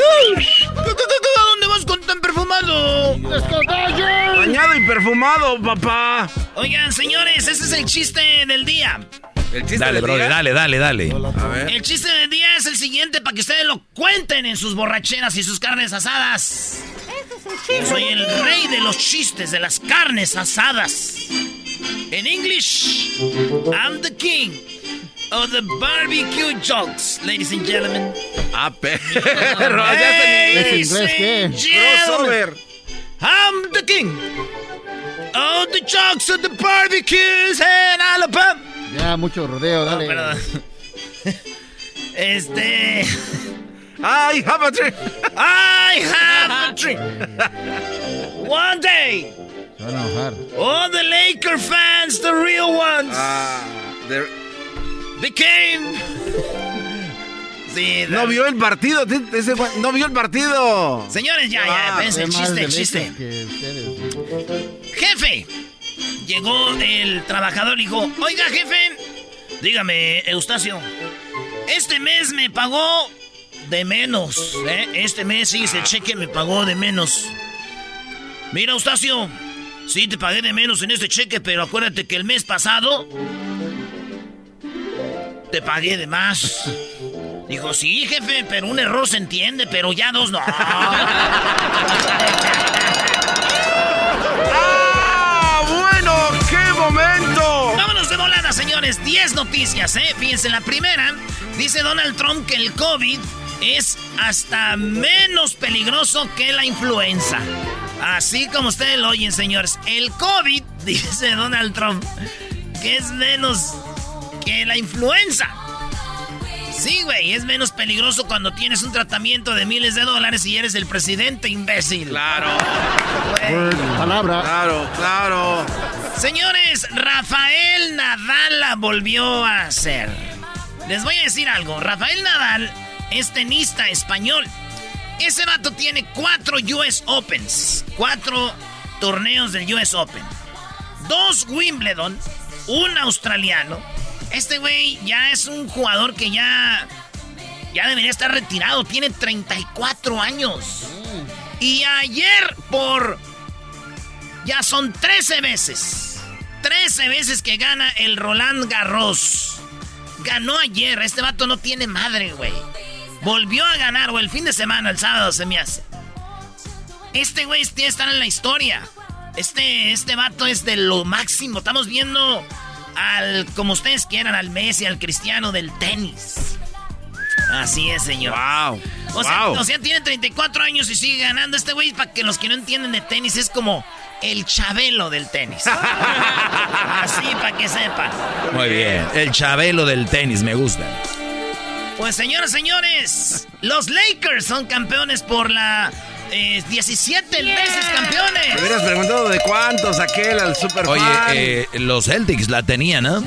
¿A dónde vas con tan perfumado? Bañado y perfumado, papá. Oigan, señores, ese es el chiste del día. El chiste Dale, del bro, día. dale, dale, dale. A ver. El chiste del día es el siguiente para que ustedes lo cuenten en sus borracheras y sus carnes asadas. Yo soy el rey de los chistes de las carnes asadas. En English, I'm the king of the barbecue jokes, ladies and gentlemen. Ah, perro. ya está en inglés. Ladies and gentlemen, Crossover. I'm the king of the jokes of the barbecues in Alabama. Ya, mucho rodeo, No, dale. perdón. Este. Ay, have a drink. I have a dream. One day, Se van a enojar. all the Laker fans, the real ones, Ah, became. Sí, no vio el partido. ese no vio el partido. Señores, ya, ya, Ah, más chiste, de chiste. Ustedes. Jefe, llegó el trabajador y dijo: Oiga, jefe, dígame, Eustacio, este mes me pagó de menos, ¿eh? Este mes sí, ese cheque me pagó de menos. Mira, Eustacio, sí te pagué de menos en este cheque, pero acuérdate que el mes pasado te pagué de más. Dijo, sí, jefe, pero un error se entiende, pero ya dos no. ¡Ah! Bueno, qué momento. Vámonos de volada, señores. 10 noticias, ¿eh? Fíjense, la primera dice Donald Trump que el COVID es hasta menos peligroso que la influenza. Así como ustedes lo oyen, señores. El COVID, dice Donald Trump, que es menos que la influenza. Sí, güey, es menos peligroso cuando tienes un tratamiento de miles de dólares y eres el presidente, imbécil. Claro. Palabra. claro, claro. Señores, Rafael Nadal la volvió a hacer. Les voy a decir algo. Rafael Nadal es tenista español. Ese vato tiene cuatro US Opens. Cuatro torneos del US Open. Dos Wimbledon. Un australiano. Este güey ya es un jugador que ya... Ya debería estar retirado. Tiene 34 años. Y ayer por ya son 13 veces. 13 veces que gana el Roland Garros. Ganó ayer. Este vato no tiene madre, güey. Volvió a ganar, güey. El fin de semana, el sábado se me hace. Este güey tiene que estar en la historia. Este, este vato es de lo máximo. Estamos viendo al, como ustedes quieran, al Messi, al Cristiano del tenis. Así es, señor. Wow. O sea, wow. o sea, tiene 34 años y sigue ganando este güey. Para que los que no entienden de tenis, es como el chabelo del tenis. Así, para que sepan. Muy bien. El chabelo del tenis, me gusta. Pues, señoras, señores, los Lakers son campeones por la eh, 17 veces Me campeones. hubieras preguntado de cuántos aquel al super Oye, eh, los Celtics la tenían, ¿no?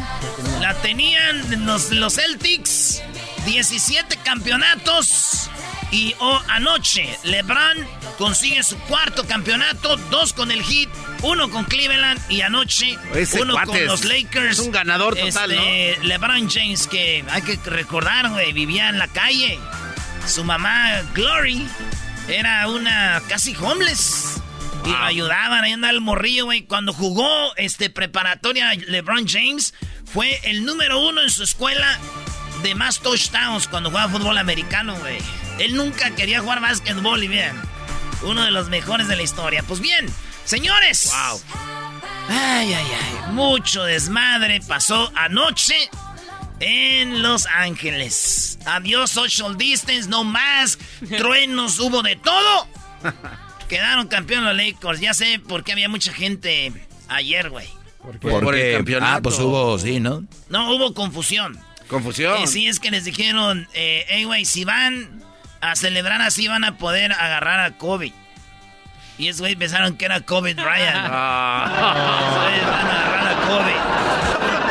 La tenían los, los Celtics, 17 campeonatos. Y oh, anoche, LeBron consigue su cuarto campeonato, dos con el Heat, uno con Cleveland y anoche Ese uno con es- los Lakers. es un ganador total, Este, LeBron James, que hay que recordar, güey, vivía en la calle. Su mamá, Glory, era una casi homeless. Y lo ayudaban, ahí andaba el morrillo, güey. Cuando jugó este preparatoria LeBron James, fue el número uno en su escuela de más touchdowns cuando jugaba fútbol americano, güey. Él nunca quería jugar básquetbol y bien. Uno de los mejores de la historia. Pues bien, señores. Wow. Ay, ay, ay. Mucho desmadre pasó anoche en Los Ángeles. Adiós social distance, no más. Truenos, hubo de todo. Quedaron campeón los Lakers. Ya sé por qué había mucha gente ayer, güey. Por el Porque, campeonato. ah, pues hubo, sí, ¿no? No, hubo confusión. Confusión. Eh, sí, es que les dijeron, eh, hey, güey, si van a celebrar así van a poder agarrar a Kobe. Y esos güey pensaron que era Kobe Bryant. Ah. Esos güeyes van a agarrar a Kobe.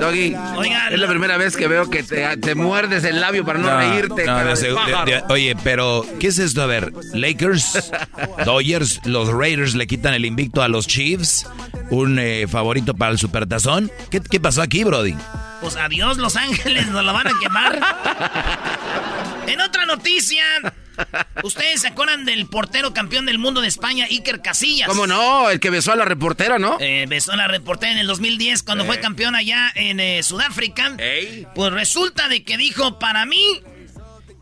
Doggy, Oigan. es la primera vez que veo que te, te muerdes el labio para no, reírte. no, cara de de segu- de- pájaro. de- oye, pero ¿qué es esto? A ver, Lakers, Dodgers, los Raiders le quitan el invicto a los Chiefs, un eh, favorito para el Supertazón. ¿Qué, ¿Qué pasó aquí, Brody? Pues adiós, Los Ángeles, nos lo van a quemar. en otra noticia, ¿ustedes se acuerdan del portero campeón del mundo de España, Iker Casillas? ¿Cómo no? El que besó a la reportera, ¿no? Eh, besó a la reportera en el 2010 cuando fue campeón allá en eh, Sudáfrica. Ey. Pues resulta de que dijo, para mí,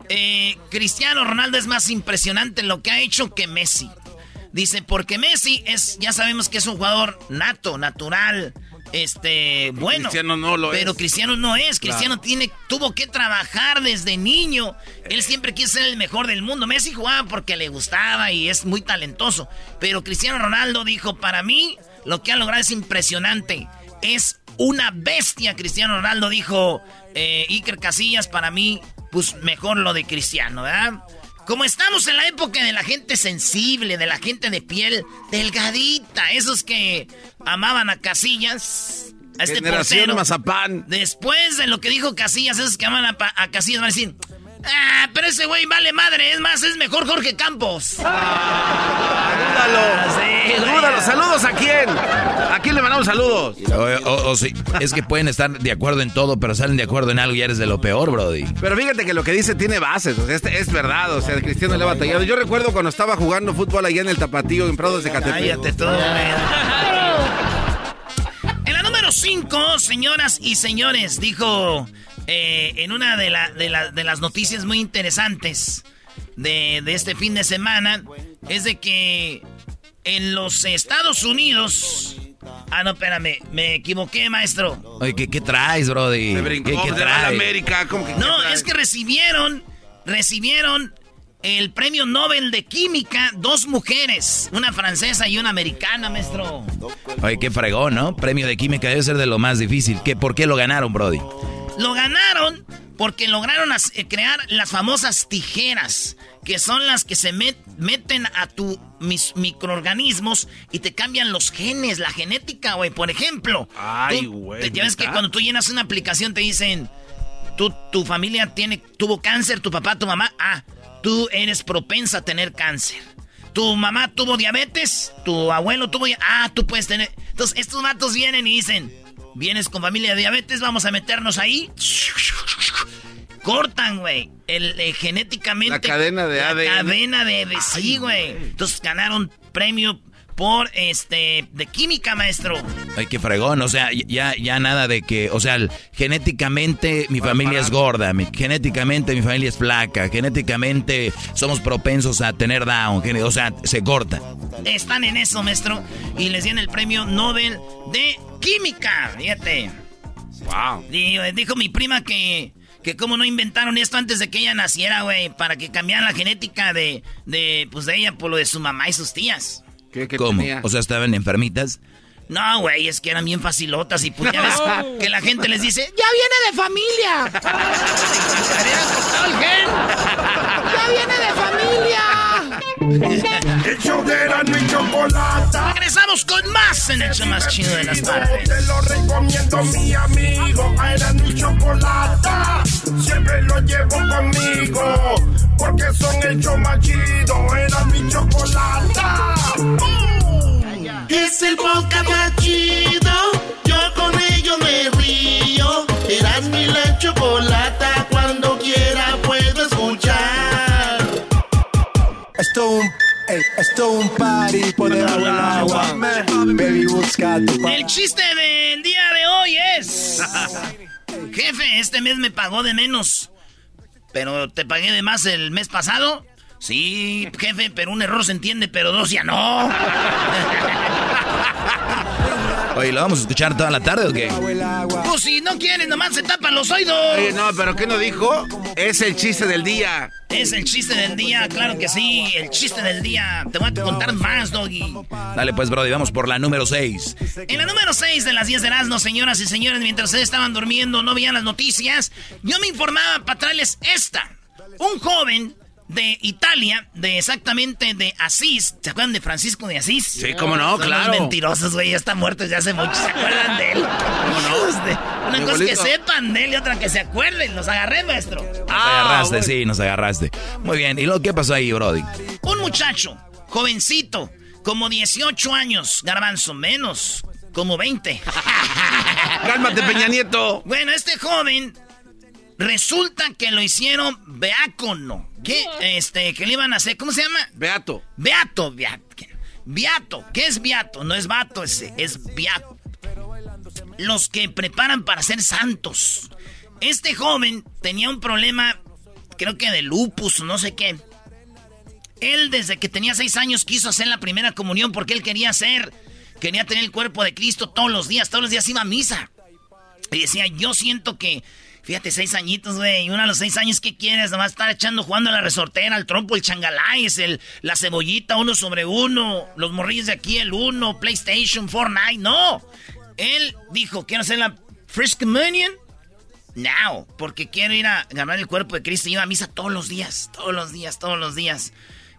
eh, Cristiano Ronaldo es más impresionante en lo que ha hecho que Messi. Dice, porque Messi es, ya sabemos que es un jugador nato, natural, este, bueno. Cristiano no lo pero es. Cristiano no es. Cristiano tiene, tuvo que trabajar desde niño. Él siempre quiso ser el mejor del mundo. Messi jugaba porque le gustaba y es muy talentoso. Pero Cristiano Ronaldo dijo, para mí, lo que ha logrado es impresionante. Es una bestia, Cristiano Ronaldo dijo. Eh, Iker Casillas, para mí, pues mejor lo de Cristiano, ¿verdad? Como estamos en la época de la gente sensible, de la gente de piel delgadita, esos que amaban a Casillas, a este Generación portero. Mazapán. Después de lo que dijo Casillas, esos que aman a, a Casillas van a decir, ah, pero ese güey vale madre, es más, es mejor Jorge Campos. Dúdalo. sí, güey. Dúdalo. ¿Saludos a quién? ¿A quién le mandamos saludos? O, o- o sí, es que pueden estar de acuerdo en todo, pero salen de acuerdo en algo y eres de lo peor, Brody. Pero fíjate que lo que dice tiene bases, o sea, este- es verdad, o sea, el Cristiano le ha batallado. Yo recuerdo cuando estaba jugando fútbol allá en el Tapatío, en Prados de Catepec. Cállate güey. En la número 5, señoras y señores, dijo eh, en una de, la- de la- de las noticias muy interesantes de, de este fin de semana, es de que en los Estados Unidos... Ah, no, espérame, me equivoqué, maestro. Oye, ¿qué, qué traes, Brody? Se brincó, ¿Qué, la traes? América, ¿cómo que No, es que recibieron, recibieron el premio Nobel de Química dos mujeres, una francesa y una americana, maestro. Oye, qué fregón, ¿no? Premio de química debe ser de lo más difícil. ¿Qué, ¿Por qué lo ganaron, Brody? Lo ganaron porque lograron eh, crear las famosas tijeras, que son las que se met- meten a tu mis microorganismos y te cambian los genes, la genética, güey. Por ejemplo, Ay, güey, te- ves que cuando tú llenas una aplicación te dicen, tú, tu familia tiene, tuvo cáncer, tu papá, tu mamá, ah, tú eres propensa a tener cáncer. Tu mamá tuvo diabetes, tu abuelo tuvo, ah, tú puedes tener. Entonces estos matos vienen y dicen, vienes con familia de diabetes, vamos a meternos ahí. Cortan, güey, el, eh, genéticamente. La cadena de la ADN. cadena de, de sí, güey. Entonces ganaron premio por este de química, maestro. Ay, qué fregón, o sea, ya, ya nada de que, o sea, genéticamente mi familia es gorda, mi- genéticamente mi familia es flaca, genéticamente somos propensos a tener down, o sea, se corta. Están en eso, maestro. Y les dieron el premio Nobel de Química. Fíjate. Wow. Dijo, dijo mi prima que, que cómo no inventaron esto antes de que ella naciera, güey, para que cambiaran la genética de, de, pues, de ella por lo de su mamá y sus tías. ¿Qué, qué ¿Cómo? tenía? O sea, estaban enfermitas. No, güey, es que eran bien facilotas y pues ya ves que la gente les dice, ya viene de familia. ya viene de familia. El show de Erasmo y Chocolata. Regresamos con más en el show más chido de las tardes. Te lo recomiendo, mi amigo. A Erasmo y Chocolata. Siempre lo llevo conmigo. Porque son el show más chido. Y Chocolata. Es el podcast más chido. Yo con ello me río. Erasmo y la Chocolata. Esto un, ey, esto un party por debajo del agua. Baby, busca tu El chiste del día de hoy es... Jefe, este mes me pagó de menos. ¿Pero te pagué de más el mes pasado? Sí, jefe, pero un error se entiende, pero dos ya no. Oye, ¿lo vamos a escuchar toda la tarde o qué? Pues si no quieres, nomás se tapan los oídos. Oye, no, pero ¿qué no dijo? Es el chiste del día. Es el chiste del día, claro que sí, el chiste del día. Te voy a contar más, Doggy. Dale pues, Brody, vamos por la número 6. En la número 6 de las 10 de Erasmo, señoras y señores, mientras ustedes estaban durmiendo, no veían las noticias, yo me informaba para traerles esta. Un joven de Italia, de exactamente de Asís, ¿se acuerdan de Francisco de Asís? Sí, cómo no, Son los claro. mentirosos, güey, ya está muerto desde hace mucho, ¿se acuerdan de él? ¿Cómo no? Una Mi cosa que sepan de él y otra que se acuerden, los agarré, maestro. Nos Ah, agarraste, bueno. sí, nos agarraste. Muy bien, ¿y lo qué pasó ahí, Brody? Un muchacho, jovencito, como 18 años, garbanzo, menos, como 20. Cálmate, Peña Nieto. Bueno, este joven resulta que lo hicieron beácono. ¿Qué? Este, que le iban a hacer, ¿cómo se llama? Beato. Beato, beato. Beato, ¿qué es beato? No es vato ese, es beato. Los que preparan para ser santos. Este joven tenía un problema, creo que de lupus o no sé qué. Él desde que tenía seis años quiso hacer la primera comunión porque él quería hacer, quería tener el cuerpo de Cristo todos los días, todos los días iba a misa. Y decía, yo siento que, fíjate, seis añitos, güey, y uno a los seis años, ¿qué quieres? Nomás estar echando, jugando a la resortera, el trompo, el changaláis, el, la cebollita, uno sobre uno, los morrillos de aquí, el uno, PlayStation, Fortnite, no. Él dijo, quiero hacer la First Communion now, porque quiero ir a ganar el cuerpo de Cristo. Iba a misa todos los días, todos los días, todos los días.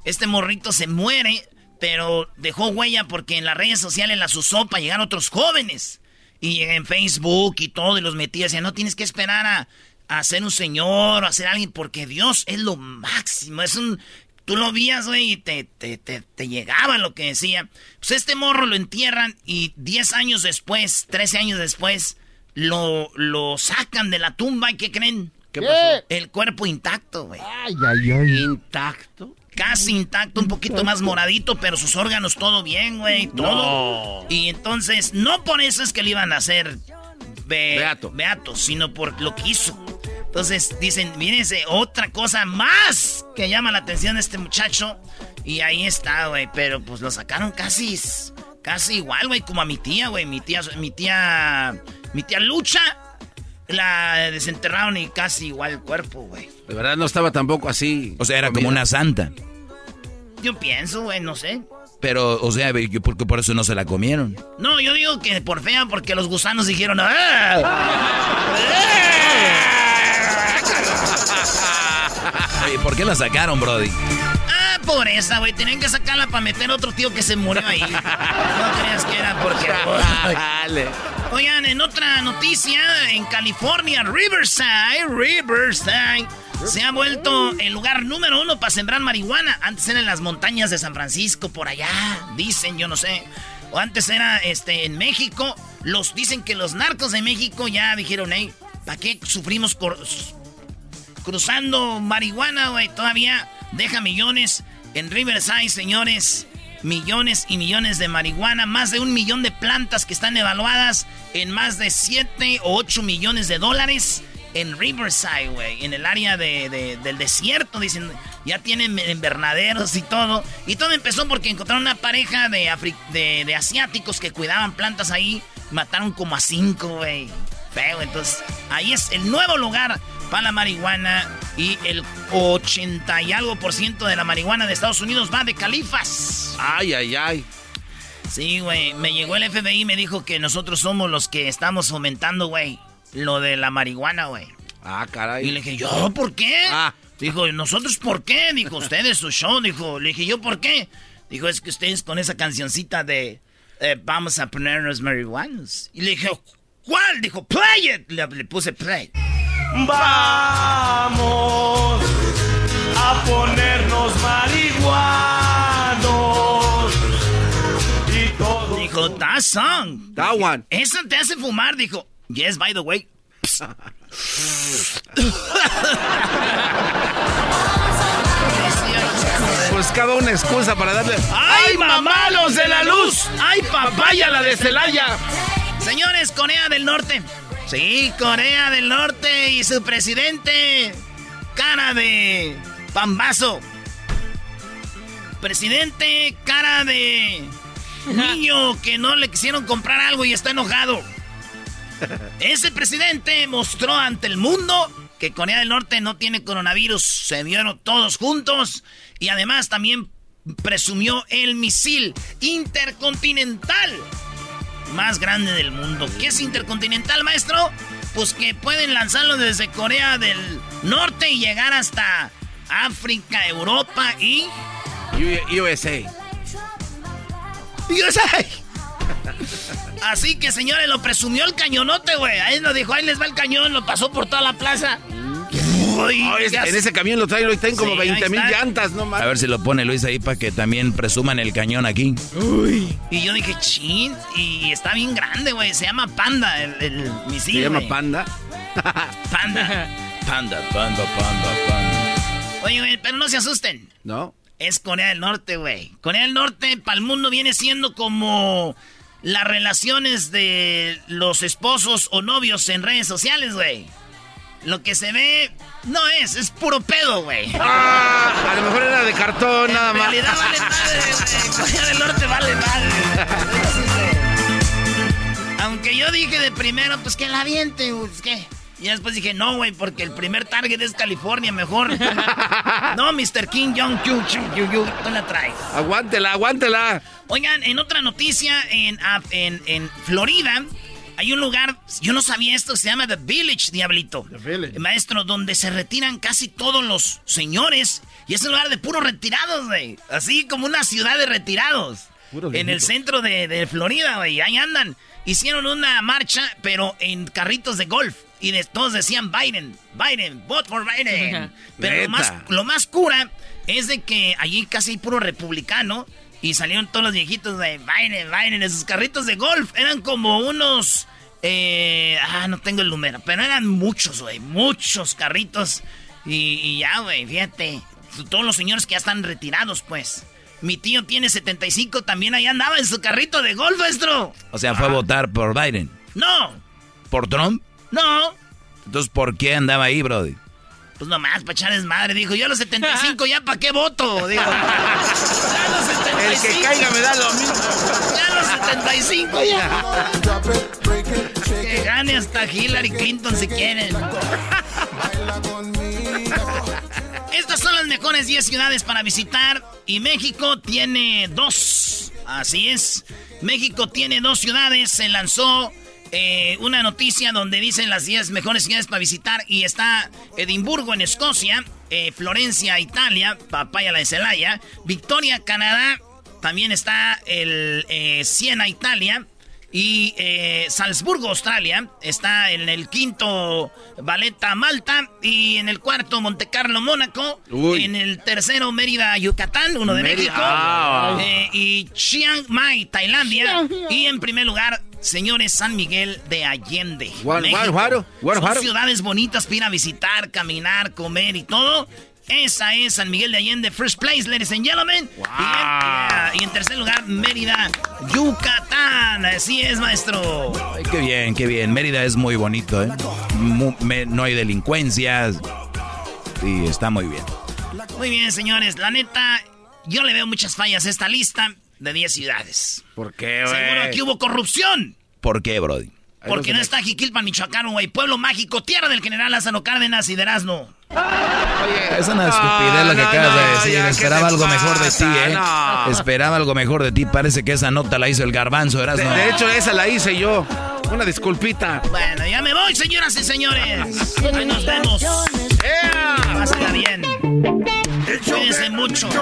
Este morrito se muere, pero dejó huella porque en las redes sociales las usó para llegar otros jóvenes. Y en Facebook y todo, y los metía. Decía, no tienes que esperar a, a ser un señor o a ser alguien, porque Dios es lo máximo. Es un. Tú lo vías, güey, y te, te, te, te llegaba lo que decía. Pues este morro lo entierran y 10 años después, 13 años después, lo, lo sacan de la tumba. ¿Y qué creen? ¿Qué pasó? El cuerpo intacto, güey. Ay, ay, ay. Intacto. Casi intacto, un poquito más moradito, pero sus órganos todo bien, güey, todo. Y entonces, no por eso es que le iban a hacer be- Beato. beato, sino por lo que hizo. Entonces dicen, mírense, otra cosa más que llama la atención de este muchacho. Y ahí está, güey, pero pues lo sacaron casi, casi igual, güey, como a mi tía, güey. Mi tía, mi tía, mi tía Lucha, la desenterraron y casi igual el cuerpo, güey. De verdad no estaba tampoco así. O sea, era como una santa. Yo pienso, güey, no sé. Pero, o sea, porque por eso no se la comieron. No, yo digo que por fea, porque los gusanos dijeron. "Ah". Oye, ¿por qué la sacaron, Brody? Ah, pobreza, güey. Tenían que sacarla para meter otro tío que se murió ahí. No creas que era porque. Dale. Oigan, en otra noticia, en California, Riverside, Riverside, se ha vuelto el lugar número uno para sembrar marihuana. Antes era en las montañas de San Francisco, por allá, dicen, yo no sé. O antes era este, en México. Los dicen que los narcos de México ya dijeron, hey, ¿para qué sufrimos cruzando marihuana, güey? Todavía deja millones en Riverside, señores. Millones y millones de marihuana, más de un millón de plantas que están evaluadas en más de 7 o 8 millones de dólares en Riverside, güey, en el área de- de- del desierto, dicen, ya tienen invernaderos y todo. Y todo empezó porque encontraron una pareja de, afri- de, de asiáticos que cuidaban plantas ahí, mataron como a cinco, güey. Feo, entonces ahí es el nuevo lugar para la marihuana y el 80 y algo por ciento de la marihuana de Estados Unidos va de califas. Ay, ay, ay. Sí, güey. Me llegó el FBI y me dijo que nosotros somos los que estamos fomentando, güey, lo de la marihuana, güey. Ah, caray. Y le dije, ¿yo por qué? Ah. Dijo, ¿nosotros por qué? Dijo, ustedes su show. Dijo, le dije, ¿yo por qué? Dijo, es que ustedes con esa cancioncita de eh, vamos a ponernos marihuanos. Y le dije, ¿cuál? Dijo, play it. Le, le puse play. Vamos a ponernos marihuanos. Y todo. Dijo, that song. That one. Eso te hace fumar. Dijo, yes, by the way. Buscaba una excusa para darle. ¡Ay, mamá, los de la luz! ¡Ay, papaya, la de Celaya! Señores, Corea del Norte. Sí, Corea del Norte y su presidente. Cara de pambazo. Presidente, cara de niño que no le quisieron comprar algo y está enojado. Ese presidente mostró ante el mundo que Corea del Norte no tiene coronavirus. Se vieron todos juntos y además también presumió el misil intercontinental más grande del mundo. ¿Qué es intercontinental, maestro? Pues que pueden lanzarlo desde Corea del Norte y llegar hasta África, Europa y... USA. USA. Así que, señores, lo presumió el cañonote, güey. Ahí nos dijo, ahí les va el cañón, lo pasó por toda la plaza. Uy, Oh, es- en ese camión lo traen, lo traen como Sí, ahí 20 mil llantas, no A más. ver si lo pone Luis ahí para que también presuman el cañón aquí. Y yo dije, chin, y está bien grande, güey. Se llama Panda, el, el misil. Se llama. Panda. Panda. Panda, panda, panda, panda. Oye, güey, pero no se asusten. ¿No? Es Corea del Norte, güey. Corea del Norte para el mundo viene siendo como las relaciones de los esposos o novios en redes sociales, güey. Lo que se ve no es, es puro pedo, güey. Ah, a lo mejor era de cartón, nada En más. realidad vale madre, güey. Corea del Norte vale madre. Aunque yo dije de primero, pues que la aviente, pues qué. Y después dije, no, güey, porque el primer target es California, mejor. no, Mr. King Jong Yu, Yu, Yu, tú la traes. Aguántela, aguántela. Oigan, en otra noticia, en, ah, en, en Florida, hay un lugar, yo no sabía esto, se llama The Village, Diablito. Village. Maestro, donde se retiran casi todos los señores. Y es un lugar de puros retirados, güey. Así como una ciudad de retirados. Puros en el centro de, de Florida, güey. Ahí andan. Hicieron una marcha, pero en carritos de golf. Y de, todos decían Biden, Biden, vote for Biden. Pero lo más, lo más cura es de que allí casi hay puro republicano. Y salieron todos los viejitos de Biden, Biden, en sus carritos de golf. Eran como unos... eh, ah, no tengo el número. Pero eran muchos, güey. Muchos carritos. Y, y ya, güey, fíjate. Todos los señores que ya están retirados, pues. Mi tío tiene 75, también ahí andaba en su carrito de golf, maestro. O sea, fue a votar por Biden. No, ¿Por Trump? no. Entonces, ¿por qué andaba ahí, Brody? Pues nomás, para echar desmadre. Dijo, yo a los 75 ya para qué voto. Digo, ya a los 75. El que caiga me da lo mismo. Ya a los 75 ya. Que gane hasta Hillary Clinton si quieren. Estas son las mejores 10 ciudades para visitar y México tiene dos. Así es. México tiene dos ciudades. Se lanzó eh, una noticia donde dicen las 10 mejores ciudades para visitar y está Edimburgo en Escocia, eh, Florencia, Italia, Papaya la de Celaya, Victoria, Canadá, también está el eh, Siena, Italia. Y eh, Salzburgo, Australia, está en el quinto Valeta, Malta. Y en el cuarto Montecarlo, Mónaco. Uy. En el tercero Mérida, Yucatán, uno de Mérida. México. Ah. Eh, y Chiang Mai, Tailandia. Y en primer lugar, señores, San Miguel de Allende. Guan- México. Son ciudades bonitas para ir a visitar, caminar, comer y todo. Esa es San Miguel de Allende, first place, ladies and gentlemen. Y, en, yeah, y en tercer lugar, Mérida, Yucatán. Así es, maestro. Ay, qué bien, qué bien. Mérida es muy bonito, ¿eh? Me- no hay delincuencias. Y está muy bien. Muy bien, señores. La neta, yo le veo muchas fallas a esta lista de 10 ciudades. ¿Por qué, Seguro güey? aquí hubo corrupción. ¿Por qué, Brody? Porque no está Jiquilpan, Michoacán, güey. Pueblo mágico, tierra del general Lázaro Cárdenas y de Erasmo. Oye, Es una no, estupidez lo que no, acabas no, de decir. ya, ¿qué Esperaba algo mejor de ti? ¿eh? No. Esperaba algo mejor de ti. Parece que esa nota la hizo el garbanzo, ¿eras De, no? de hecho, esa la hice yo. Una disculpita. Bueno, ya me voy, señoras y señores. Ahí nos vemos. Pásenla bien. Cuídense mucho.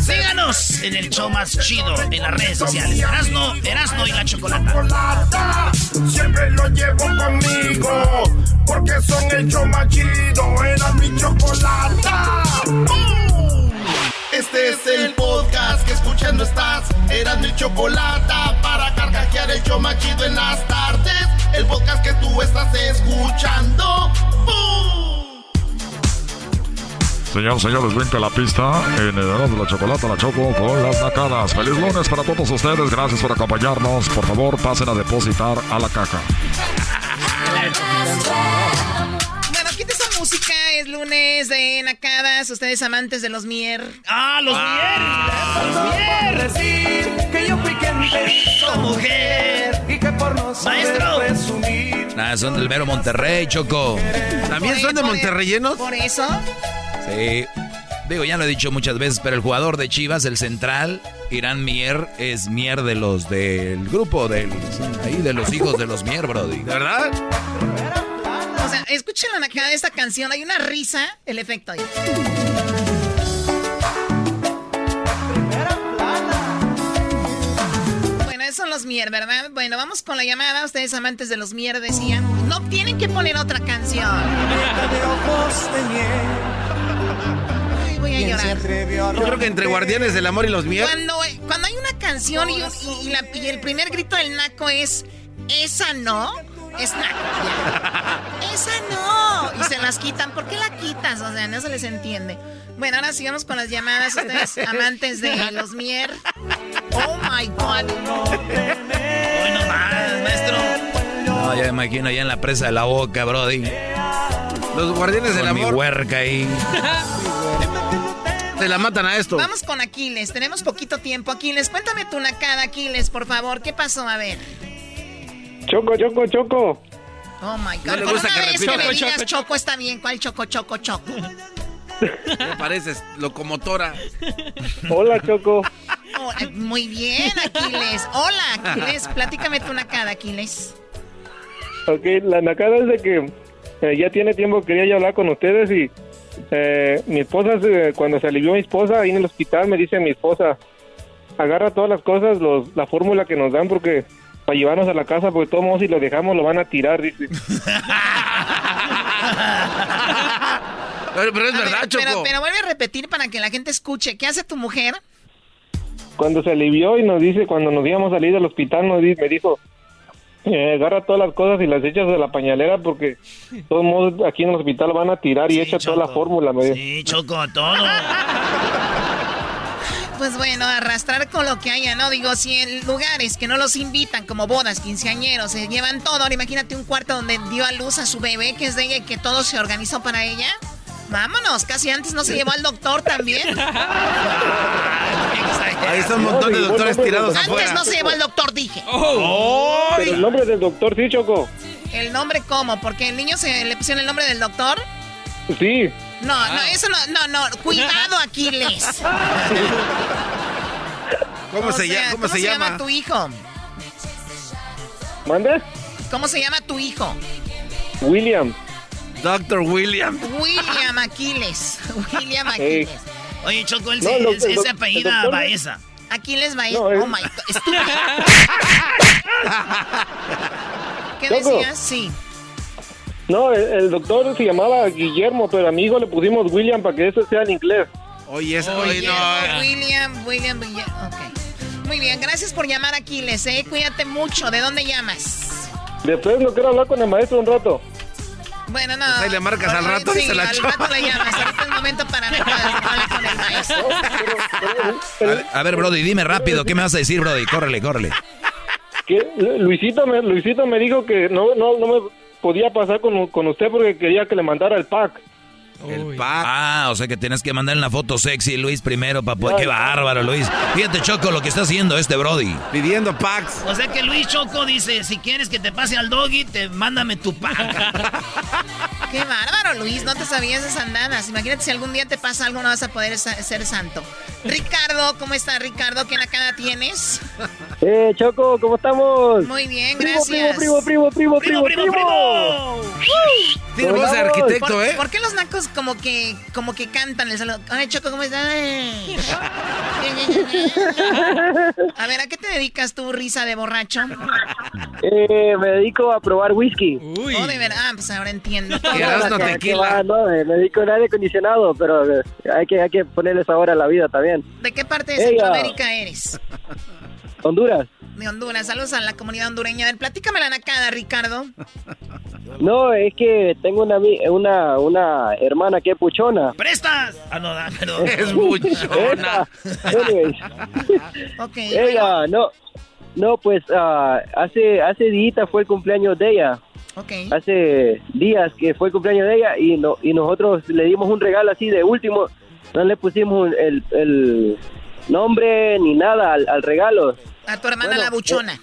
Síganos en el show más chido en las redes sociales. Erasno, Erasno y la chocolata. chocolata. Siempre lo llevo conmigo. Porque son el show más chido. Era mi chocolata. Este es el podcast que escuchando estás. Eran mi chocolata para carcajear el show más chido en las tardes. El podcast que tú estás escuchando. ¡Bum! Señor, señores, brinca la pista en el de la Chocolata, la Choco con las nacadas. Feliz lunes para todos ustedes, gracias por acompañarnos. Por favor, pasen a depositar a la caja. es lunes de Nacadas, ustedes amantes de los Mier. ¡Ah, los Mier! ¡Los Mier! que yo fui quien ¡Esta mujer! y que por no Maestro. presumir. Nah, son del mero Monterrey, Choco. ¿También son de Monterreyenos? Por eso, Sí. Digo, ya lo he dicho muchas veces, pero el jugador de Chivas, el central, Irán Mier, es Mier de los del grupo, del, ahí de los hijos de los Mier, Brody. ¿De verdad? O sea, escuchen la Nakada de esta canción, hay una risa, el efecto ahí. Bueno, esos son los Mier, ¿verdad? Bueno, vamos con la llamada, ustedes amantes de los Mier decían, no tienen que poner otra canción. Ay, voy a llorar. Yo creo que entre Guardianes del Amor y los Mier. Cuando, cuando hay una canción y, y- y la- y el primer grito del naco es esa no, ya. Esa no. Y se las quitan. ¿Por qué la quitas? O sea, no se les entiende. Bueno, ahora sigamos con las llamadas. Ustedes, amantes de los Mier. Oh my God. Hoy no más, maestro. No, ya me imagino allá en la presa de la boca, Brody. Los Guardianes del Con mi Amor huerca ahí. se la matan a esto. Vamos con Aquiles. Tenemos poquito tiempo. Aquiles, cuéntame tu nacada, Aquiles, por favor. ¿Qué pasó? A ver. Choco, choco, choco. Oh my God. No le gusta que vez que repita. me Choco, digas choco, está bien. ¿Cuál choco, choco, choco? Me pareces locomotora. Hola, Choco. Oh, muy bien, Aquiles. Hola, Aquiles. Platícame tu nacada, Aquiles. Ok, la nacada es de que eh, ya tiene tiempo que quería yo hablar con ustedes y eh, mi esposa, se- cuando se alivió mi esposa ahí en el hospital, me dice mi esposa, agarra todas las cosas, los, la fórmula que nos dan porque para llevarnos a la casa, porque todos modos si lo dejamos lo van a tirar, dice. Pero, pero es A ver, verdad, Choco. Pero, pero vuelve a repetir para que la gente escuche. ¿Qué hace tu mujer? Cuando se alivió y nos dice, cuando nos íbamos a salir del hospital, nos di- me dijo, eh, agarra todas las cosas y las echas de la pañalera porque de todos modos aquí en el hospital van a tirar y Sí, echa toda la Choco. fórmula, me dijo. Sí, Choco, todo. Pues bueno, arrastrar con lo que haya, ¿no? Digo, si en lugares que no los invitan, como bodas, quinceañeros, se llevan todo. Ahora imagínate un cuarto donde dio a luz a su bebé, que es de ella y que todo se organizó para ella. Vámonos, casi antes no se llevó al doctor también. Ahí está un montón de doctores tirados Antes afuera. no se llevó al doctor, dije. Pero el nombre del doctor sí, Choco. ¿El nombre cómo? ¿Porque el niño se le pusieron el nombre del doctor? Sí. No, no, eso no, no, no. Cuidado, Aquiles. ¿Cómo, se, sea, llama, ¿Cómo se llama? tu hijo? ¿Mande? ¿Cómo se llama tu hijo? William. Doctor William. William Aquiles. William Aquiles. Oye, Choco, él No, se, el doc- él se el doc- apellida el doctor- Baeza. Aquiles va No, es- Oh my God. Estúpido. ¿Qué Choco. decías? Sí. No, el, el doctor se llamaba Guillermo, pero a mi hijo le pusimos William para que eso sea en inglés. Oye, eso, oye, Guillermo, no. William, William, William. Ok. Muy bien, gracias por llamar Aquiles, ¿eh? Cuídate mucho. ¿De dónde llamas? Después no quiero hablar con el maestro un rato. Bueno, no. Pues ahí le marcas al rato y sí, se la al rato le llamas. Ahorita es momento para hablar con el maestro. A ver, a ver, Brody, dime rápido, ¿qué me vas a decir, Brody? Córrele, córrele. Que Luisito me, Luisito me dijo que no, no, no me podía pasar con, con usted porque quería que le mandara el pack. El pack. Ah, o sea que tienes que mandar una foto sexy, Luis, primero para poder... ¡Qué bárbaro, Luis! Fíjate, Choco, lo que está haciendo este Brody. Pidiendo packs. O sea que Luis Choco dice, si quieres que te pase al doggy, te mándame tu pack. Qué bárbaro, Luis, no te sabías esas andadas. Imagínate si algún día te pasa algo, no vas a poder ser santo. Ricardo, ¿cómo estás, Ricardo? ¿Qué nakada tienes? Eh, Choco, ¿cómo estamos? Muy bien, Primo, gracias. Primo, primo, primo, primo, primo, primo. Tiene voz de arquitecto, ¿Por, ¿eh? ¿Por qué los nacos como que como que cantan el saludo? Ay, Choco, ¿cómo estás? A ver, ¿a qué te dedicas tú, risa de borracho? Eh, me dedico a probar whisky. Oh, de verdad, ah, pues ahora entiendo. Que va, no, me dedico al aire acondicionado, pero eh, hay que, hay que ponerle sabor a la vida también. ¿De qué parte de Ella. Centroamérica eres? Honduras. De Honduras. Saludos a la comunidad hondureña. A ver, platícame la nacada, Ricardo. No, es que tengo una, una, una hermana que es puchona. ¡Prestas! Ah, no, perdón. Es. Anyways. Ok. Ella, no, no, pues ah, hace hace días fue el cumpleaños de ella. Ok. Hace días que fue el cumpleaños de ella y no y nosotros le dimos un regalo así de último. No le pusimos el, el nombre ni nada al, al regalo. A tu hermana Bueno, la buchona.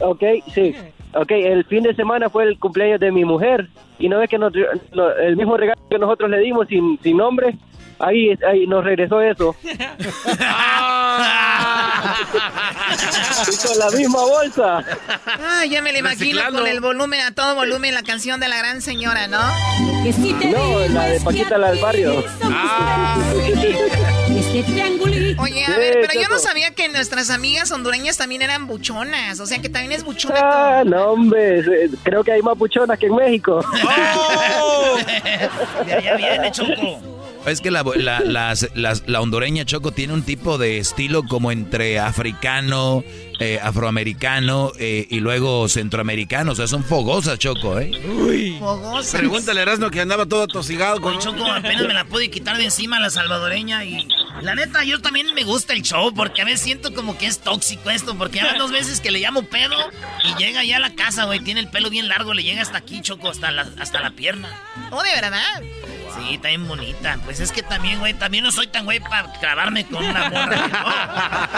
Ok, sí. Ok, el fin de semana fue el cumpleaños de mi mujer y no es que nos- no- el mismo regalo que nosotros le dimos sin, sin nombre, ahí, ahí nos regresó eso. Y con la misma bolsa. Ah, ya me la imagino Reciclando. con el volumen, a todo volumen, la canción de la gran señora, ¿no? No, la de Paquita la del barrio. Oye, a Sí, ver, pero yo no sabía que nuestras amigas hondureñas también eran buchonas. O sea, que también es buchona. Ah, no, hombre, eh, creo que hay más puchonas que en México. De allá viene, Choco. Es que la, la, las- las- la hondureña Choco tiene un tipo de estilo como entre africano, eh, afroamericano eh, y luego centroamericano. O sea, son fogosas, Choco, ¿eh? Fogosas. Pregúntale a Erasmo que andaba todo tosigado con... Choco, apenas me la pude quitar de encima la salvadoreña y... La neta, yo también me gusta el show porque a veces siento como que es tóxico esto porque ya van dos veces que le llamo pedo y llega ya a la casa, güey, tiene el pelo bien largo, le llega hasta aquí, Choco, hasta la, hasta la pierna. Oh, de verdad. Sí, está bien bonita. Pues es que también, güey, también no soy tan güey para clavarme con una morra.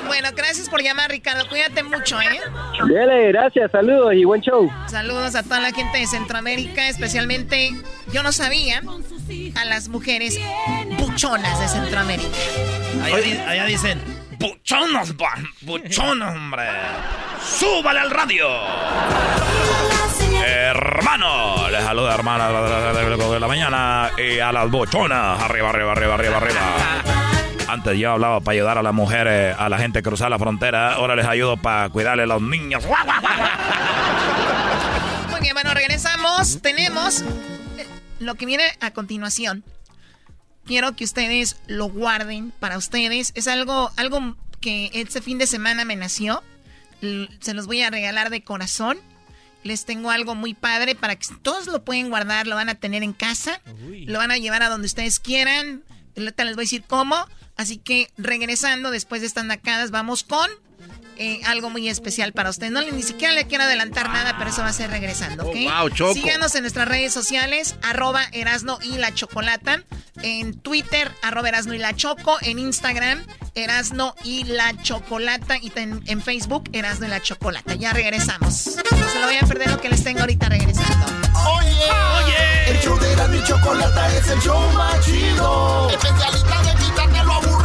Bueno, gracias por llamar, Ricardo. Cuídate mucho, ¿eh? Dele, gracias, saludos y buen show. Saludos a toda la gente de Centroamérica, especialmente, yo no sabía, a las mujeres buchonas de Centroamérica. Allá, di- allá dicen, buchonas, ba- buchonas, hombre. ¡Súbale al radio! Hermano, les saluda hermana de la mañana y a las bochonas. Arriba, arriba, arriba, arriba, arriba. Antes yo hablaba para ayudar a las mujeres, a la gente a cruzar la frontera. Ahora les ayudo para cuidarle a los niños. Muy bien, bueno, regresamos. Tenemos eh, lo que viene a continuación. Quiero que ustedes lo guarden para ustedes. Es algo, algo que este fin de semana me nació. Se los voy a regalar de corazón. Les tengo algo muy padre para que todos lo pueden guardar, lo van a tener en casa, lo van a llevar a donde ustedes quieran. Ahorita les voy a decir cómo. Así que regresando después de estas nacadas, vamos con eh, algo muy especial para ustedes. No, ni siquiera le quiero adelantar nada, pero eso va a ser regresando, ¿ok? Oh, wow, Choco. Síganos en nuestras redes sociales, arroba Erasno y la Chocolata. En Twitter, arroba Erasno y la Choco. En Instagram, Erasno y la Chocolata. Y en, en Facebook, Erasno y la Chocolata. Ya regresamos. No se lo vayan a perder lo que les tengo ahorita regresando. Oye, oye, el show de la mi chocolata es el show más chido. Especialista de quitarte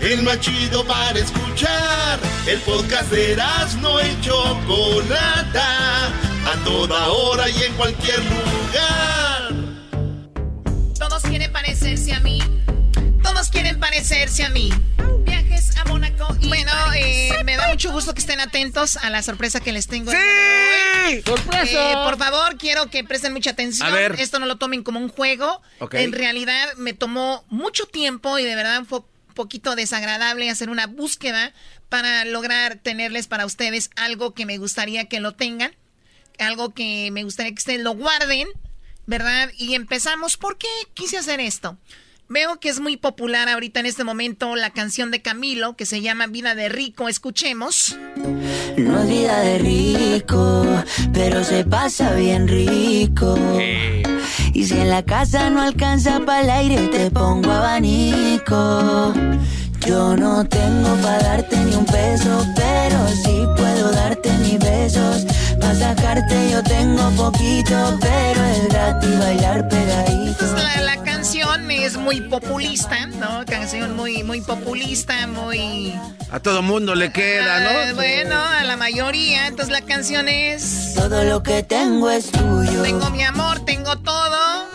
El más chido para escuchar. El podcast de no y Chocolata. A toda hora y en cualquier lugar. Todos quieren parecerse a mí. Todos quieren parecerse a mí. Viajes a Mónaco y Bueno, eh, me da mucho gusto que estén atentos a la sorpresa que les tengo. ¡Sí! ¡Sorpresa! Eh, por favor, quiero que presten mucha atención. A ver. Esto no lo tomen como un juego. Ok. En realidad me tomó mucho tiempo y de verdad fue poquito desagradable hacer una búsqueda para lograr tenerles para ustedes algo que me gustaría que lo tengan, algo que me gustaría que ustedes lo guarden, ¿verdad? Y empezamos. ¿Por qué quise hacer esto? Veo que es muy popular ahorita en este momento la canción de Camilo que se llama Vida de Rico. Escuchemos. No es vida de rico, pero se pasa bien rico. Y si en la casa no alcanza para el aire, te pongo abanico. Yo no tengo para darte ni un peso, pero sí puedo darte mis besos. Para sacarte yo tengo poquito, pero es gratis bailar pegadito. La, la canción es muy populista, ¿no? Canción muy, muy populista, muy... A todo mundo le queda, ¿no? bueno, a la mayoría. Entonces la canción es... Todo lo que tengo es tuyo. Tengo mi amor, tengo todo.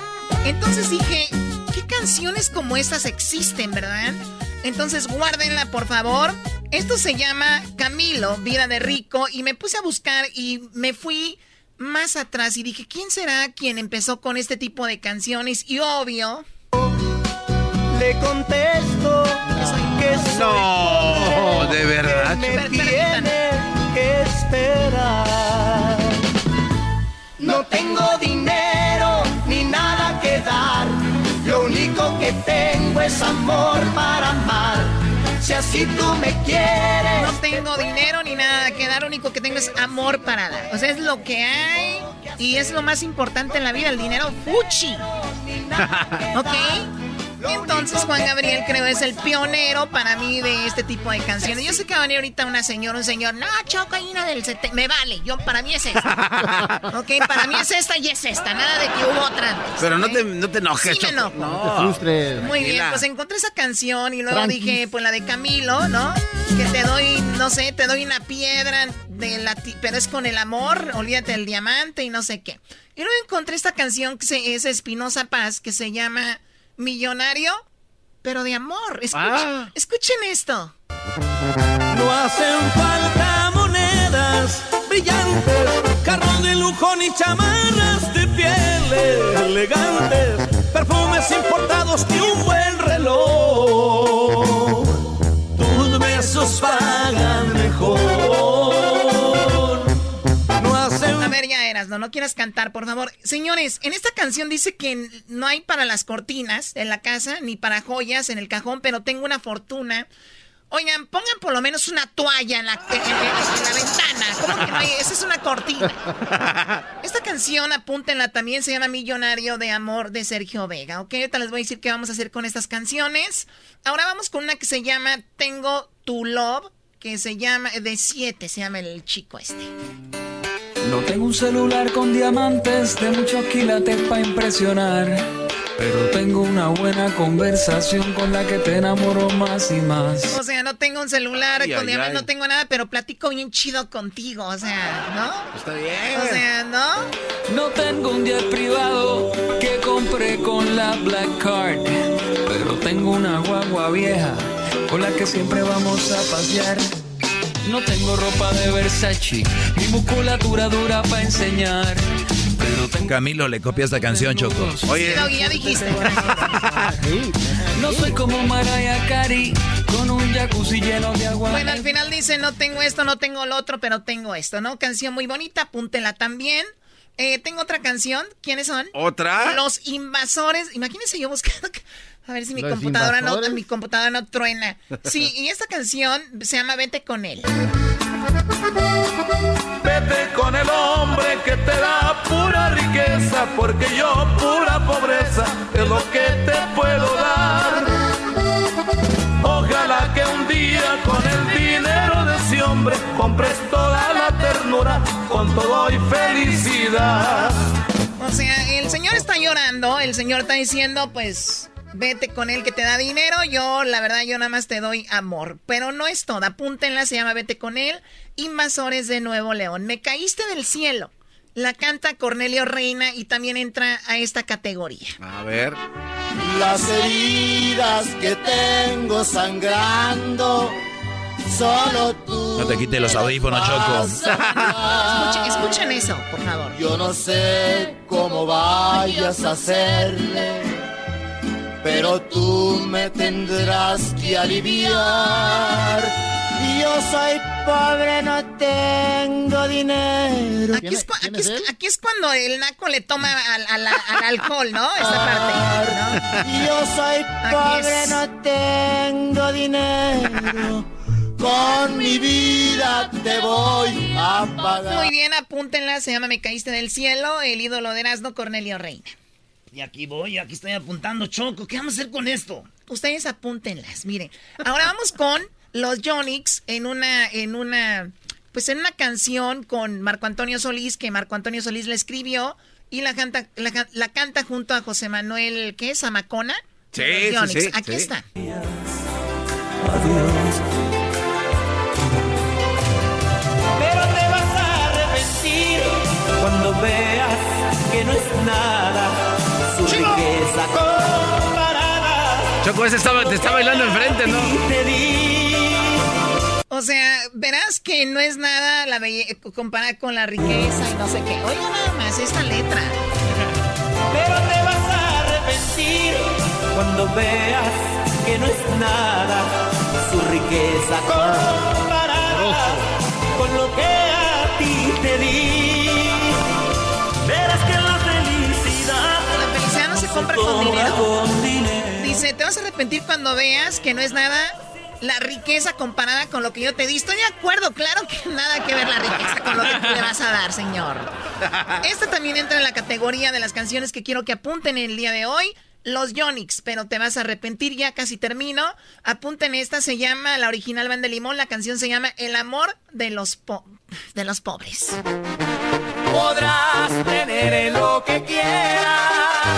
Entonces dije, ¿qué canciones como estas existen, verdad? Entonces guárdenla, por favor. Esto se llama Camilo, Vida de Rico, y me puse a buscar y me fui más atrás y dije, ¿quién será quien empezó con este tipo de canciones? Y obvio... Le contesto que soy No, de verdad. me tiene que esperar. No tengo dinero ni nada que dar. Lo único que tengo es amor. Si tú me quieres. No tengo dinero ni nada que dar, lo único que tengo es amor para dar. O sea, es lo que hay y es lo más importante en la vida, el dinero fuchi. ¿Ok? Entonces Juan Gabriel creo es el pionero para mí de este tipo de canciones. Yo sé que va a venir ahorita una señora, un señor, no, Choco, hay una del 70. Me vale, yo para mí es esta. ok, para mí es esta y es esta, nada de que hubo otra antes. Pero no te, no te enojes, Sí me Choco. enojo. No. No te frustres. Muy bien, pues encontré esa canción y luego dije, pues la de Camilo, ¿no? Que te doy, no sé, te doy una piedra de la ti- pero es con el amor, olvídate del diamante y no sé qué. Y luego encontré esta canción que se- es Espinosa Paz que se llama Millonario, pero de amor. Escuchen, Ah. escuchen esto. No hacen falta monedas brillantes, carros de lujo ni chamarras de pieles elegantes, perfumes importados y un buen reloj. Tus besos pagan No, no quieras cantar, por favor. Señores, en esta canción dice que no hay para las cortinas en la casa, ni para joyas en el cajón, pero tengo una fortuna. Oigan, pongan por lo menos una toalla en la, en- en- en la ventana. ¿Cómo que no hay? Esa es una cortina. Esta canción, apúntenla también, se llama Millonario de Amor de Sergio Vega. ¿Ok? Ahorita les voy a decir qué vamos a hacer con estas canciones. Ahora vamos con una que se llama Tengo Tu Love, que se llama, de 7 se llama el chico este. No tengo un celular con diamantes de muchos quilates para impresionar. Pero tengo una buena conversación con la que te enamoro más y más. O sea, no tengo un celular, Ay, con ay, diamantes ay. no tengo nada, pero platico bien chido contigo, o sea, ¿no? Está bien. O sea, ¿no? No tengo un jet privado que compré con la Black Card. Pero tengo una guagua vieja con la que siempre vamos a pasear. No tengo ropa de Versace, mi musculatura dura para enseñar. Pero tengo Camilo le copia esta canción, Choco. Sí, Doggy, ya dijiste. No soy como Mariah Carey con un jacuzzi lleno de agua. Bueno, al final dice, no tengo esto, no tengo lo otro, pero tengo esto, ¿no? Canción muy bonita, apúntela también. Eh, tengo otra canción. ¿Quiénes son? ¿Otra? Los invasores. Imagínense yo buscando... A ver si mi ¿Los computadora no, mi computadora no truena. Sí, y esta canción se llama Vete con él. Vete con el hombre que te da pura riqueza, porque yo pura pobreza es lo que te puedo dar. Ojalá que un día con el dinero de ese hombre compres toda la ternura con todo y felicidad. O sea, el señor está llorando, el señor está diciendo, pues, vete con él que te da dinero, yo, la verdad, yo nada más te doy amor. Pero no es todo, apúntenla, se llama Vete con él, Invasores de Nuevo León. Me caíste del cielo. La canta Cornelio Reina y también entra a esta categoría. A ver. Las heridas que tengo sangrando, solo tú. No te quites los audífonos, Choco. Escuchen, escuchen eso, por favor. Yo no sé cómo vayas a hacerle, pero tú me tendrás que aliviar. Yo soy pobre, no tengo dinero. Aquí es, aquí es- aquí es cuando el naco le toma al, al- al alcohol, ¿no? Esta parte. ¿no? Yo soy pobre, es- no tengo dinero. Con mi vida te voy a pagar. Muy bien, apúntenla, se llama Me caíste del cielo, el ídolo de Erasmo Cornelio Reina. Y aquí voy, aquí estoy apuntando, Choco. ¿Qué vamos a hacer con esto? Ustedes apúntenlas, miren. Ahora vamos con los Jonix en una, en una, pues en una canción con Marco Antonio Solís, que Marco Antonio Solís le escribió y la canta, la, ca- la canta junto a José Manuel, ¿qué es? ¿Zamacona? Sí, Los sí, sí, Aquí sí. está. Pero te vas a arrepentir cuando veas que no es nada su riqueza comparada. Choco, ese estaba, te está bailando enfrente, ¿no? Te di O sea, verás que no es nada la belle- comparada con la riqueza y no sé qué. Oiga nada más esta letra. Pero te vas a arrepentir cuando veas que no es nada su riqueza comparada con lo que a ti te di. Compra con dinero. Dice, te vas a arrepentir cuando veas que no es nada la riqueza comparada con lo que yo te di. Estoy de acuerdo, claro que nada que ver la riqueza con lo que tú le vas a dar, señor. Esta también entra en la categoría de las canciones que quiero que apunten el día de hoy. Los Yonix, pero te vas a arrepentir, ya casi termino. Apunten esta, se llama, la original Van de Limón, la canción se llama El amor de los, po- de los pobres. Podrás tener lo que quieras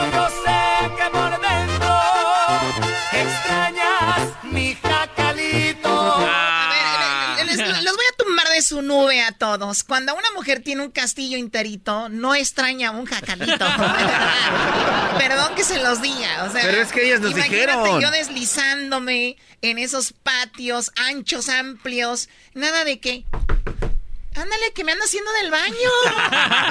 su nube a todos. Cuando una mujer tiene un castillo enterito, no extraña un jacalito. Perdón que se los diga. O sea, Pero es que ellas nos imagínate dijeron. yo deslizándome en esos patios anchos, amplios. Nada de que. Ándale, que me ando haciendo del baño.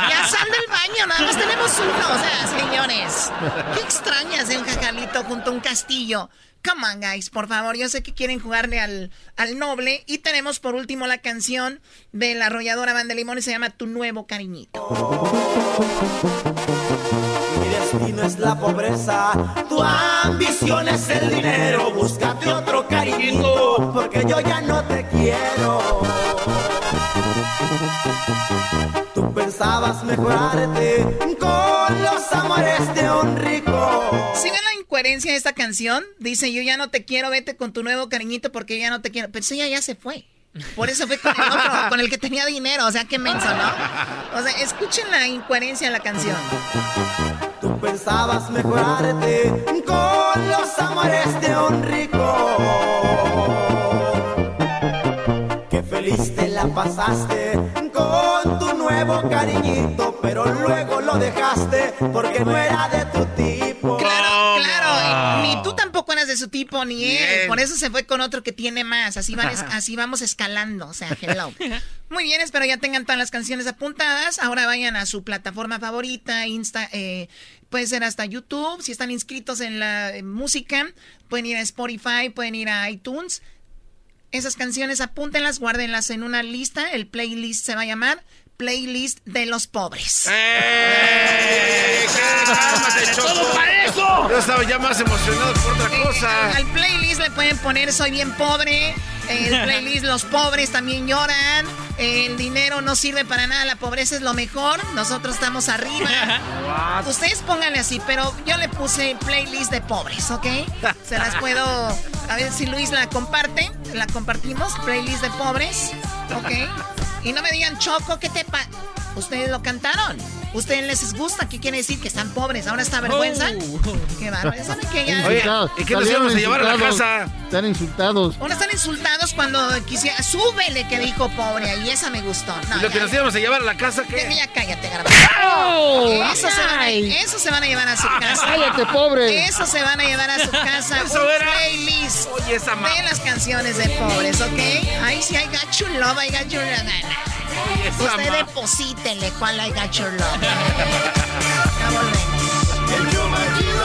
Ya sal del baño, nada más tenemos uno. O sea, señores, qué extrañas de un jacalito junto a un castillo. Come on, guys, por favor. Yo sé que quieren jugarle al, al noble. Y tenemos por último la canción de la arrolladora Van de Limón y se llama Tu Nuevo Cariñito. Mi destino es la pobreza, tu ambición es el dinero. Búscate otro cariñito, porque yo ya no te quiero. Pensabas mejorarte con los amores de un rico. Si ven la incoherencia de esta canción, dice yo ya no te quiero, vete con tu nuevo cariñito porque yo ya no te quiero. Pero ella ya se fue. Por eso fue con el otro, con el que tenía dinero. O sea, qué menso, ¿no? O sea, escuchen la incoherencia de la canción. Tú pensabas mejorarte con los amores de un rico. Qué feliz te la pasaste con tu nuevo cariñito, pero luego lo dejaste porque no era de tu tipo. Claro, claro. Ni tú tampoco eras de su tipo, ni él. Bien. Por eso se fue con otro que tiene más. Así, van es- así vamos escalando. O sea, hello. Muy bien, espero ya tengan todas las canciones apuntadas. Ahora vayan a su plataforma favorita, Insta, eh, puede ser hasta YouTube. Si están inscritos en la música, pueden ir a Spotify, pueden ir a iTunes. Esas canciones apúntenlas, guárdenlas en una lista. El playlist se va a llamar Playlist de los Pobres. ¡Todo para eso! Yo estaba ya más emocionado por otra cosa. Al playlist le pueden poner Soy bien pobre. El playlist Los pobres también lloran. El dinero no sirve para nada. La pobreza es lo mejor. Nosotros estamos arriba. Ustedes pónganle así, pero yo le puse playlist de pobres, ¿ok? Se las puedo. A ver si Luis la comparte. La compartimos. Playlist de pobres, ¿ok? Y no me digan, Choco, ¿qué te pasa? Ustedes lo cantaron. Ustedes les gusta. ¿Qué quiere decir? Que están pobres. ¿Ahora está vergüenza? Qué bárbaro. ¿Saben qué? Ya- Oye, ¿y qué nos íbamos a llevar a la casa? Están insultados. Ahora están insultados cuando quisiera. Súbele que dijo pobre. Y esa me gustó. No, ¿Y lo que ya- nos íbamos a llevar a la casa qué? Ya, cállate, garbanzo. ¡Oh! Eso, se van a, Ay. eso se van a llevar a su casa. Cállate, pobre. Eso se van a llevar a su casa. Eso un era. playlist Oye, esa de las canciones de pobres, ¿ok? Ahí sí, I got your love, I got your love. Usted deposítenle cuál I got your love. Ya volvemos.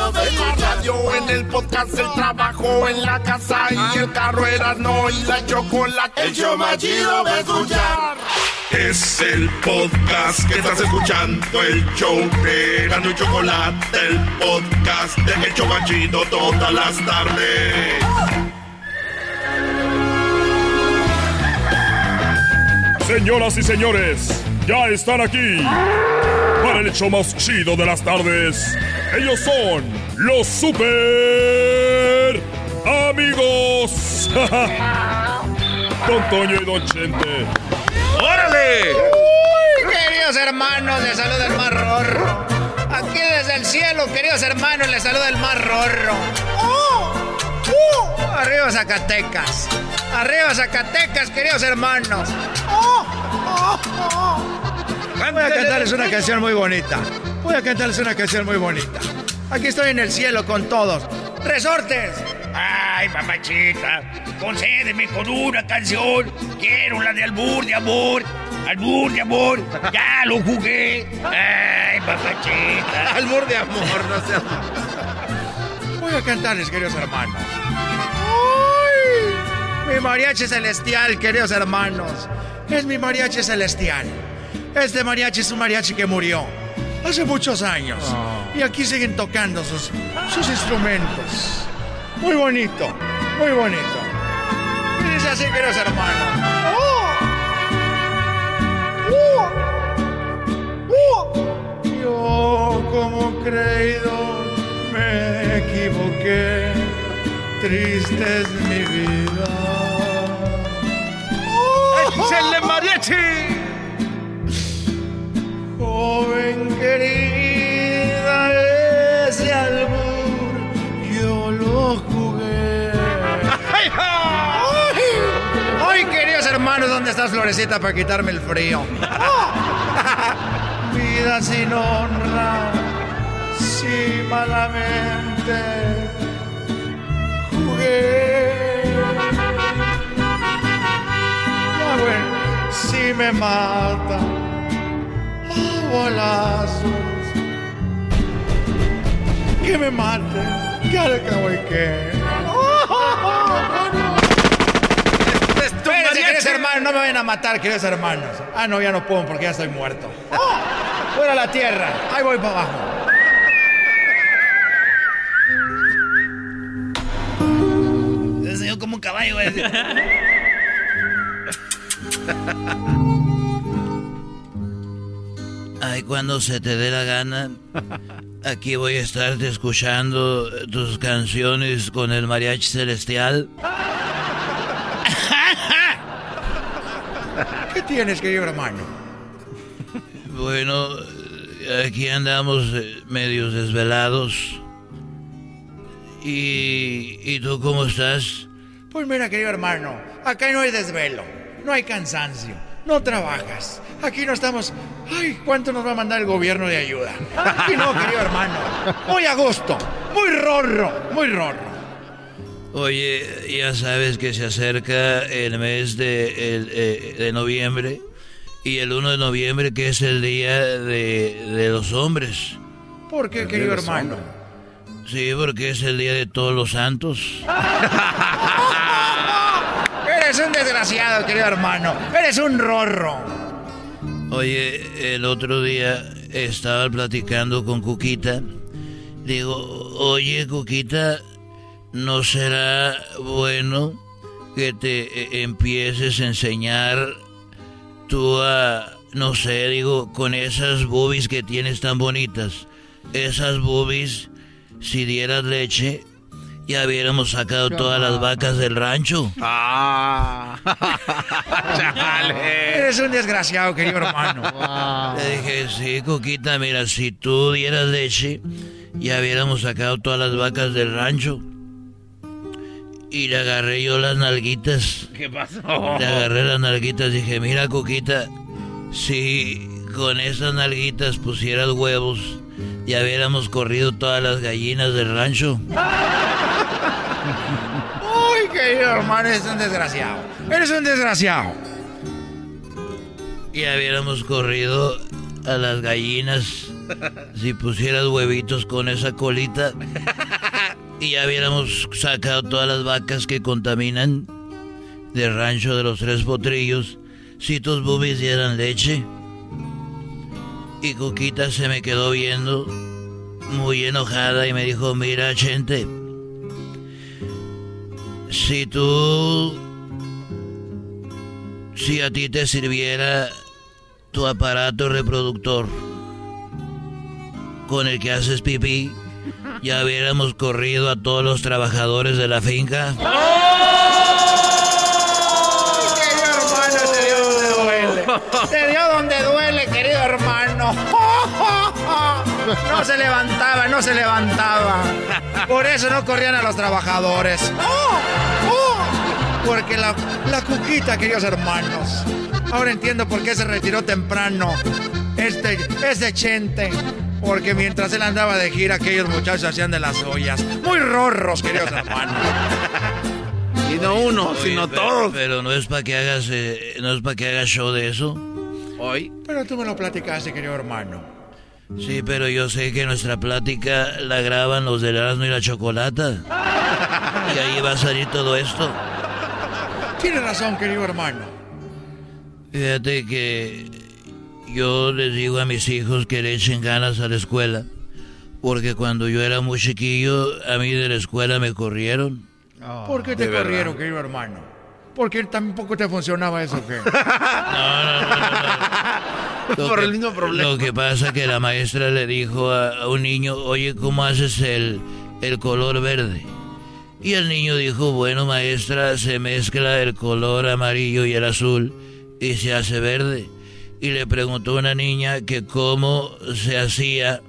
El radio, en el podcast, el trabajo, en la casa y el carro era no y la chocolate. El show más chido de escuchar. Es el podcast que estás escuchando, el show de Gano y Chocolate, el podcast de El chido todas las tardes. Señoras y señores, ya están aquí para el hecho más chido de las tardes. Ellos son los super amigos. Don Toño y Don Chente. ¡Órale! Uy, queridos hermanos, les saluda el más rorro. Aquí desde el cielo, queridos hermanos, les saluda el más rorro. Arriba Zacatecas. Arriba Zacatecas, queridos hermanos. ¡Oh! ¡Oh! ¡Oh! Voy a cantarles una canción muy bonita. Voy a cantarles una canción muy bonita. Aquí estoy en el cielo con todos. ¡Resortes! Ay, mamachita, concédeme con una canción. Quiero la de albur de amor. Albur de amor. Ya lo jugué. Ay, mamachita. Albur de amor, no seas... Voy a cantarles, queridos hermanos. Mi mariachi celestial, queridos hermanos. Es mi mariachi celestial. Este mariachi es un mariachi que murió hace muchos años. Y aquí siguen tocando sus, sus instrumentos. Muy bonito, muy bonito. Y dice así, queridos hermanos. Yo como creído me equivoqué, triste es mi vida. ¡Échenle mariachi! Joven querida, ese albur yo lo jugué. ¡Ay, ay, queridos hermanos, ¿dónde estás, Florecita, para quitarme el frío? Vida sin honra, si malamente Ya bueno, si me mata a balazos, que me mate, que al cabo y que. Espérense, queridos hermanos, no me vayan a matar, queridos hermanos. Ah, no, ya no puedo porque ya estoy muerto. Fuera a la tierra, ahí voy para abajo. Como un caballo, güey. Ay, cuando se te dé la gana, aquí voy a estarte escuchando tus canciones con el mariachi celestial. ¿Qué tienes, querido hermano? Bueno, aquí andamos eh, medios desvelados. ¿Y, ¿Y tú cómo estás? Pues mira, querido hermano, acá no hay desvelo, no hay cansancio, no trabajas. Aquí no estamos. Ay, ¿cuánto nos va a mandar el gobierno de ayuda? Aquí no, querido hermano. Muy a gusto, muy rorro, muy rorro. Oye, ya sabes que se acerca el mes de, el, eh, de noviembre y el 1 de noviembre que es el día de, de los hombres. ¿Por qué, querido hermano? Sí, porque es el día de todos los santos. Eres un desgraciado, querido hermano. Eres un rorro. Oye, el otro día estaba platicando con Cuquita. Digo, oye, Cuquita, ¿no será bueno que te eh, empieces a enseñar tú a, no sé, digo, con esas boobies que tienes tan bonitas? Esas boobies, si dieras leche, ya hubiéramos sacado todas las vacas del rancho. Ah. Eres un desgraciado, querido hermano. Le dije, sí, Coquita, mira, si tú dieras leche, ya hubiéramos sacado todas las vacas del rancho. Y le agarré yo las nalguitas. ¿Qué pasó? Le agarré las nalguitas y dije, mira, Coquita, si con esas nalguitas pusieras huevos, ya hubiéramos corrido todas las gallinas del rancho. Uy, querido hermano, eres un desgraciado. Eres un desgraciado. Ya hubiéramos corrido a las gallinas si pusieras huevitos con esa colita. Y ya hubiéramos sacado todas las vacas que contaminan del rancho de los tres potrillos si tus boobies dieran leche. Y Coquita se me quedó viendo muy enojada y me dijo, mira, gente, si tú, si a ti te sirviera tu aparato reproductor con el que haces pipí, ya hubiéramos corrido a todos los trabajadores de la finca. Querido hermano, te dio donde duele. Te dio donde duele, querido hermano. No se levantaba, no se levantaba. Por eso no corrían a los trabajadores. Porque la, la cuquita, queridos hermanos. Ahora entiendo por qué se retiró temprano. Este, este chente. Porque mientras él andaba de gira, aquellos muchachos hacían de las ollas. Muy rorros, queridos hermanos. Y no uno, Oye, sino pero- todos. Pero no es para que hagas, eh, no es para que hagas show de eso. Hoy. Pero tú me lo platicaste, querido hermano. Sí, pero yo sé que nuestra plática la graban los del Erasmo y la Chocolata. Y ahí va a salir todo esto. Tienes razón, querido hermano. Fíjate que yo les digo a mis hijos que le echen ganas a la escuela. Porque cuando yo era muy chiquillo, a mí de la escuela me corrieron. ¿Por qué te verdad. corrieron, querido hermano? ¿Por qué tampoco te funcionaba eso, qué? Lo Por que- el mismo problema. Lo que pasa que la maestra le dijo a, a un niño, oye, ¿cómo haces el, el color verde? Y el niño dijo, bueno, maestra, se mezcla el color amarillo y el azul y se hace verde. Y le preguntó a una niña que cómo se hacía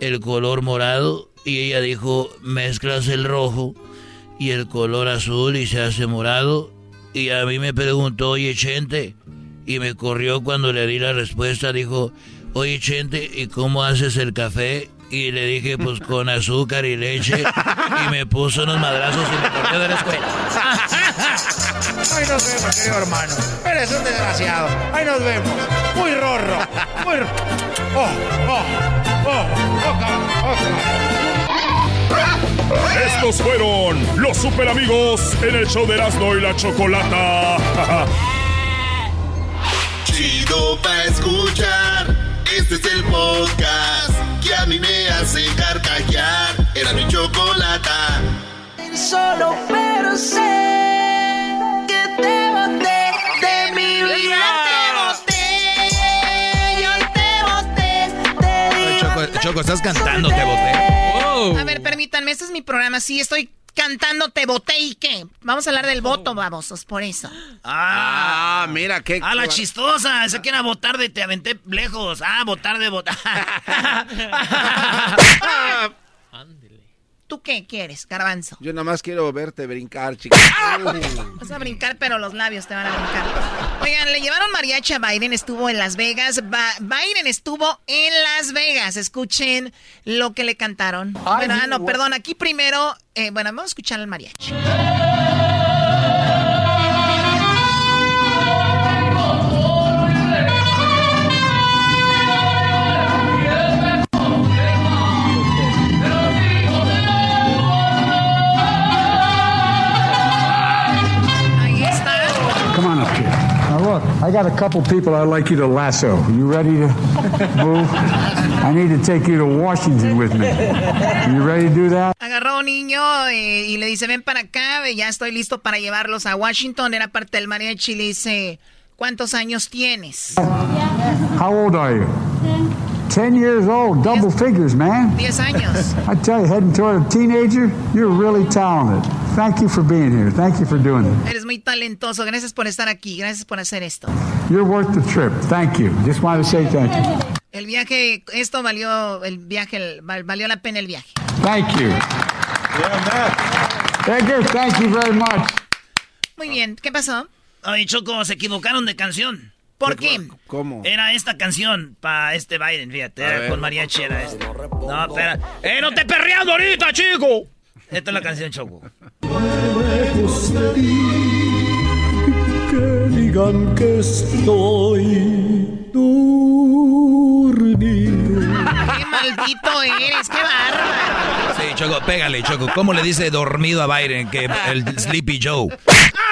el color morado y ella dijo, mezclas el rojo y el color azul y se hace morado. Y a mí me preguntó, oye, Chente, y me corrió cuando le di la respuesta, dijo, oye, Chente, ¿y cómo haces el café? Y le dije, pues con azúcar y leche, y me puso unos madrazos y me corrió de la escuela. Ahí nos vemos, querido hermano. Eres un desgraciado. Ahí nos vemos. Muy rorro. Muy ro- Oh, oh, oh, oh, oh, oh. Estos fueron los super amigos en el show de Erasmo y la Chocolata. Chido pa' escuchar. Este es el podcast que a mí me hace carcajear. Era mi chocolata. Solo pero sé que te boté de mi vida. Te boté, yo te boté. Choco, estás cantando, te boté. A ver, permítanme, este es mi programa. Sí, estoy cantando, te boté y qué. Vamos a hablar del voto, babosos, por eso. Ah, mira qué. A la chistosa, esa que era votar de te aventé lejos. Ah, votar de votar. ¿Tú qué quieres, garbanzo? Yo nada más quiero verte brincar, chica. Vas a brincar, pero los labios te van a brincar. Oigan, le llevaron mariachi a Biden, estuvo en Las Vegas. Ba- Biden estuvo en Las Vegas. Escuchen lo que le cantaron. Bueno, ah, no, perdón, aquí primero, eh, bueno, vamos a escuchar al mariachi. Look, I got a couple people I'd like you to lasso. You ready to move? I need to take you to Washington with me. You ready to do that? Agarró a un niño eh, y le dice, ven para acá, ya estoy listo para llevarlos a Washington. Era parte del mariachi y le dice, ¿cuántos años tienes? How old are you? Ten years old, double figures, man. Diez años. I tell you, heading toward a teenager, you're really talented. Thank you for being here. Thank you for doing it. Eres muy talentoso, gracias por estar aquí, gracias por hacer esto. You're worth the trip. Thank you. Just wanted to say thank you. El viaje, esto valió el viaje, valió la pena el viaje. Thank you. Edgar, thank you very much. Muy bien, ¿qué pasó? Ay, Choco, se equivocaron de canción. ¿Por qué? ¿Cómo? Era esta canción para este Biden, fíjate. Era con mariachi era este. No, espera. ¡Eh, no te perreando ahorita, chico! Esta es la canción, Choco. lejos de ti, que digan que estoy dormido. ¡Qué maldito eres! ¡Qué bárbaro! Sí, Choco, pégale, Choco. ¿Cómo le dice dormido a Biden que el Sleepy Joe?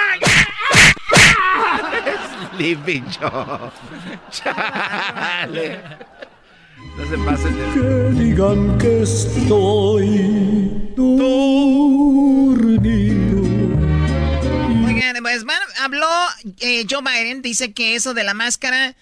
Joe. Chale. No se pasen de... Que digan que estoy dormido. Oigan, pues bueno, habló eh, Joe Biden, dice que eso de la máscara,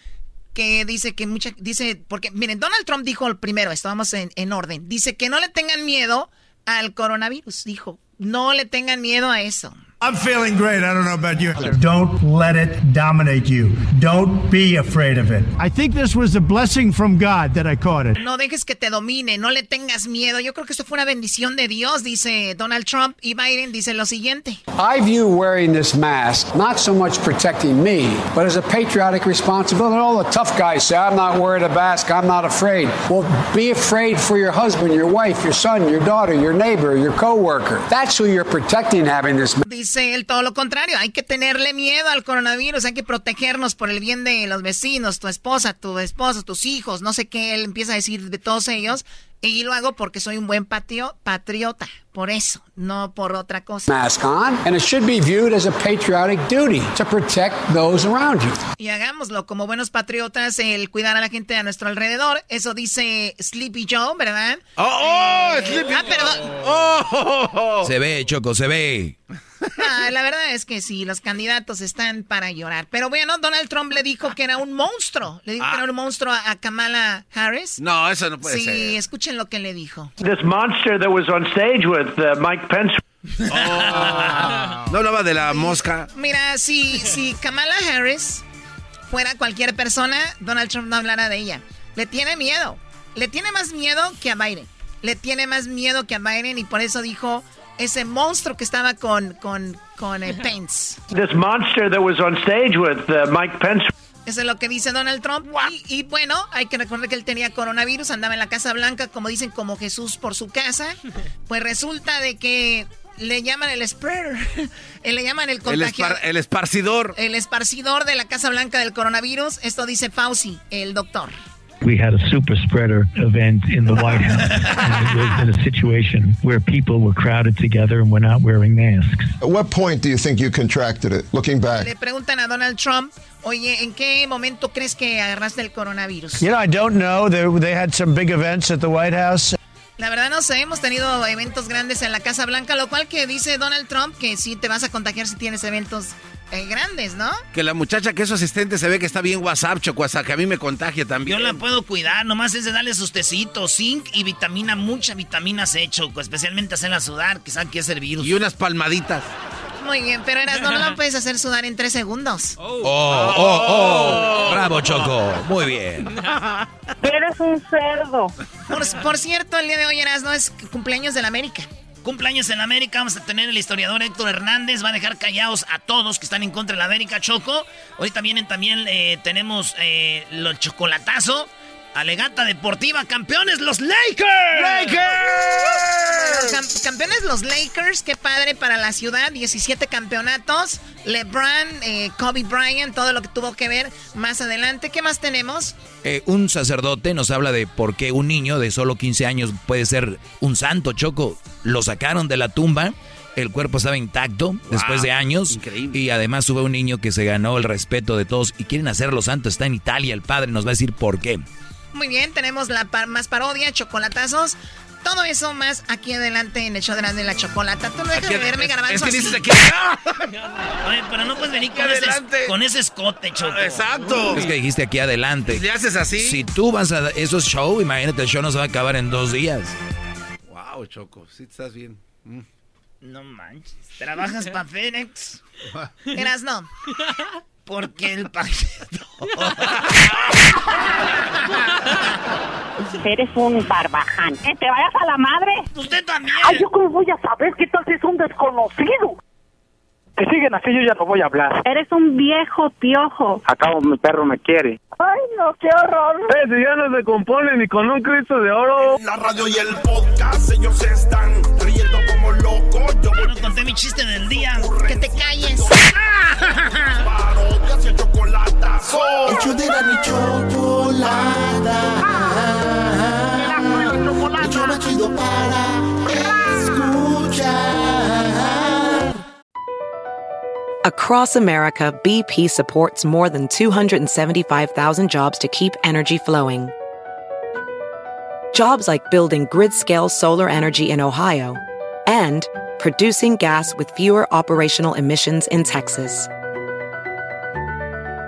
que dice que mucha, dice, porque miren, Donald Trump dijo el primero, esto vamos en, en orden, dice que no le tengan miedo al coronavirus, dijo, no le tengan miedo a eso. I'm feeling great. I don't know about you. Don't let it dominate you. Don't be afraid of it. I think this was a blessing from God that I caught it. No dejes que te domine, no le tengas miedo. Yo creo que esto fue una bendición de Dios, dice Donald Trump. Y Biden dice lo siguiente. I view wearing this mask not so much protecting me, but as a patriotic responsibility. All the tough guys say, I'm not wearing a mask, I'm not afraid. Well, be afraid for your husband, your wife, your son, your daughter, your neighbor, your coworker. That's who you're protecting having this mask. Dice él todo lo contrario, hay que tenerle miedo al coronavirus, hay que protegernos por el bien de los vecinos, tu esposa, tu esposo, tus hijos, no sé qué, él empieza a decir de todos ellos. Y lo hago porque soy un buen patio, patriota, por eso, no por otra cosa. Mask on, and it should be viewed as a patriotic duty to protect those around you. Y hagámoslo como buenos patriotas, el cuidar a la gente a nuestro alrededor. Eso dice Sleepy Joe, ¿verdad? ¡Oh, oh! Eh, Sleepy ah, perdón. ¡Oh! Se ve, Choco, se ve. Ah, la verdad es que sí, los candidatos están para llorar. Pero bueno, Donald Trump le dijo que era un monstruo. Le dijo que era un monstruo a, a Kamala Harris. No, eso no puede sí, ser. escuchen lo que le dijo. This monster that was on stage with uh, Mike Pence. No hablaba de la mosca. Mira, si, si Kamala Harris fuera cualquier persona, Donald Trump no hablara de ella. Le tiene miedo. Le tiene más miedo que a Biden. Le tiene más miedo que a Biden y por eso dijo ese monstruo que estaba con, con, con eh, Pence. This monster that was on stage with uh, Mike Pence. Eso es lo que dice Donald Trump. Y, y bueno, hay que recordar que él tenía coronavirus, andaba en la Casa Blanca, como dicen, como Jesús por su casa. Pues resulta de que le llaman el spreader, le llaman el El, contagio. espar- el esparcidor. El esparcidor de la Casa Blanca del coronavirus. Esto dice Fauci, el doctor. We had a super spreader event in the White House. and it was in a situation where people were crowded together and were not wearing masks. At what point do you think you contracted it? Looking back. Le preguntan a Donald Trump, oye, ¿en qué momento crees que agarraste el coronavirus? You know, I don't know. They, they had some big events at the White House. La verdad no sé, hemos tenido eventos grandes en la Casa Blanca, lo cual que dice Donald Trump que sí te vas a contagiar si tienes eventos eh, grandes, ¿no? Que la muchacha que es su asistente se ve que está bien WhatsApp, Choco, hasta que a mí me contagia también. Yo la puedo cuidar, nomás es de darle sus tecitos, zinc y vitamina, mucha vitamina C, Choco, especialmente hacerla sudar, que saben que es el virus. Y unas palmaditas. Muy bien, pero eras no lo puedes hacer sudar en tres segundos. Oh, oh, oh. Bravo, Choco. Muy bien. Eres un cerdo. Por, por cierto, el día de hoy eras no es cumpleaños de la América. Cumpleaños en América, vamos a tener el historiador Héctor Hernández, va a dejar callados a todos que están en contra de la América Choco. Hoy también, también eh, tenemos eh, los chocolatazo. Alegata deportiva, campeones los Lakers. Lakers. campeones los Lakers, qué padre para la ciudad, 17 campeonatos. LeBron, eh, Kobe Bryant, todo lo que tuvo que ver más adelante. ¿Qué más tenemos? Eh, un sacerdote nos habla de por qué un niño de solo 15 años puede ser un santo, Choco. Lo sacaron de la tumba el cuerpo estaba intacto después de años. Y además sube un niño que se ganó el respeto de todos y quieren hacerlo santo. Está en Italia, el padre nos va a decir por qué. Muy bien, tenemos la más parodia, chocolatazos. Todo eso más aquí adelante en el show de la, chocolata. Tú no dejas de verme, garbanzo. Es que dices aquí. Oye, pero no puedes venir con ese, con ese, escote, Choco. Exacto. Es que dijiste aquí adelante. Si haces así. Si tú vas a esos show, imagínate, el show no se va a acabar en dos días. Wow, Choco, sí estás bien. Mm. No manches. ¿Trabajas para Fénix? Eras no. Porque el paquete. Eres un barbaján. ¿Eh? ¿Te vayas a la madre? Usted también. Ay, yo cómo voy a saber que tal es un desconocido. Que siguen así, yo ya no voy a hablar. Eres un viejo piojo. Acabo, mi perro me quiere. Ay, no, qué horror. Eh, si ya no se compone ni con un Cristo de oro. La radio y el podcast, ellos están riendo como locos. Yo no conté mi chiste del día. Que te calles. Hecho de la chido para escuchar. Across America, BP supports more than 275,000 jobs to keep energy flowing. Jobs like building grid-scale solar energy in Ohio and producing gas with fewer operational emissions in Texas.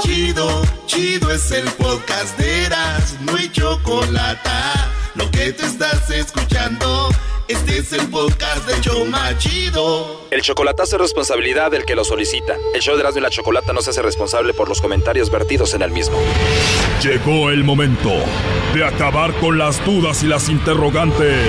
Chido, chido es el podcast de Eras, no hay chocolate. Lo que te estás escuchando, este es el podcast de Choma Chido. El chocolatazo es responsabilidad del que lo solicita. El show de Erasmo y la Chocolata no se hace responsable por los comentarios vertidos en el mismo. Llegó el momento de acabar con las dudas y las interrogantes.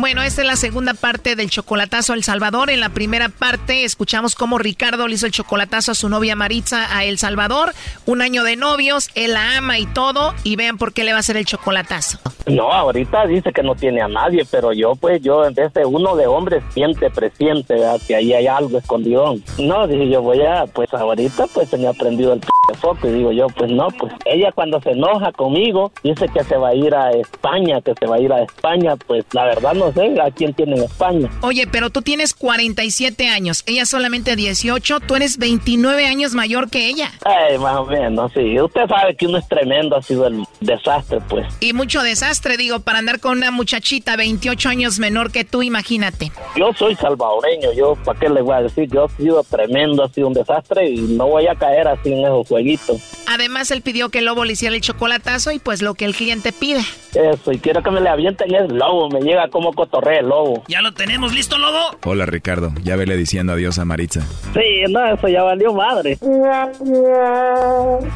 Bueno, esta es la segunda parte del chocolatazo a El Salvador. En la primera parte escuchamos cómo Ricardo le hizo el chocolatazo a su novia Maritza a El Salvador. Un año de novios, él la ama y todo. Y vean por qué le va a hacer el chocolatazo. No, ahorita dice que no tiene a nadie, pero yo pues yo en vez de uno de hombres siente, presiente ¿verdad? que ahí hay algo escondido. No, dije yo voy a, pues ahorita pues se me ha prendido el p foco y digo yo pues no, pues ella cuando se enoja conmigo dice que se va a ir a España, que se va a ir a España, pues la verdad no sé a quién tiene en España. Oye, pero tú tienes 47 años, ella solamente 18, tú eres 29 años mayor que ella. Ay, más o menos, sí. Usted sabe que uno es tremendo, ha sido el desastre, pues. Y mucho desastre, digo, para andar con una muchachita 28 años menor que tú, imagínate. Yo soy salvadoreño, yo, ¿para qué le voy a decir? Yo he sido tremendo, ha sido un desastre y no voy a caer así en esos juegos. jueguito. Además, él pidió que el lobo le hiciera el chocolatazo y pues lo que el cliente pide. Eso, y quiero que me le avienten el lobo, me llega como cotorrea el lobo. ¿Ya lo tenemos listo, lobo? Hola, Ricardo. Ya vele diciendo adiós a Maritza. Sí, no, eso ya valió madre.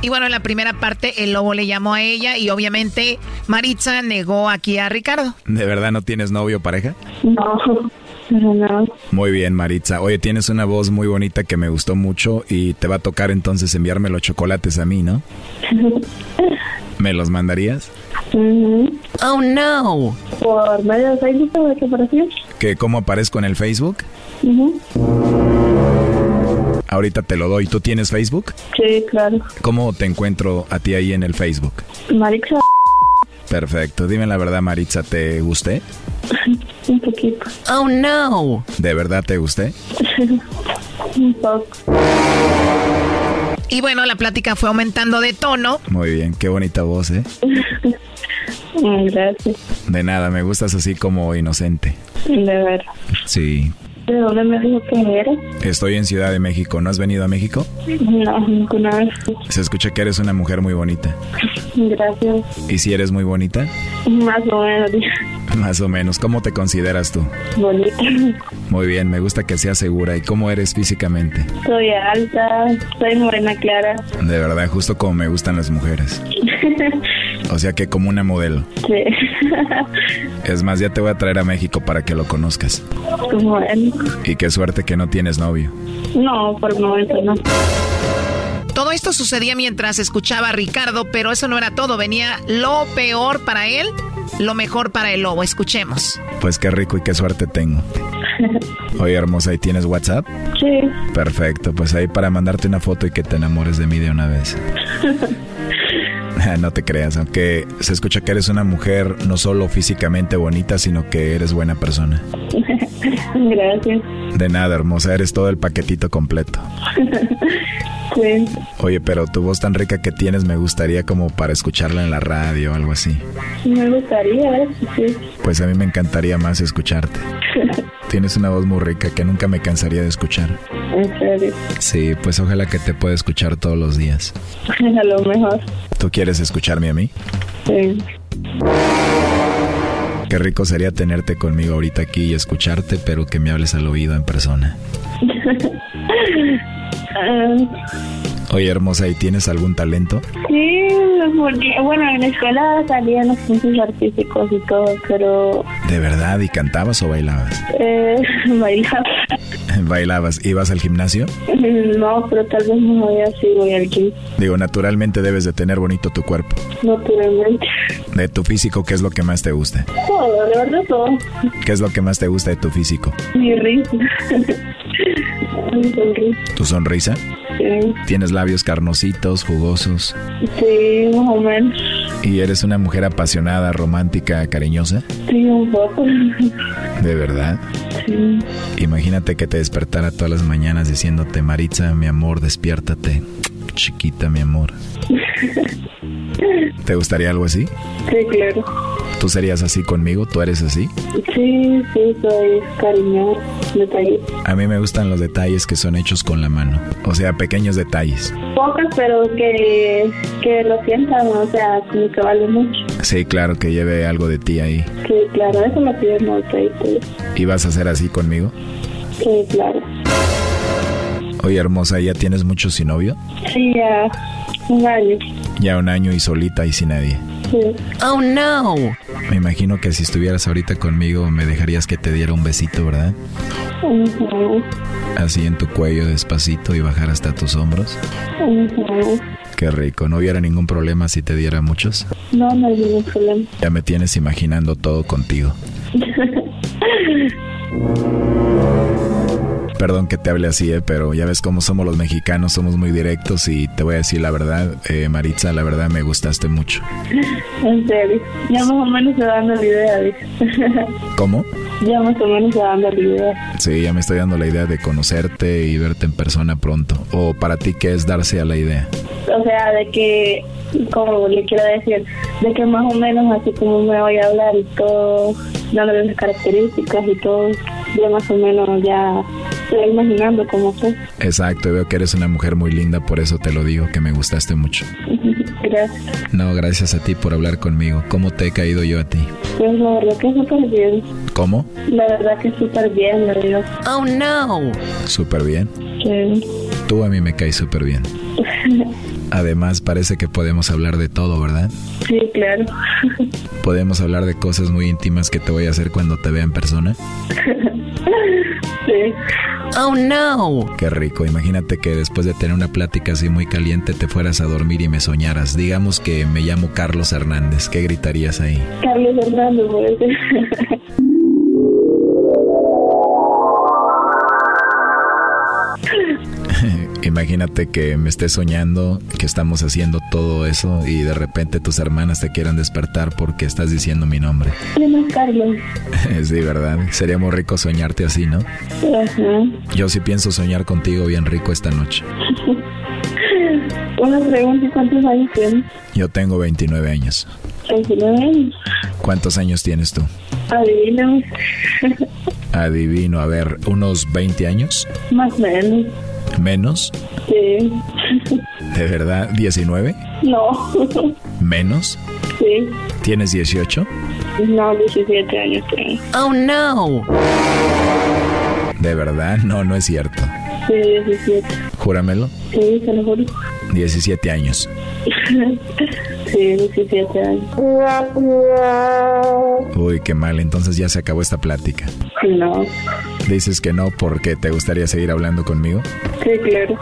Y bueno, en la primera parte el lobo le llamó a ella y obviamente Maritza negó aquí a Ricardo. ¿De verdad no tienes novio o pareja? No, no. Muy bien, Maritza. Oye, tienes una voz muy bonita que me gustó mucho y te va a tocar entonces enviarme los chocolates a mí, ¿no? ¿Me los mandarías? Oh no. Por medio de Facebook de qué apareció. ¿Que cómo aparezco en el Facebook? Ujú. Ahorita te lo doy. ¿Tú tienes Facebook? Sí, claro. ¿Cómo te encuentro a ti ahí en el Facebook? Marixa, Perfecto. Dime la verdad, Maritza, ¿te gusté? un poquito. Oh no. ¿De verdad te gusté? un poco. Y bueno, la plática fue aumentando de tono. Muy bien, qué bonita voz, ¿eh? Gracias. De nada, me gustas así como inocente. De verdad. Sí. ¿De dónde me dijo que eres? Estoy en Ciudad de México. ¿No has venido a México? No, ninguna vez. Se escucha que eres una mujer muy bonita. Gracias. ¿Y si eres muy bonita? Más o menos. Más o menos. ¿Cómo te consideras tú? Bonita. Muy bien, me gusta que seas segura. ¿Y cómo eres físicamente? Soy alta, soy morena clara. De verdad, justo como me gustan las mujeres. O sea que como una modelo. sí. Es más, ya te voy a traer a México para que lo conozcas. Bueno. Y qué suerte que no tienes novio. No, por el momento no. Todo esto sucedía mientras escuchaba a Ricardo, pero eso no era todo. Venía lo peor para él, lo mejor para el lobo. Escuchemos. Pues qué rico y qué suerte tengo. Oye, hermosa, ¿y tienes WhatsApp? Sí. Perfecto, pues ahí para mandarte una foto y que te enamores de mí de una vez. No te creas, aunque se escucha que eres una mujer no solo físicamente bonita, sino que eres buena persona. Gracias. De nada, hermosa, eres todo el paquetito completo. Sí. Oye, pero tu voz tan rica que tienes me gustaría como para escucharla en la radio o algo así. Me gustaría, ¿eh? sí. Pues a mí me encantaría más escucharte. Tienes una voz muy rica que nunca me cansaría de escuchar. En serio. Sí, pues ojalá que te pueda escuchar todos los días. A lo mejor. ¿Tú quieres escucharme a mí? Sí. Qué rico sería tenerte conmigo ahorita aquí y escucharte, pero que me hables al oído en persona. Ah, Oye, hermosa, ¿y tienes algún talento? sí, porque, bueno, en la escuela salían los puntos artísticos y todo, pero ¿De verdad? ¿Y cantabas o bailabas? eh, bailaba. ¿Bailabas? ¿Ibas al gimnasio? No, pero tal vez no voy así, voy al gym. Digo, naturalmente debes de tener bonito tu cuerpo. Naturalmente. De tu físico, ¿qué es lo que más te gusta? Todo, de verdad todo. ¿Qué es lo que más te gusta de tu físico? Mi risa. Mi sonrisa. ¿Tu sonrisa? Sí, ¿Tienes labios carnositos, jugosos? sí, más o menos. ¿Y eres una mujer apasionada, romántica, cariñosa? Sí, un poco. ¿De verdad? Sí. Imagínate que te despertara todas las mañanas diciéndote, Maritza, mi amor, despiértate. Chiquita, mi amor. ¿Te gustaría algo así? Sí, claro. ¿Tú serías así conmigo? ¿Tú eres así? Sí, sí, soy cariñosa, detallista. A mí me gustan los detalles que son hechos con la mano. O sea, pequeños detalles. Pocas, pero que, que lo sientan, o sea, como que vale mucho. Sí, claro, que lleve algo de ti ahí. Sí, claro, eso me pide detallista. ¿Y vas a ser así conmigo? Sí, claro. Oye, hermosa, ¿ya tienes mucho sin novio? Sí, ya un año. Ya un año y solita y sin nadie. Sí. Oh no. Me imagino que si estuvieras ahorita conmigo me dejarías que te diera un besito, ¿verdad? Ujú, Así en tu cuello despacito y bajar hasta tus hombros. ujú. Qué rico, no hubiera ningún problema si te diera muchos. No, no hay ningún problema. Ya me tienes imaginando todo contigo. Perdón que te hable así, eh, pero ya ves cómo somos los mexicanos, somos muy directos y te voy a decir la verdad, eh, Maritza, la verdad me gustaste mucho. en serio. Ya más o menos se dando la idea. ¿Cómo? ya más o menos se dando la idea. Sí, ya me estoy dando la idea de conocerte y verte en persona pronto. ¿O para ti qué es darse a la idea? O sea, de que, como le quiero decir, de que más o menos así como me voy a hablar y todo, dándole las características y todo, ya más o menos ya estoy imaginando cómo fue. Exacto, veo que eres una mujer muy linda, por eso te lo digo, que me gustaste mucho. Gracias. No, gracias a ti por hablar conmigo. ¿Cómo te he caído yo a ti? Pues la verdad que súper bien. ¿Cómo? La verdad que súper bien, me digo. Oh, no. Súper bien. Sí. Tú a mí me caes súper bien. Además, parece que podemos hablar de todo, ¿verdad? Sí, claro. Podemos hablar de cosas muy íntimas que te voy a hacer cuando te vea en persona. sí. Oh, no. Qué rico. Imagínate que después de tener una plática así muy caliente te fueras a dormir y me soñaras. Digamos que me llamo Carlos Hernández. ¿Qué gritarías ahí? Carlos Hernández, puede ser. Imagínate que me estés soñando que estamos haciendo todo eso y de repente tus hermanas te quieran despertar porque estás diciendo mi nombre. ¿Quién es Carlos? Sí, ¿verdad? Sería muy rico soñarte así, ¿no? Ajá. Yo sí pienso soñar contigo bien rico esta noche. Una pregunta, ¿y ¿cuántos años tienes? Yo tengo 29 años. 29 años. ¿Cuántos años tienes tú? Adivina. Adivino, a ver, unos 20 años, Más o menos. Menos, Sí. de verdad, 19, No. menos, Sí. tienes 18, No, 17 años tengo. Oh, no. de verdad, no, no es cierto. Sí, 17. Júramelo, Sí, se lo juro. 17 años. Sí, 17 años. Uy, qué mal, entonces ya se acabó esta plática. No. Dices que no porque te gustaría seguir hablando conmigo, Sí, claro.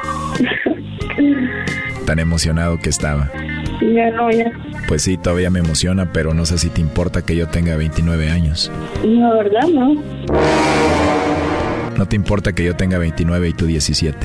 tan emocionado que estaba. Ya no, ya. Pues sí, todavía me emociona, pero no sé si te importa que yo tenga 29 años. La verdad, no. No te importa que yo tenga 29 y tú 17.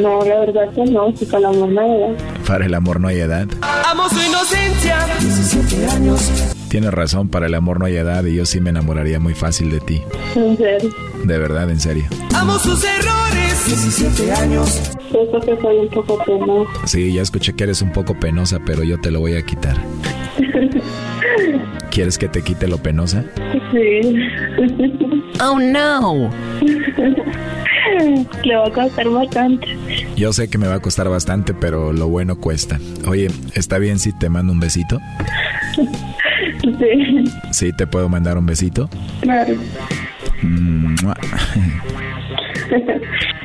No, la verdad que no. Si con la mamá era. Para el amor no hay edad. Amo su inocencia. 17 años. Tienes razón, para el amor no hay edad y yo sí me enamoraría muy fácil de ti. En serio. De verdad, en serio. Amo sus errores. 17 años. Siento que soy un poco penosa. Sí, ya escuché que eres un poco penosa, pero yo te lo voy a quitar. ¿Quieres que te quite lo penosa? Sí. Oh, no. Le va a costar bastante. Yo sé que me va a costar bastante, pero lo bueno cuesta. Oye, ¿está bien si te mando un besito? Sí, Sí, te puedo mandar un besito. claro.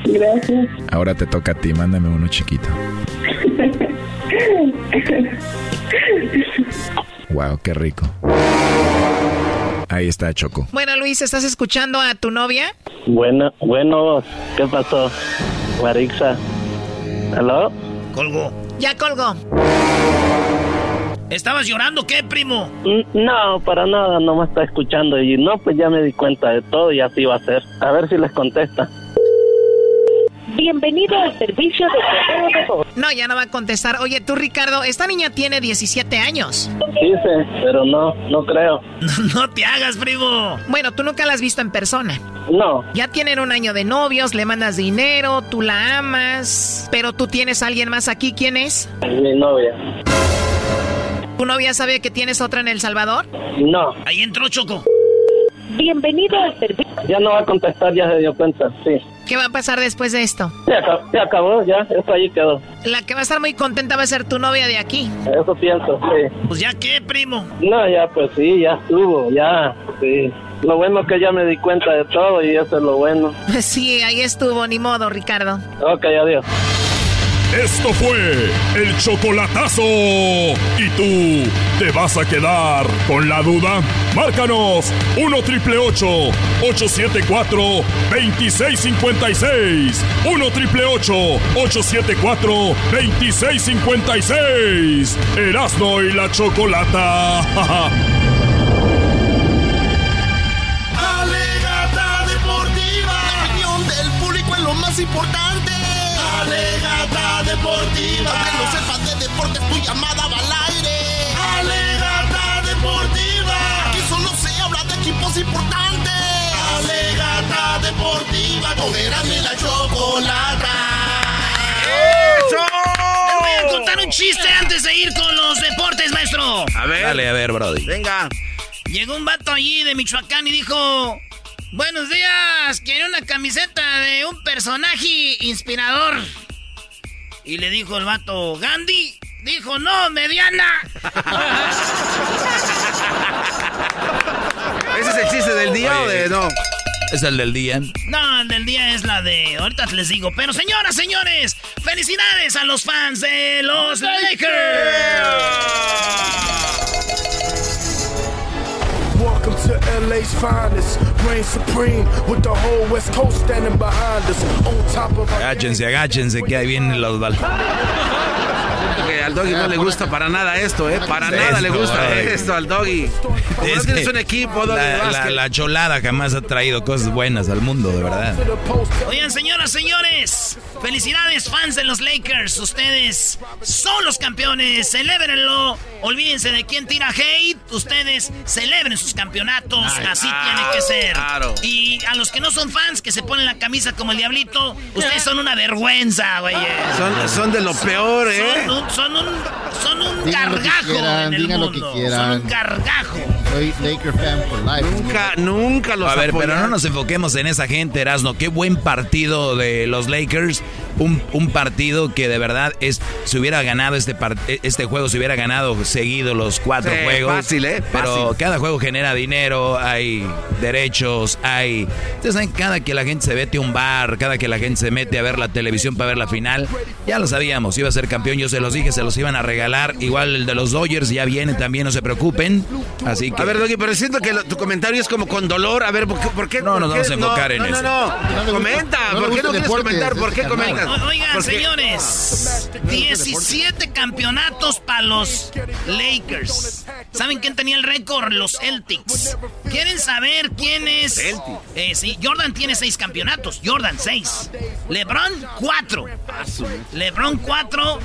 Gracias. Ahora te toca a ti, mándame uno chiquito. Wow, qué rico. Ahí está Choco. Bueno, Luis, ¿estás escuchando a tu novia? Bueno, bueno, ¿qué pasó? Marixa. ¿Aló? Colgó. Ya colgó. ¿Estabas llorando qué, primo? No, para nada, no me está escuchando. Y no, pues ya me di cuenta de todo y así va a ser. A ver si les contesta. Bienvenido al servicio de correo de voz. No, ya no va a contestar. Oye, tú, Ricardo, esta niña tiene 17 años. Dice, pero no, no creo. no te hagas, primo. Bueno, tú nunca la has visto en persona. No, Ya tienen un año de novios, le mandas dinero, tú la amas, pero tú tienes a alguien más aquí. ¿Quién es? mi novia. ¿Tu novia sabe que tienes otra en El Salvador? No, Ahí entró Choco. Bienvenido al servicio. ya no va a contestar, ya se dio cuenta, sí. ¿Qué va a pasar después de esto? Se acabó, se acabó ya, eso ahí quedó. La que va a estar muy contenta va a ser tu novia de aquí. Eso pienso, sí. Pues ya qué, primo. No, ya pues sí, ya estuvo, ya, sí. Lo bueno es que ya me di cuenta de todo y eso es lo bueno. Sí, ahí estuvo, ni modo, Ricardo. Ok, adiós. Esto fue el chocolatazo. ¿Y tú te vas a quedar con la duda? Márcanos 1 triple 874 2656. 1 triple 874 2656. Erasno y la chocolata. Alegata deportiva. La opinión del público es lo más importante. Alegata deportiva. Aunque no sepas de deportes, tu llamada va al aire. Alegata deportiva. Aquí solo se habla de equipos importantes. Alegata deportiva. Y la chocolata. A contar un chiste antes de ir con los deportes, maestro. A ver. Dale, a ver, Brody. Venga. Llegó un vato allí de Michoacán y dijo: Buenos días, quiere una camiseta de un personaje inspirador. Y le dijo el vato, Gandhi. Dijo, no, mediana. ¿Ese es el chiste del día o de no? Es el del día. No, el del día es la de. Ahorita les digo. Pero señoras, señores, felicidades a los fans de los Lakers. Welcome to LA's finest. Agáchense, agáchense, que ahí vienen los bal- Que al doggy no le gusta para nada esto, ¿eh? Para nada le gusta Ay. esto al doggy. Como no Es tienes un equipo, doggy, la, la, básquet. la cholada jamás ha traído cosas buenas al mundo, de verdad. Oigan, señoras, señores, felicidades fans de los Lakers. Ustedes son los campeones, celébrenlo. Olvídense de quién tira hate. Ustedes celebren sus campeonatos. Ay, Así claro, tiene que ser. claro. Y a los que no son fans, que se ponen la camisa como el diablito, ustedes son una vergüenza, güey. Son, son de lo peor, ¿eh? Son un, son un, son un Digan lo que gargajo quieran, en el digan lo mundo. que quieran. Son un gargajo. Soy Laker fan for life. Nunca, nunca los A ver, pero no nos enfoquemos en esa gente, Erasno. Qué buen partido de los Lakers. Un, un partido que de verdad es, si hubiera ganado este, par- este juego, se hubiera ganado seguido los cuatro Sí, juegos. fácil, ¿eh? Pero Fácil. cada juego genera dinero, hay derechos, hay... Ustedes saben, cada que la gente se mete a un bar, cada que la gente se mete a ver la televisión para ver la final, ya lo sabíamos, iba a ser campeón, yo se los dije, se los iban a regalar. Igual el de los Dodgers ya viene también, no se preocupen. Así que... A ver, Doggy, pero siento que lo- tu comentario es como con dolor. A ver, ¿por qué? por qué- No, nos vamos a enfocar en no, eso. No, no, No Comenta, ¿por qué no quieres comentar? ¿Por qué comentas? O- Oigan, Porque- señores, 17 campeonatos para los Lakers. ¿Saben quién tenía el récord? Los Celtics. ¿Quieren saber quién es? Eh, sí, Jordan tiene 6 campeonatos. Jordan, 6. LeBron, 4. LeBron, 4.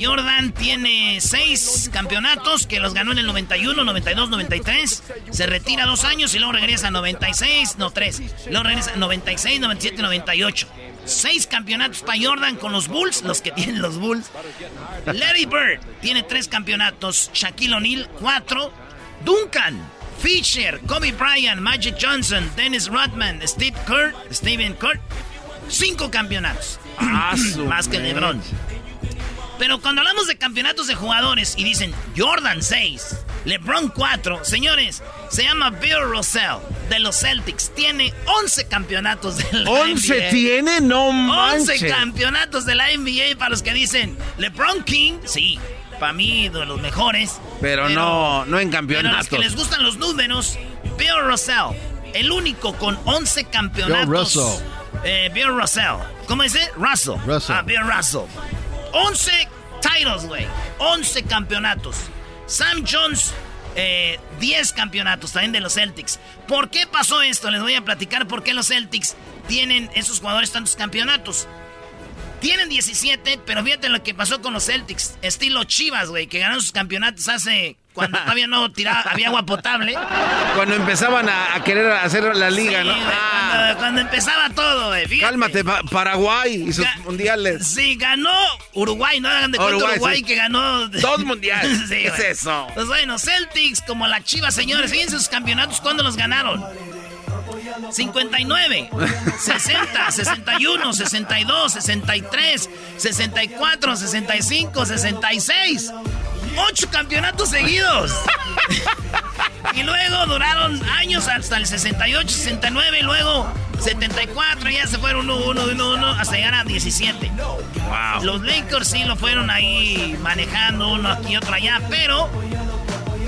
Jordan tiene 6 campeonatos que los ganó en el 91, 92, 93. Se retira dos años y luego regresa a 96, no 3. Luego regresa a 96, 97, 98. Seis campeonatos para Jordan con los Bulls, los que tienen los Bulls. Larry Bird tiene tres campeonatos. Shaquille O'Neal, cuatro. Duncan, Fisher, Kobe Bryant, Magic Johnson, Dennis Rodman, Steve Kerr, Steven Kerr. Cinco campeonatos. Ah, Más que. LeBron. Pero cuando hablamos de campeonatos de jugadores y dicen Jordan 6, LeBron 4, señores, se llama Bill Russell de los Celtics. Tiene 11 campeonatos de la ¿11 NBA. tiene? No 11 manches. campeonatos de la NBA para los que dicen LeBron King, sí, para mí de los mejores. Pero no, no en Pero a los que campeonatos. les gustan los números, Bill Russell, el único con 11 campeonatos. Bill Russell. Eh, Bill Russell. ¿Cómo dice? Russell. Russell. Ah, Bill Russell. 11 titles, güey. 11 campeonatos. Sam Jones, eh, 10 campeonatos también de los Celtics. ¿Por qué pasó esto? Les voy a platicar por qué los Celtics tienen esos jugadores tantos campeonatos. Tienen 17, pero fíjate lo que pasó con los Celtics. Estilo Chivas, güey, que ganaron sus campeonatos hace... Cuando todavía no tiraba, había agua potable. Cuando empezaban a, a querer hacer la liga, Sí, ¿no? güey, Ah, cuando, cuando empezaba todo, güey. fíjate. cálmate, Pa- Paraguay y sus Ga- mundiales. Sí, ganó Uruguay, no hagan de cuenta Uruguay, Uruguay, sí. que ganó. Dos mundiales. Sí, ¿Qué es eso? Pues bueno, Celtics, como la Chivas, señores, fíjense sus campeonatos, ¿cuándo los ganaron? 59, 60, 61, 62, 63, 64, 65, 66. Ocho campeonatos seguidos. y luego duraron años hasta el 68, 69, y luego 74, ya se fueron uno, uno, uno, uno, hasta llegar a 17. Los Lakers sí lo fueron ahí manejando uno aquí otro allá, pero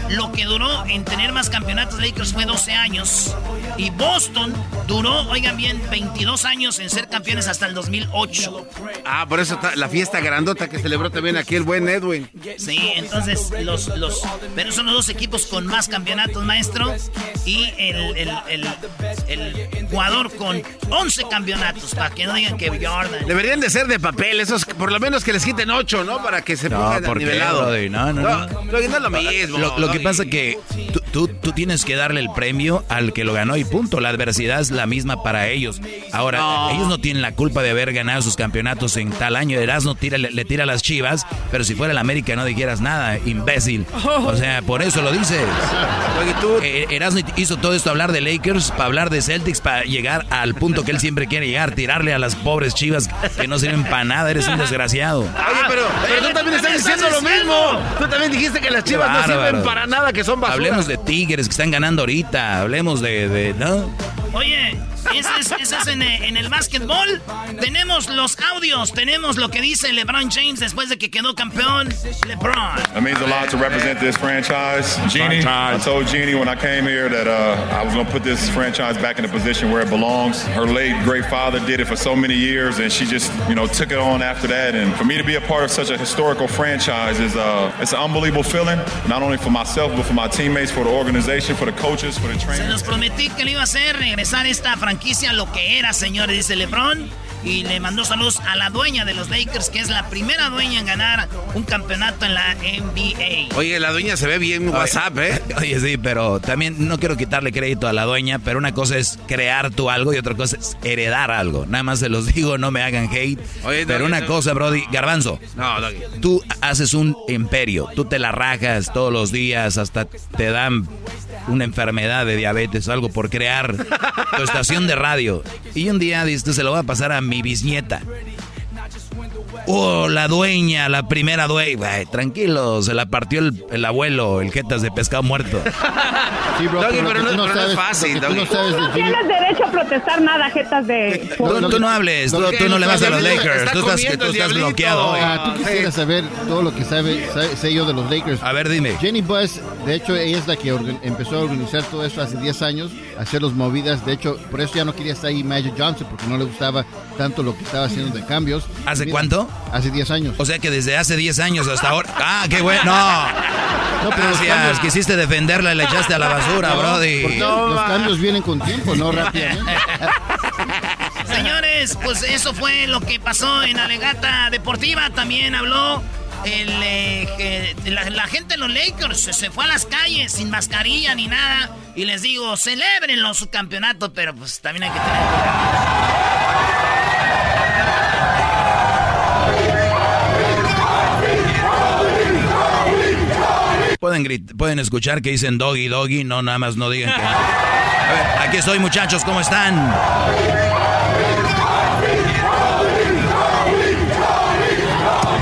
lo que duró en tener más campeonatos Lakers fue 12 años. Y Boston duró, oigan bien, 22 años en ser campeones hasta el 2008. Ah, por eso está la fiesta grandota que celebró también aquí el buen Edwin. Sí, entonces los, los, pero son los dos equipos con más campeonatos, maestro. Y el, el, el, el jugador con 11 campeonatos, para que no digan que Jordan. Deberían de ser de papel, esos por lo menos que les quiten ocho, ¿no? Para que se No, pongan ¿por qué, nivelado. Brody? No, no, no. No es lo mismo. Lo, lo que Brody. pasa que tú, tú, tú tienes que darle el premio al que lo ganó y punto. La adversidad es la misma para ellos. Ahora, ellos no tienen la culpa de haber ganado sus campeonatos en tal año. Erasmo tira, le, le tira a las chivas, pero si fuera el América no dijeras nada, imbécil. O sea, por eso lo dices. Eh, Erasmo hizo todo esto, hablar de Lakers, para hablar de Celtics, para llegar al punto que él siempre quiere llegar, tirarle a las pobres chivas que no sirven para nada. Eres un desgraciado. Oye, pero, pero tú también estás diciendo lo mismo. Tú también dijiste que las chivas no sirven para nada, que son basura. Hablemos de Tigres que están ganando ahorita. Hablemos de, de ¿no? Oye, ese es, ese es en, eh, en el básquetbol. Tenemos los audios, tenemos lo que dice LeBron James después de que quedó campeón. LeBron. It means a lot to represent this franchise. Jeannie, I told Jeannie when I came here that uh, I was going to put this franchise back in the position where it belongs. Her late great father did it for so many years, and she just, you know, took it on after that. And for me to be a part of such a historical franchise is uh, it's an unbelievable feeling, not only for myself but for my teammates, for the organization, for the coaches, for the Se trainers. los prometí que lo iba a hacer, regresar esta franquicia a lo que era, señores, dice LeBron. Y le mandó saludos a la dueña de los Lakers, que es la primera dueña en ganar un campeonato en la NBA. Oye, la dueña se ve bien WhatsApp, ¿eh? Oye, sí, pero también no quiero quitarle crédito a la dueña, pero una cosa es crear tú algo y otra cosa es heredar algo. Nada más se los digo, no me hagan hate. Oye, pero una no. cosa, Brody, Garbanzo. No. Tú haces un imperio, tú te la rajas todos los días, hasta te dan una enfermedad de diabetes o algo por crear tu estación de radio. Y un día dices, "Tú, se lo voy a pasar a mi bisnieta. Oh, la dueña, la primera dueña. Tranquilo, se la partió el, el abuelo, el jetas de pescado muerto. Sí, bro, Doggy, pero que no- tú pero no es sabes- fácil, Doggy. no sabes de No tienes derecho a protestar nada, jetas de... Tú, tú no hables, tú, tú no le vas a los Lakers, tú estás, tú estás bloqueado hoy. Ah, tú quisieras saber todo lo que sabe, sabe- sé yo de los Lakers. A ver, dime. Jenny Buss, de hecho, ella es la que empezó a organizar todo esto hace 10 años, hacer los movidas. De hecho, por eso ya no quería estar ahí Magic Johnson, porque no le gustaba tanto lo que estaba haciendo de cambios. ¿Hace Mira, cuánto? Hace 10 años. O sea que desde hace 10 años hasta ahora. ¡Ah, qué bueno! No. No, pero Gracias, cambios- quisiste defenderla y la echaste a la basura, No, Brody. porque los cambios vienen con tiempo, no rápidamente. Señores, pues eso fue lo que pasó en Alegata Deportiva. También habló el, eh, la, la gente de los Lakers. Se, fue a las calles sin mascarilla ni nada. Y les digo, celebren su campeonato, pero pues también hay que tener cuidado. Pueden, grit- pueden escuchar que dicen doggy, doggy, no, nada más no digan que... A ver, aquí estoy muchachos, ¿cómo están?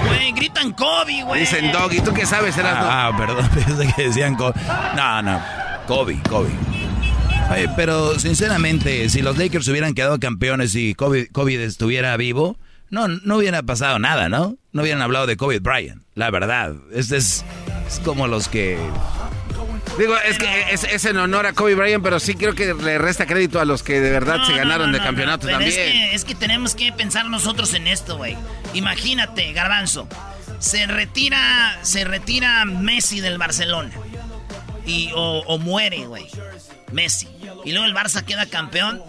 Güey, gritan Kobe, güey. Dicen Doggy, ¿tú qué sabes? Eras Ah, ah, perdón, pensé que decían... Co- no, no, Kobe, Kobe. Oye, pero sinceramente, si los Lakers hubieran quedado campeones y Kobe, Kobe estuviera vivo, no, no hubiera pasado nada, ¿no? No hubieran hablado de Kobe Bryant, la verdad. Este es, es como los que... Digo, es que es, es en honor a Kobe Bryant, pero sí creo que le resta crédito a los que de verdad No, se ganaron no, de campeonato también. Es que, es que tenemos que pensar nosotros en esto, güey. Imagínate, Garbanzo. Se retira, se retira Messi del Barcelona. Y, o, o muere, güey. Messi. Y luego el Barça queda campeón.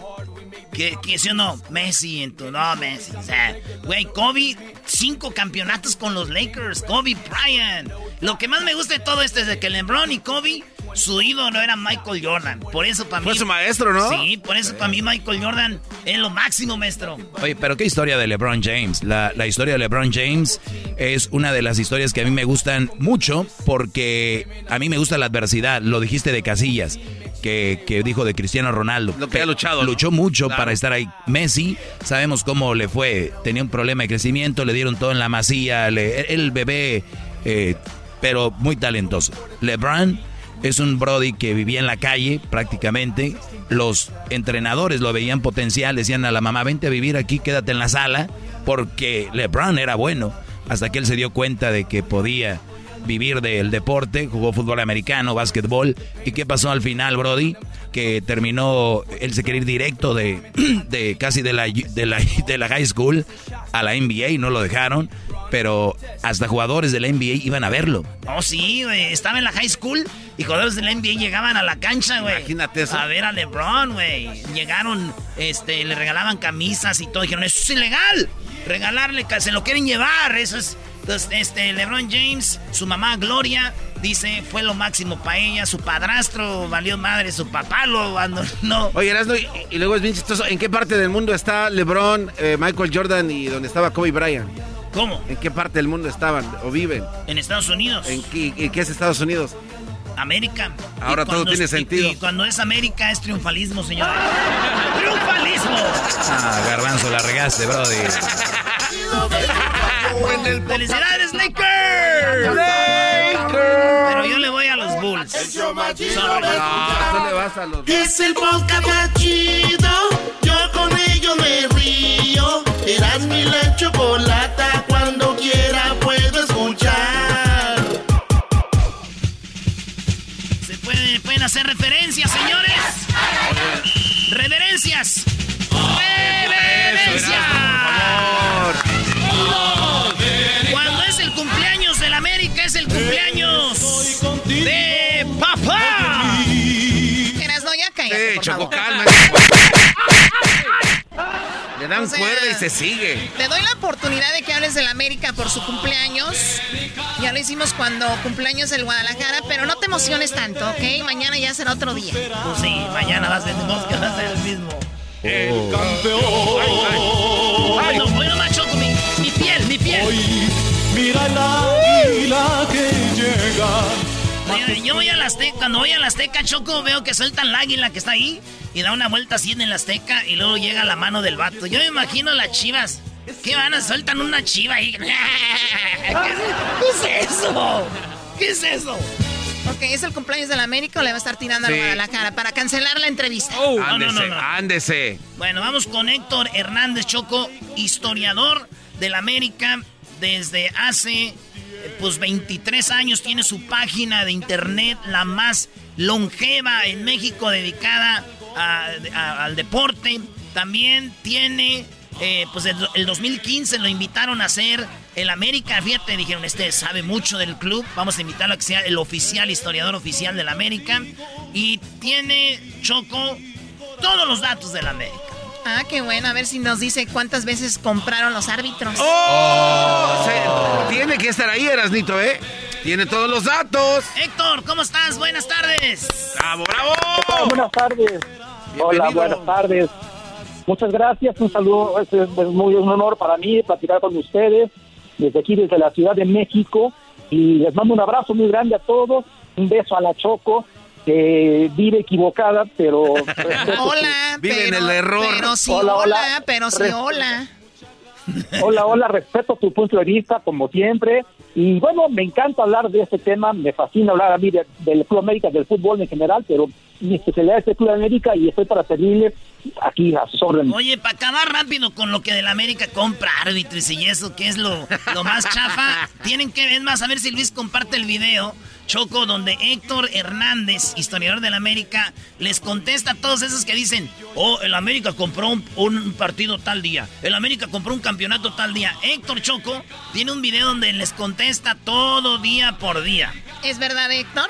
Que sí o no, Messi en tu. No, Messi. O sea, güey, Kobe, cinco campeonatos con los Lakers. Kobe Bryant. Lo que más me gusta de todo esto es de que LeBron y Kobe, su ídolo era Michael Jordan. Por eso para mí. Fue su maestro, ¿no? Sí, por eso para mí Michael Jordan es lo máximo, maestro. Oye, pero qué historia de LeBron James. La, la historia de LeBron James es una de las historias que a mí me gustan mucho porque a mí me gusta la adversidad. Lo dijiste de Casillas, que, que dijo de Cristiano Ronaldo. Lo que ha luchado, ¿no? Luchó mucho Claro. para estar ahí. Messi, sabemos cómo le fue. Tenía un problema de crecimiento, le dieron todo en la masía. Le, el bebé, eh, pero muy talentoso. LeBron es un Brody que vivía en la calle prácticamente. Los entrenadores lo veían potencial, decían a la mamá, vente a vivir aquí, quédate en la sala, porque LeBron era bueno. Hasta que él se dio cuenta de que podía vivir del deporte, jugó fútbol americano, básquetbol. ¿Y qué pasó al final, Brody? Que terminó, él se quería ir directo de, de casi de la, de, la, de la high school a la NBA y no lo dejaron. Pero hasta jugadores de la NBA iban a verlo. Oh, sí, güey. Estaba en la high school y jugadores de la NBA llegaban a la cancha, güey. Imagínate eso. A ver a LeBron, güey. Llegaron, este, le regalaban camisas y todo. Dijeron, eso es ilegal. Regalarle, se lo quieren llevar. Eso es. Entonces, este, LeBron James, su mamá Gloria, dice, fue lo máximo para ella. Su padrastro valió madre, su papá lo abandonó. Oye, Erasno, y, y luego es bien chistoso. ¿En qué parte del mundo está LeBron, eh, Michael Jordan y donde estaba Kobe Bryant? ¿Cómo? ¿En qué parte del mundo estaban o viven? En Estados Unidos. ¿En qué, en qué es Estados Unidos? América. Ahora todo tiene es- sentido. Y, cuando es América es triunfalismo, señor. ¡Triunfalismo! Ah, garbanzo, la regaste, brody. ¡Felicidades, Lakers! Pero yo le voy a los Bulls. Sorry. tú le vas a los... Es el podcast más chido. Yo con ello me río. Eras mi la chocolata. Cuando quiera hacer referencias, señores. Reverencias. Le dan O sea, cuerda y se sigue. Te doy la oportunidad de que hables del América por su cumpleaños. Ya lo hicimos cuando cumpleaños del Guadalajara, pero no te emociones tanto, ¿ok? Mañana ya será otro día. Pues sí, mañana va a ser, que va a ser el mismo. El campeón. Hoy no, hoy no macho mi, mi piel, mi piel. Mira el águila que llega. Oye, yo voy a la Azteca, cuando voy a la Azteca, Choco, veo que sueltan la águila que está ahí y da una vuelta así en la Azteca y luego llega la mano del vato. Yo me imagino las chivas. ¿Qué van a sueltan una chiva ahí? ¿Qué es, eso? ¿Qué es eso? Ok, ¿es el cumpleaños del América o le va a estar tirando Sí. al Guadalajara para cancelar la entrevista? no, no, no, no. ándese. Bueno, vamos con Héctor Hernández Choco, historiador del América desde hace eh, pues 23 años tiene su página de internet la más longeva en México dedicada al deporte. También tiene eh, pues el, el 2015 lo invitaron a ser el América, fíjate, dijeron, este sabe mucho del club, vamos a invitarlo a que sea el oficial, historiador oficial del América. Y tiene Choco todos los datos del América. Ah, qué bueno. A ver si nos dice cuántas veces compraron los árbitros. ¡Oh! Se- tiene que estar ahí, Erasnito, ¿eh? Tiene todos los datos. Héctor, ¿cómo estás? Buenas tardes. ¡Bravo, bravo! Buenas tardes. Hola, buenas tardes. Muchas gracias. Un saludo. Es, es muy un honor para mí platicar con ustedes desde aquí, desde la Ciudad de México. Y les mando un abrazo muy grande a todos. Un beso a la Choco, que vive equivocada, pero... Hola, Vive en pero, el error. pero sí, Hola, hola, hola. pero sí, hola. Hola, hola, respeto tu punto de vista, como siempre. Y bueno, me encanta hablar de este tema, me fascina hablar a mí de- del Club América, del fútbol en general, pero mi especialidad es el Club América y estoy para servirle aquí a sus órdenes. Oye, para acabar rápido con lo que del América compra árbitros y eso, que es lo, lo más chafa, tienen que ver más a ver si Luis comparte el video, Choco, donde Héctor Hernández, historiador del América, les contesta a todos esos que dicen, oh, el América compró un, un partido tal día, el América compró un campeonato tal día. Héctor Choco tiene un video donde les contesta todo día por día. ¿Es verdad, Héctor?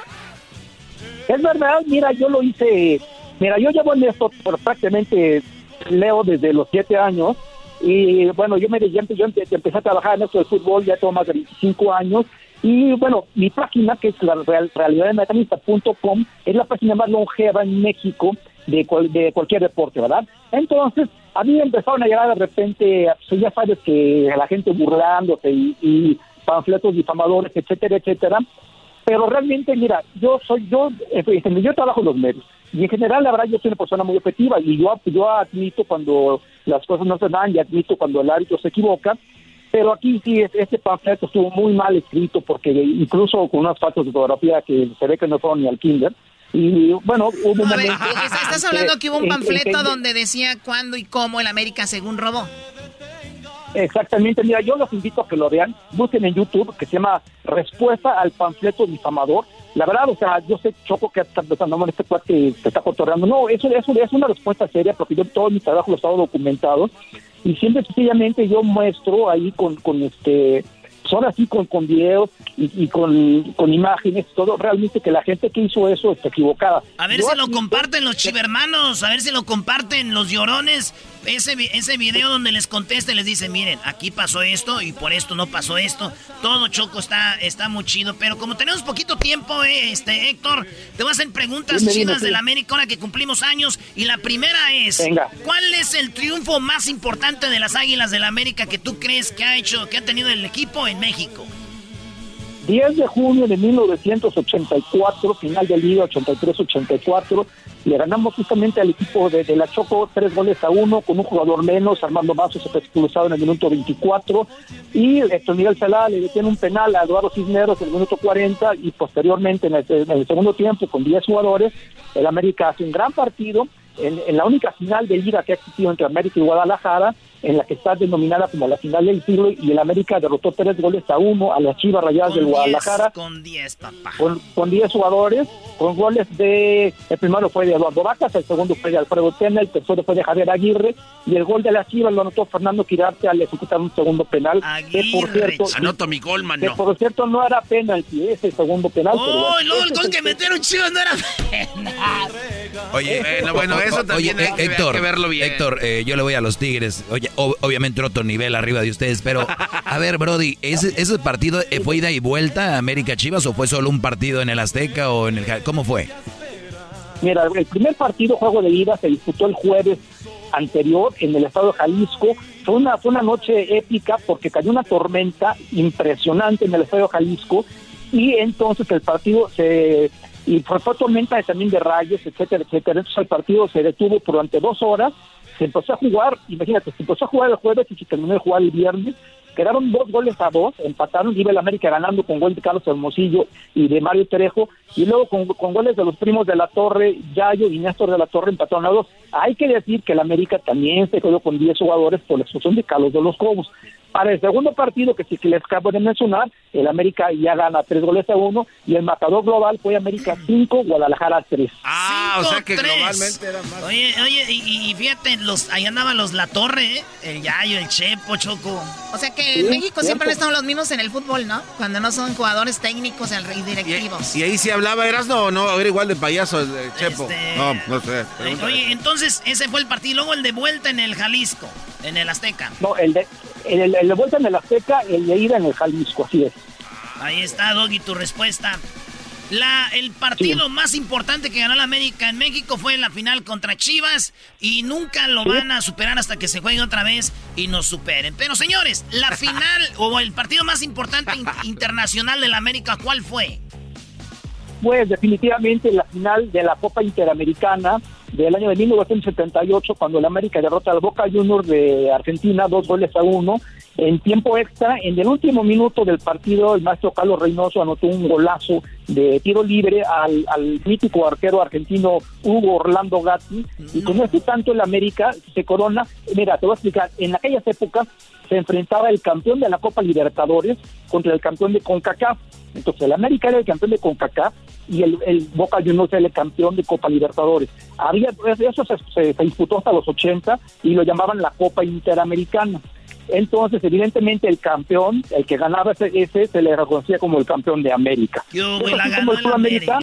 Es verdad, mira, yo lo hice, mira, yo llevo en esto por prácticamente, leo desde los siete años, y bueno, yo me yo empe- yo empe- empecé a trabajar en esto del fútbol, ya tengo más de 25 años, y bueno, mi página, que es la real, realidadmecanista.com, es la página más longeva en México de, cual- de cualquier deporte, ¿verdad? Entonces, a mí empezaron a llegar de repente, pues ya sabes que la gente burlándose y, panfletos difamadores, etcétera, etcétera, pero realmente, mira, yo soy, yo, eh, yo trabajo en los medios. Y en general, la verdad, yo soy una persona muy objetiva y yo, yo admito cuando las cosas no se dan y admito cuando el árbitro se equivoca. Pero aquí sí, es- este panfleto estuvo muy mal escrito porque incluso con unas faltas de fotografía que se ve que no fueron ni al kinder. Y bueno, hubo un A momento- ¿estás hablando que hubo un panfleto donde decía cuándo y cómo el América según robó? Exactamente, mira, yo los invito a que lo vean, busquen en YouTube, que se llama Respuesta al panfleto difamador. La verdad, o sea, yo sé, Choco, que está pensando, no, este cuate te está cotorreando. No, eso, eso es una respuesta seria, porque yo todo mi trabajo lo he estado documentado, y siempre sencillamente yo muestro ahí con, con este, son así con, con videos y, y con, con imágenes, todo, realmente que la gente que hizo eso está equivocada. A ver Yo si lo comparten los chivermanos, a ver si lo comparten los llorones. Ese, ese video donde les contesta les dice, miren, aquí pasó esto y por esto no pasó esto. Todo Choco está, está muy chido. Pero como tenemos poquito tiempo, eh, este Héctor, te voy a hacer preguntas chidas de la América ahora que cumplimos años. Y la primera es, ¿cuál es el triunfo más importante de las Águilas del la América que tú crees que ha hecho, que ha tenido el equipo en México? 10 de junio de 1984, final de Liga 83-84, le ganamos justamente al equipo de, la Choco tres goles a uno, con un jugador menos, Armando Mazo se fue expulsado en el minuto 24, y Héctor Miguel Salá le detiene un penal a Eduardo Cisneros en el minuto 40, y posteriormente en el, segundo tiempo, con 10 jugadores, el América hace un gran partido, en, en, la única final de liga que ha existido entre América y Guadalajara, en la que está denominada como la final del siglo y el América derrotó tres goles a uno a las Chivas Rayadas del Guadalajara. Con 10, papá. Con 10 jugadores, con goles de, el primero fue de Eduardo Vacas, el segundo fue de Alfredo Tena, el tercero fue de Javier Aguirre y el gol de las Chivas lo anotó Fernando Quirarte al ejecutar un segundo penal. Aguirre, que por cierto, Anoto mi gol, man, Que por cierto no era penalti, ese segundo penal. ¡Oh, no, el gol que metieron Chivas no era penal! Oye, bueno, bueno, eso también hay, Héctor, que verlo bien. Héctor, eh, yo le voy a los Tigres. Oye, obviamente otro nivel arriba de ustedes, pero a ver, Brody, ¿ese, ese partido fue ida y vuelta a América Chivas o fue solo un partido en el Azteca o en el cómo fue? Mira, el primer partido, juego de ida, se disputó el jueves anterior en el estado de Jalisco. Fue una, fue una noche épica porque cayó una tormenta impresionante en el estado de Jalisco y entonces el partido se y fue tormenta también de rayos, etcétera, etcétera. Entonces el partido se detuvo durante dos horas, se empezó a jugar, imagínate, se empezó a jugar el jueves y se terminó de jugar el viernes. Quedaron dos goles a dos, empataron, iba el América ganando con gol de Carlos Hermosillo y de Mario Trejo, y luego con, con goles de los primos de la Torre, Yayo y Néstor de la Torre empataron a dos. Hay que decir que el América también se quedó con 10 jugadores por la expulsión de Carlos de los Cobos. Para el segundo partido, que sí que les acabo de mencionar, el América ya gana tres goles a uno y el matador global fue América 5, Guadalajara 3. Ah, o sea que globalmente era más. Oye, oye, y, y, fíjate, los, ahí andaban los La Torre, ¿eh? el Yayo, el Chepo, Choco. O sea que en México siempre han estado los mismos en el fútbol, ¿no? Cuando no son jugadores técnicos y directivos. Y, ahí sí hablaba, ¿eras no? No, era igual de payaso el Chepo. Este, no, no sé. Oye, entonces ese fue el partido. Luego el de vuelta en el Jalisco, en el Azteca. No, el de, el, el de vuelta en el Azteca, el de ida en el Jalisco, así es. Ahí está, Doggy, tu respuesta. La, el partido más importante que ganó la América en México fue en la final contra Chivas y nunca lo van a superar hasta que se juegue otra vez y nos superen. Pero señores, la final o el partido más importante internacional de la América, ¿cuál fue? Pues definitivamente la final de la Copa Interamericana del año de 1978, cuando el América derrota al Boca Juniors de Argentina, dos goles a uno. En tiempo extra, en el último minuto del partido, el maestro Carlos Reynoso anotó un golazo de tiro libre al, al mítico arquero argentino Hugo Orlando Gatti. Y con este tanto el América se corona. Mira, te voy a explicar. En aquellas épocas se enfrentaba el campeón de la Copa Libertadores contra el campeón de CONCACAF. Entonces el América era el campeón de CONCACAF y el, el Boca Juniors era el campeón de Copa Libertadores. Había, eso se, se, disputó hasta los 80 y lo llamaban la Copa Interamericana. Entonces, evidentemente, el campeón, el que ganaba ese, ese se le reconocía como el campeón de América. Yo, la ganó el América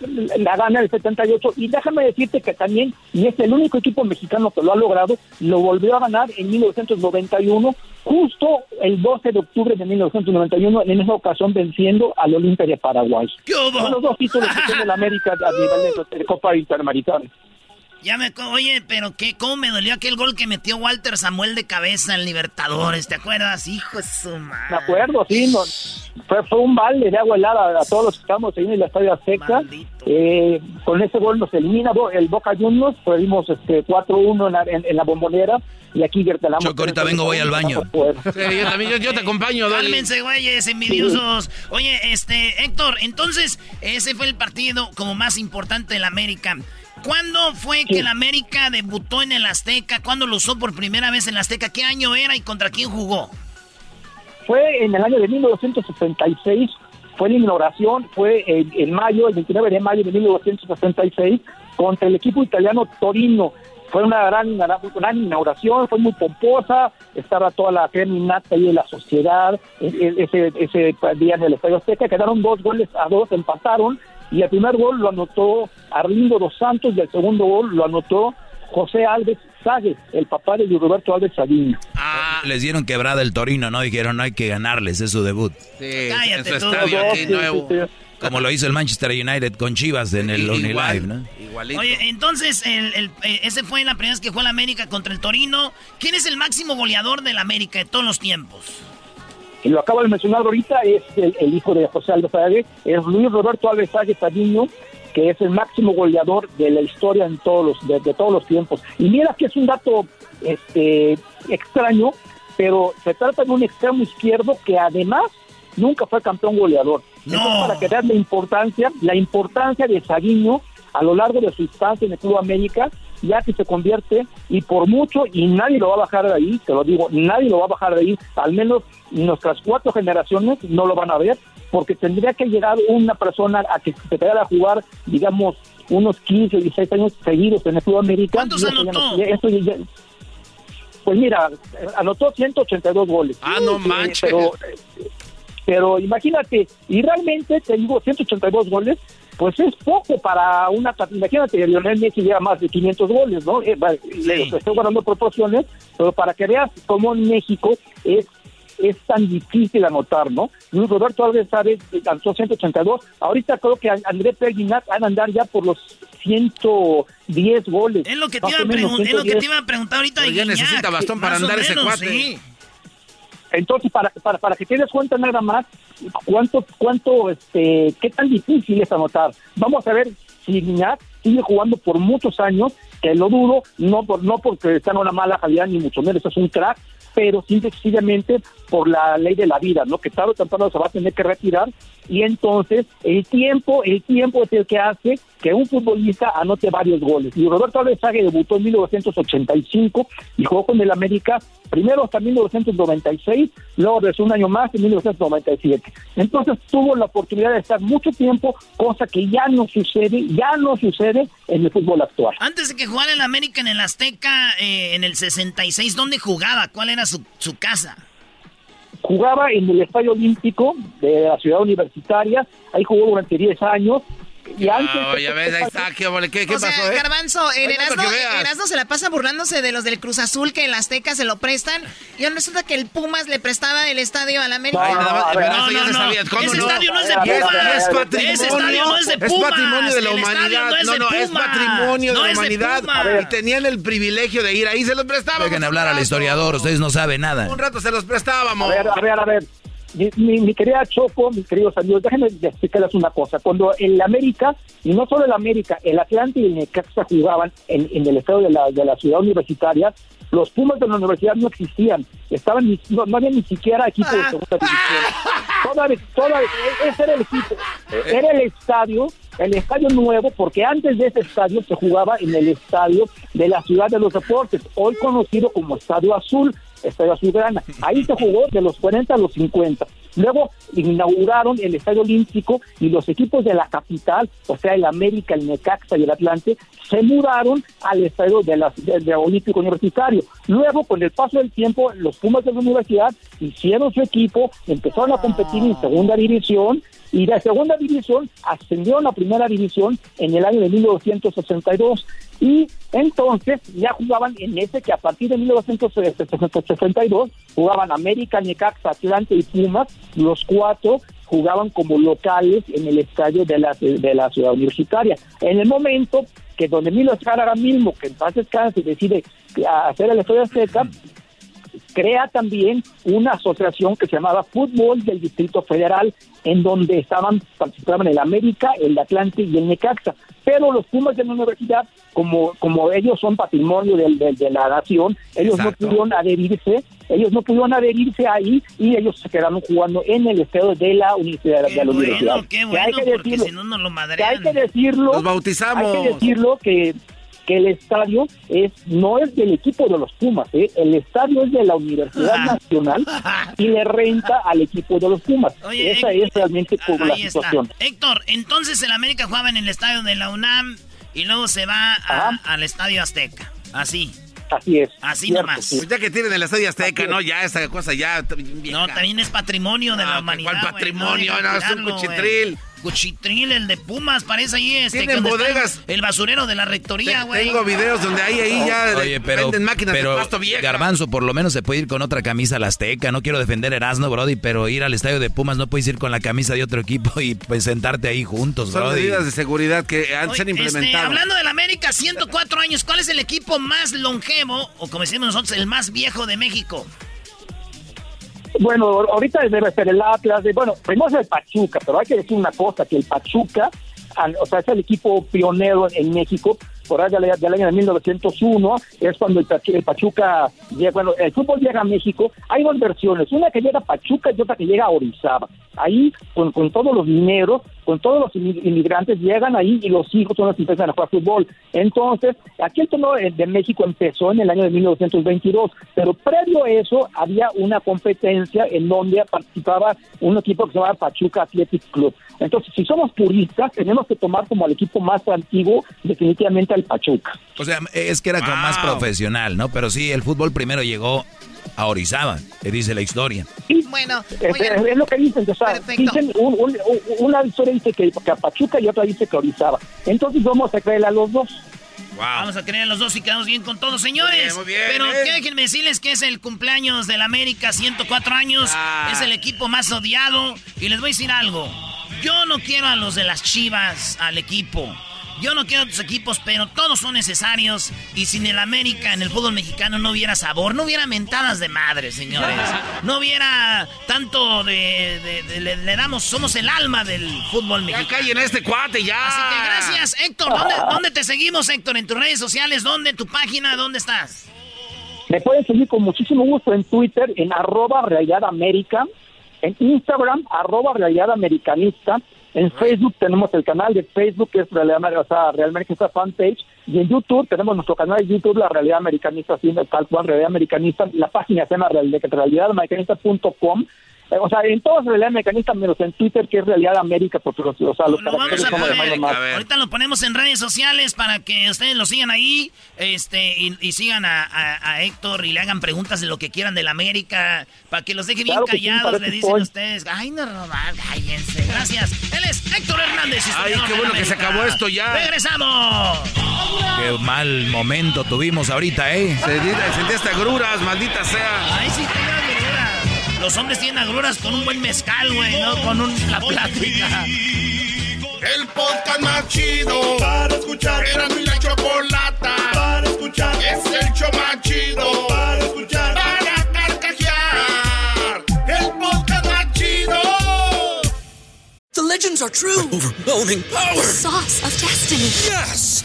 la gana el 78 y déjame decirte que también, y es el único equipo mexicano que lo ha logrado, lo volvió a ganar en 1991, justo el 12 de octubre de 1991, en esa ocasión venciendo al Olimpia de Paraguay. Son los dos títulos que tiene el América a nivel de, de Copa Interamericana. Ya me, oye, pero qué, cómo me dolió aquel gol que metió Walter Samuel de cabeza en Libertadores, ¿te acuerdas? Hijo de su madre. Me acuerdo, sí, no, fue, fue un balde de agua helada a todos los que estamos ahí en la estadio Azteca. Eh, con ese gol nos elimina el Boca Juniors, perdimos este 4-1 en, la, en, la bombonera y aquí vertelamos. Choco, ahorita vengo, voy al baño. Sí, yo, también, yo, yo te acompaño, Dani. Cálmense, güeyes, envidiosos. Oye, este, Héctor, entonces, ese fue el partido como más importante de la América. ¿Cuándo fue que el América debutó en el Azteca? ¿Cuándo lo usó por primera vez en el Azteca? ¿Qué año era y contra quién jugó? Fue en el año de 1966, fue la inauguración, fue en, mayo, el 29 de mayo de 1966, contra el equipo italiano Torino. Fue una gran, gran inauguración, fue muy pomposa, estaba toda la criminata ahí de la sociedad, e, e, ese, ese día en el Estadio Azteca, quedaron dos goles a dos, empataron, y el primer gol lo anotó Arlindo dos Santos y el segundo gol lo anotó José Alves Sague, el papá de Roberto Alves Saguiño. Ah, les dieron quebrada el Torino, ¿no? Dijeron, no hay que ganarles, es su debut. Sí, Cállate en su estadio aquí nuevo. Como lo hizo el Manchester United con Chivas en el Unilive, ¿no? Igualito. Oye, entonces, el, eh, ese fue la primera vez que jugó la América contra el Torino. ¿Quién es el máximo goleador del América de todos los tiempos? Y lo acabo de mencionar ahorita, es el, hijo de José Alves Sague, es Luis Roberto Alves Sague que es el máximo goleador de la historia en todos los, de, todos los tiempos. Y mira que es un dato este, extraño, pero se trata de un extremo izquierdo que además nunca fue campeón goleador. No. para que veas la importancia, la importancia de Saguiño a lo largo de su instancia en el Club América, ya que se convierte, y por mucho, y nadie lo va a bajar de ahí, te lo digo, nadie lo va a bajar de ahí, al menos nuestras cuatro generaciones no lo van a ver, porque tendría que llegar una persona a que se quedara a jugar, digamos, unos 15 o 16 años seguidos en el Club América. ¿Cuántos anotó? pues mira, anotó 182 goles. Ah, no manches. Pero, pero imagínate, y realmente te digo, 182 goles, pues es poco para una... Imagínate, Lionel Messi lleva más de 500 goles, ¿no? Eh, estoy guardando proporciones, pero para que veas cómo en México es es tan difícil anotar, ¿no? Roberto Álvarez sabe, lanzó 182. Ahorita creo que André Perguinat van a andar ya por los 110 goles. Es lo que te, iba, a preguntar ahorita. ya necesita bastón para andar ese cuate. Entonces, para, para, para que te des cuenta nada más, cuánto, cuánto, este, qué tan difícil es anotar. Vamos a ver si Guiñac sigue jugando por muchos años, que lo dudo, no por no porque está en una mala calidad, ni mucho menos, es un crack, pero simple sencillamente por la ley de la vida, ¿no? Que tarde o temprano se va a tener que retirar y entonces el tiempo, el tiempo es el que hace que un futbolista anote varios goles. Y Roberto Alvesague debutó en 1985 y jugó con el América primero hasta 1996, luego de un año más en 1997. Entonces tuvo la oportunidad de estar mucho tiempo, cosa que ya no sucede, ya no sucede en el fútbol actual. Antes de que jugara el América en el Azteca eh, en el 66, ¿dónde jugaba? ¿Cuál era su casa? Jugaba en el Estadio Olímpico de la ciudad universitaria, ahí jugó durante 10 años, y antes ya ves, ahí está, ¿qué, qué, qué o pasó? Sea, eh? Garbanzo, en Erasmo, se la pasa burlándose de los del Cruz Azul que en la Azteca se lo prestan. Y ahora resulta que el Pumas le prestaba el estadio al América. No, no, no, no, Ese estadio no es de Pumas. Ese estadio no es de Pumas. Es patrimonio de la humanidad. No, no, es patrimonio de la humanidad. Y tenían el privilegio de ir ahí, se los prestábamos. Dejen hablar al historiador, ustedes no saben nada. Un rato se los prestábamos. A ver, a ver, a ver. Mi, mi, querida Choco, mis queridos amigos, déjenme explicarles una cosa. Cuando el América, y no solo el América, el Atlante y el Necaxa jugaban en, en el estado de la, de la ciudad universitaria, los Pumas de la universidad no existían. Estaban no, no había ni siquiera equipo de segunda división. Toda, ese era el equipo. Era el estadio, el estadio nuevo, porque antes de ese estadio se jugaba en el estadio de la ciudad de los deportes, hoy conocido como Estadio Azul Estadio Azulgrana. Ahí se jugó de los 40 a los 50. Luego inauguraron el Estadio Olímpico y los equipos de la capital, o sea, el América, el Necaxa y el Atlante, se mudaron al Estadio de la, de, Olímpico Universitario. Luego, con el paso del tiempo, los Pumas de la universidad hicieron su equipo, empezaron a competir en segunda división y de segunda división ascendieron a primera división en el año de 1962 y entonces ya jugaban en ese que a partir de 1962 jugaban América, Necaxa, Atlante y Pumas, los cuatro jugaban como locales en el estadio de la, de la ciudad universitaria. En el momento que donde Milo ahora mismo, que en paz descanse, decide hacer el estadio Azteca, crea también una asociación que se llamaba Fútbol del Distrito Federal, en donde estaban, participaban el América, el Atlante y el Necaxa. Pero los Pumas de la universidad, como, como ellos son patrimonio de, la nación, ellos no pudieron adherirse, ellos no pudieron adherirse ahí y ellos se quedaron jugando en el estado de la universidad. de la universidad. Qué bueno, hay que decirlo, si no nos lo hay que decirlo, los bautizamos. Hay que decirlo que que el estadio es no es del equipo de los Pumas, ¿eh? el estadio es de la Universidad Nacional y le renta al equipo de los Pumas. Esa es realmente como la situación. Héctor, entonces el América jugaba en el estadio de la UNAM y luego se va al estadio Azteca, así. Así es. Así nomás. Pues ya que tienen el Estadio Azteca, ¿no? Ya esa cosa ya... No, también es patrimonio de la humanidad. ¿Cuál patrimonio? no, es un cuchitril. Cuchitril, el de Pumas, parece ahí este. Tienen bodegas. El basurero de la rectoría, güey. Tengo videos donde hay ahí ya Oye, pero, venden máquinas pero de pasto vieja. Garbanzo, por lo menos se puede ir con otra camisa a la Azteca. No quiero defender Erasmo, Brody, pero ir al estadio de Pumas no puedes ir con la camisa de otro equipo y pues sentarte ahí juntos, Son Brody. medidas de seguridad que han, se han Este, implementado. hablando del América, 104 años, ¿cuál es el equipo más longevo, o como decimos nosotros, el más viejo de México? Bueno, ahorita debe ser el Atlas. bueno, primero es el Pachuca, pero hay que decir una cosa, que el Pachuca, o sea, es el equipo pionero en México, por allá del del año de 1901, es cuando el, el Pachuca llega, bueno, el fútbol llega a México, hay dos versiones, una que llega a Pachuca y otra que llega a Orizaba. Ahí, con, con todos los dineros, con todos los inmi- inmigrantes, llegan ahí y los hijos son los que empiezan a jugar fútbol. Entonces, aquí el torneo de México empezó en el año de 1922, pero previo a eso había una competencia en donde participaba un equipo que se llamaba Pachuca Athletic Club. Entonces, si somos puristas, tenemos que tomar como el equipo más antiguo definitivamente Pachuca. O sea, es que era como más profesional, ¿no? Pero sí, el fútbol primero llegó a Orizaba, que dice la historia. Bueno, Es, lo que dicen, o sea, dicen un- un- un- una historia dice que, que a Pachuca y otra dice que Orizaba. Entonces vamos a creer a los dos. Vamos a creer en los dos y quedamos bien con todos, señores. Muy bien, muy bien, Pero eh. déjenme decirles que es el cumpleaños del América, 104 años. Ah. Es el equipo más odiado. Y les voy a decir algo. Yo no quiero a los de las chivas al equipo. Yo no quiero otros equipos, pero todos son necesarios. Y sin el América en el fútbol mexicano no hubiera sabor, no hubiera mentadas de madre, señores. No hubiera tanto de. de- de- le, le damos, somos el alma del fútbol Ya mexicano. callen a este cuate, ya. Así que gracias, Héctor. ¿Dónde, dónde te seguimos, Héctor? ¿En tus redes sociales? ¿Dónde? ¿Tu página? ¿Dónde estás? Me pueden seguir con muchísimo gusto en Twitter, en arroba realidad américa, en Instagram, arroba realidad americanista, en Facebook tenemos el canal de Facebook que es Realidad, o sea, Realidad Americanista Fanpage, y en YouTube tenemos nuestro canal de YouTube, la Realidad Americanista, así, tal cual, Realidad Americanista, la página se llama real- realidadamericanista.com, o sea, en todas Realidad Americanista, menos en Twitter, que es Realidad América, porque los, o sea, los Lo vamos a de poner. más. Ahorita lo ponemos en redes sociales para que ustedes lo sigan ahí este y, y sigan a, a- a Héctor y le hagan preguntas de lo que quieran del América, para que los deje bien Claro que sí, callados. le dicen estoy. ustedes, ay, no robar, cállense. Gracias. Él es Héctor Hernández. Ay, qué bueno que se acabó esto ya. ¡Regresamos! Qué mal momento tuvimos ahorita, ¿eh? Sentí hasta gruras, maldita sea. Ay, sí, agruras. Los hombres tienen agruras con un buen mezcal, güey, no con un, la plática. El podcast más chido para escuchar. Era mi la chocolata para escuchar. Es el show más chido para escuchar. Para carcajear. El podcast más chido. The legends are true. Overwhelming power! The sauce of destiny. Yes!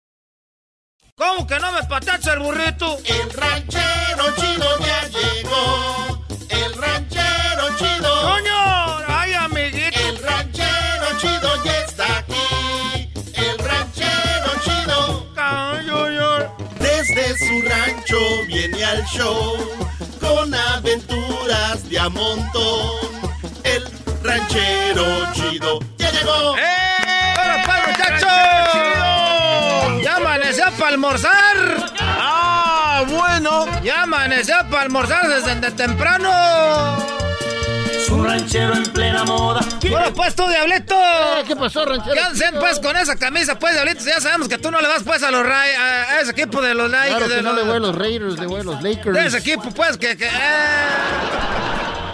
¿Cómo que no me patacha el burrito? El ranchero chido ya llegó. El ranchero chido. ¡Coño! ¡Ay, amiguito! El ranchero chido ya está aquí. El ranchero chido. Desde su rancho viene al show con aventuras de a montón. El ranchero chido ya llegó. ¡Hola, pues, muchachos! ¡Ya amaneció para almorzar! ¡Ah, bueno! ¡Ya amaneció para almorzar desde de temprano! Un ranchero en plena moda. Bueno, pues tú, Diablito. ¿Qué pasó, ranchero? ¿Qué hacen, pues, con esa camisa, pues, Diablito? Ya sabemos que tú no le vas, pues, a los Ray, a, a ese equipo de los Lakers. Claro que de no los- le voy a los Raiders, le voy a los Lakers. De ese equipo, pues, que... que eh.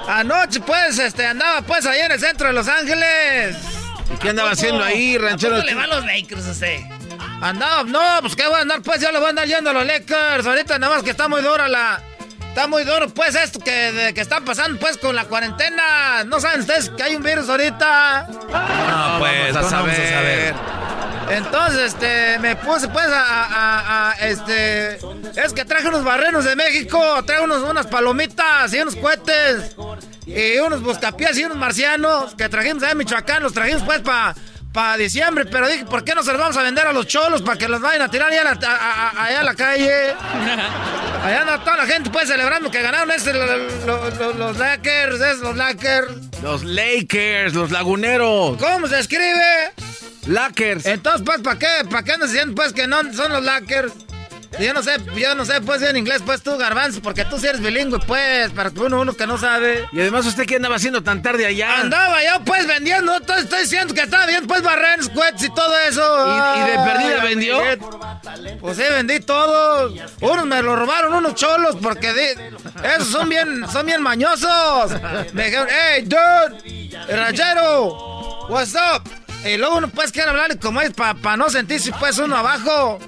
Anoche, pues, este, andaba, pues, ahí en el centro de Los Ángeles. ¿Y qué andaba haciendo ahí, ranchero? ¿Cómo le va a los Lakers a usted? Andaba, no, pues, ¿qué voy a andar, pues? Yo le voy a andar yendo a los Lakers. Ahorita nada más que está muy dura la... Está muy duro, pues, esto que, de- que está pasando, pues, con la cuarentena. ¿No saben ustedes que hay un virus ahorita? No, pues, vamos a ¿cómo vamos a saber. Entonces, este, me puse pues a, a- a- este, es que traje unos barrenos de México, traje unos, unas palomitas y unos cohetes y unos buscapiés y unos marcianos que trajimos de Michoacán, los trajimos pues para para diciembre, pero dije, ¿por qué no se los vamos a vender a los cholos para que los vayan a tirar allá a la, allá a la calle? Allá anda toda la gente pues celebrando que ganaron este, los Lakers, es, los Lakers. Los Lakers, los laguneros. ¿Cómo se escribe? Lakers. Entonces, pues, ¿para qué? ¿Para qué andas diciendo pues que no son los Lakers? Yo no sé, yo no sé, pues en inglés, pues tú, Garbanzo, porque tú sí eres bilingüe, pues, para uno, uno que no sabe. Y además, ¿usted qué andaba haciendo tan tarde allá? Andaba yo, pues, vendiendo, estoy, estoy diciendo que estaba bien, pues, barrer, squats y todo eso. ¿Y, de perdida vendió? Pues sí, vendí todo. Unos me lo robaron, unos cholos, porque esos son bien, son bien mañosos. Me dijeron, hey, dude, ranchero, what's up? Y luego uno, pues, quiere hablar como es, para no sentirse, pues, uno abajo.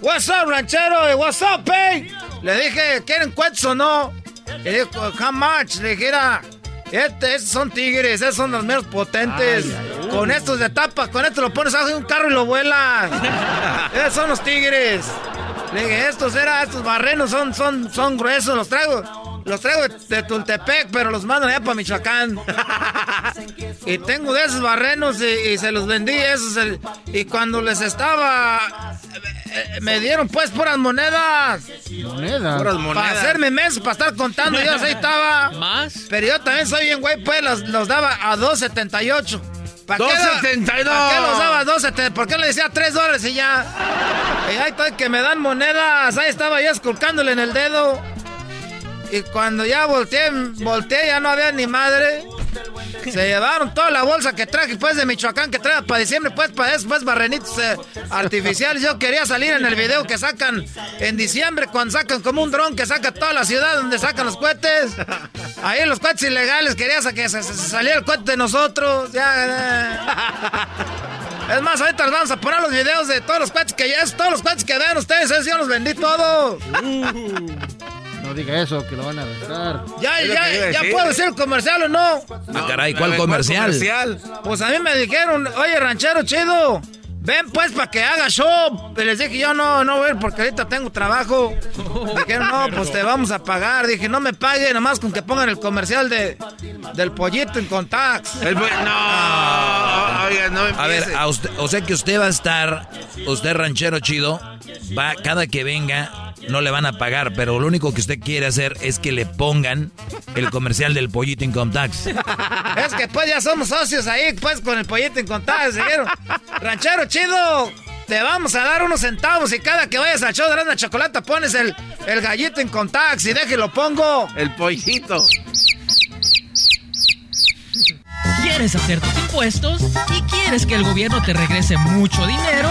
What's up, ranchero? What's up, hey? Le dije, ¿quieren cuentos o no? Le dije, how much? Le dije, este, estos son tigres, esos son los menos potentes. con estos de tapa, con estos lo pones abajo de un carro y lo vuelas. esos son los tigres. Le dije, estos era, estos barrenos son, son, son gruesos, los traigo. Los traigo de, Tultepec, pero los mando allá para Michoacán. y tengo de esos barrenos y, se los vendí. Esos, y cuando les estaba. Eh, me dieron pues puras monedas. ¿Monedas? Puras monedas. Para hacerme mes, para estar contando. Yo así estaba. ¿Más? Pero yo también soy bien güey, pues los, los daba a 2.78. ¿Para qué, ¿Para qué los daba 2.70? ¿Por qué le decía 3 dólares y ya? Y ahí está que me dan monedas. Ahí estaba yo esculcándole en el dedo. Y cuando ya volteé, volteé, ya no había ni madre. Se llevaron toda la bolsa que traje, pues, de Michoacán, que trae para diciembre, pues, para después barrenitos eh, artificiales. Yo quería salir en el video que sacan en diciembre, cuando sacan como un dron que saca toda la ciudad donde sacan los cohetes. Ahí los cohetes ilegales, quería que saliera el cohete de nosotros. Ya, Es más, ahorita vamos a poner los videos de todos los cohetes que ya, todos los cohetes que vean ustedes, esos yo los vendí todos. No diga eso, que lo van a arrestar. Ya, ya, ya puedo decir comercial o no. Ah, caray, ¿cuál comercial? Pues a mí me dijeron, oye, ranchero chido, ven pues para que haga show. Y les dije, yo no, no voy porque ahorita tengo trabajo. Dijeron, no, pues te vamos a pagar. Dije, no me pague, nomás con que pongan el comercial de, del pollito en Contax. no, oiga, no A ver, o sea que usted va a estar, usted ranchero chido, va cada que venga no le van a pagar, pero lo único que usted quiere hacer es que le pongan el comercial del pollito Income Tax. Es que pues ya somos socios ahí, pues con el pollito Income Tax, Ranchero chido, te vamos a dar unos centavos y cada que vayas al show de la chocolate pones el, el gallito en Tax y déjelo pongo. El pollito. ¿Quieres hacer tus impuestos y quieres que el gobierno te regrese mucho dinero?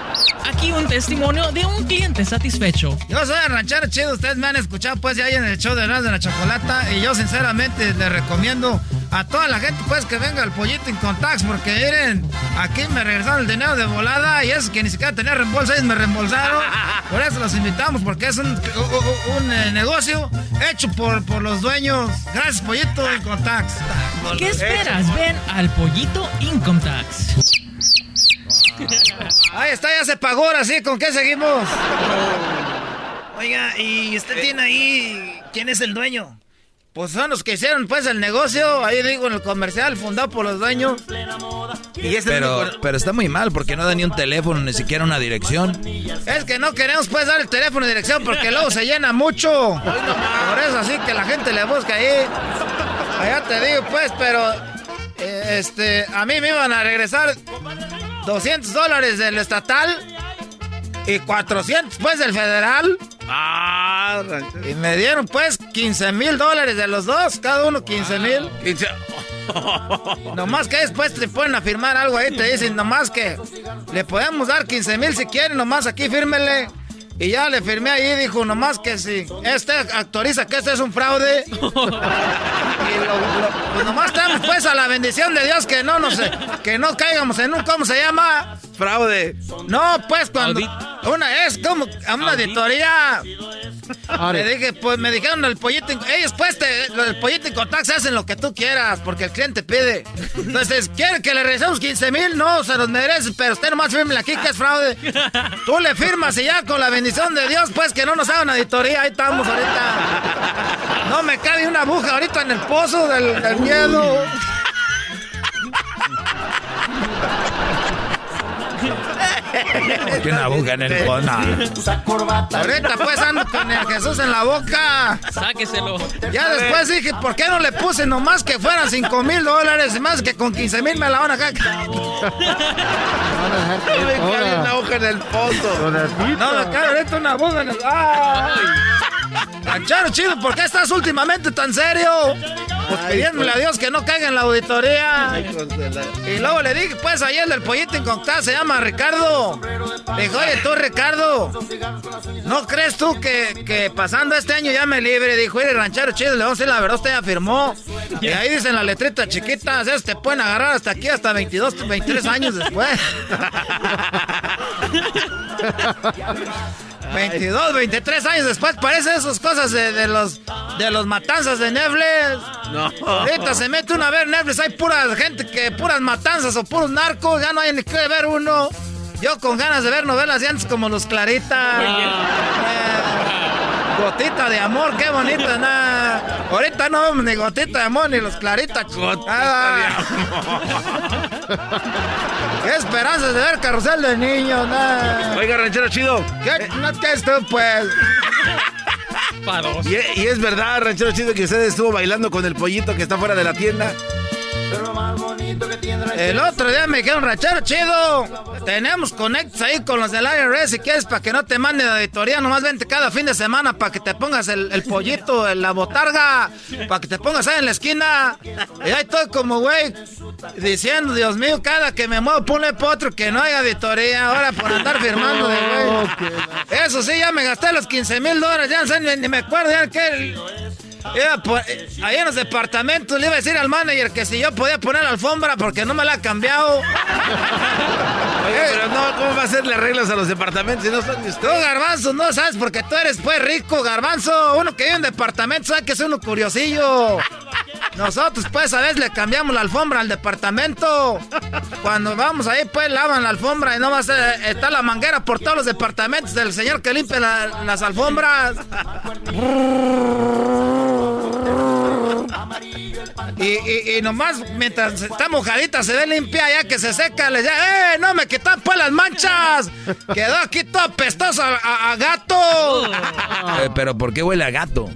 aquí un testimonio de un cliente satisfecho. Yo soy ranchero chido, ustedes me han escuchado pues ya en el show de de la Chocolata y yo sinceramente les recomiendo a toda la gente pues que venga el pollito en Contax porque miren, aquí me regresaron el dinero de volada y es que ni siquiera tenía reembolso, ellos me reembolsaron. Por eso los invitamos porque es un, eh, negocio hecho por, por los dueños. Gracias pollito Income Tax. ¿Qué esperas? Ven al pollito Income Tax. Ahí está, ya se pagó ahora sí, ¿con qué seguimos? Oiga, ¿y usted tiene ahí quién es el dueño? Pues son los que hicieron pues el negocio, ahí digo en el comercial, fundado por los dueños. Y pero, pero está muy mal porque no da ni un teléfono, ni siquiera una dirección. Es que no queremos pues dar el teléfono y dirección porque luego se llena mucho. Por eso así que la gente le busca ahí. Allá te digo pues, pero eh, este, a mí me iban a regresar 200 dólares del estatal y 400 pues del federal. Ah, y me dieron pues 15 mil dólares de los dos, cada uno 15 mil. nomás que después te ponen a firmar algo ahí, te dicen nomás que le podemos dar 15 mil si quieren, nomás aquí fírmele. Y ya le firmé ahí, dijo nomás que si este actualiza que este es un fraude. y lo, pues nomás estamos pues a la bendición de Dios que no nos que no caigamos en un ¿cómo se llama? Fraude. No, pues cuando Una vez, como a una auditoría. Le dije, pues me dijeron el pollito. Ellos, pues, te, el pollito en contacto hacen lo que tú quieras, porque el cliente pide. Entonces, ¿quiere que le regresemos 15 mil? No, se los merece, pero usted nomás firme aquí que es fraude. Tú le firmas y ya con la bendición de Dios, pues que no nos hagan auditoría. Ahí estamos ahorita. No me cabe una aguja ahorita en el pozo del, del miedo. Tiene una en el cono. Ahorita pues ando con el Jesús en la boca. Sáqueselo. Ya después dije, ¿por qué no le puse nomás que fueran 5 mil dólares? Más que con 15 mil me la van a dejar. Me cabe una en el pozo. No, me cabe ahorita una aguja en el... ¡Ay! Ranchero chido, ¿por qué estás últimamente tan serio? Pues pidiéndole a Dios que no caiga en la auditoría. Y luego le dije, pues ayer el del pollito en contacto se llama Ricardo. Dijo, oye tú Ricardo, ¿no crees tú que, que pasando este año ya me libre? Dijo, oye ranchero chido, le vamos a decir la verdad, usted ya firmó. Y ahí dicen las letritas chiquitas, esos te pueden agarrar hasta aquí, hasta 22, 23 años después. 22, 23 años después, parece esas cosas de, de los de los matanzas de Netflix. No. Ahorita se mete una a ver Netflix, hay pura gente que, puras matanzas o puros narcos, ya no hay ni que ver uno. Yo con ganas de ver novelas de antes como los Clarita. Eh, gotita de amor, qué bonita, nada. Ahorita no ni gotita de amor ni los Clarita. Gotita de amor. Qué esperanzas de ver carrusel de niños, nada. Oiga, ranchero chido. ¿Qué? No te esto, pues. Y, y es verdad, ranchero chido, que usted estuvo bailando con el pollito que está fuera de la tienda. El otro día me dijeron, ranchero chido, tenemos conectos ahí con los del IRS si quieres para que no te manden la auditoría, nomás vente cada fin de semana para que te pongas el, el pollito en la botarga, para que te pongas ahí en la esquina. Y ahí estoy como, güey, diciendo, Dios mío, cada que me muevo, ponle potro que no haya auditoría, ahora por andar firmando de güey. Eso sí, ya me gasté los 15 mil dólares, ya no sé, ni, ni me acuerdo ya que... por- eh, ahí en los departamentos le iba a decir al manager que si yo podía poner la alfombra porque no me la ha cambiado. Oiga, pero no, ¿cómo va a hacerle arreglos a los departamentos si no son de Tú, usted? Garbanzo, no sabes porque tú eres pues rico, Garbanzo. Uno que vive en departamento sabe que es uno curiosillo. Nosotros pues a veces le cambiamos la alfombra al departamento. Cuando vamos ahí pues lavan la alfombra y no más está la manguera por todos los departamentos del señor que limpia la- las alfombras. Y, y, y nomás mientras está mojadita se ve limpia ya que se seca, le dice, ¡eh! ¡No me quitan pues las manchas! Quedó aquí todo apestoso a, a- a gato. Eh, pero ¿por qué huele a gato?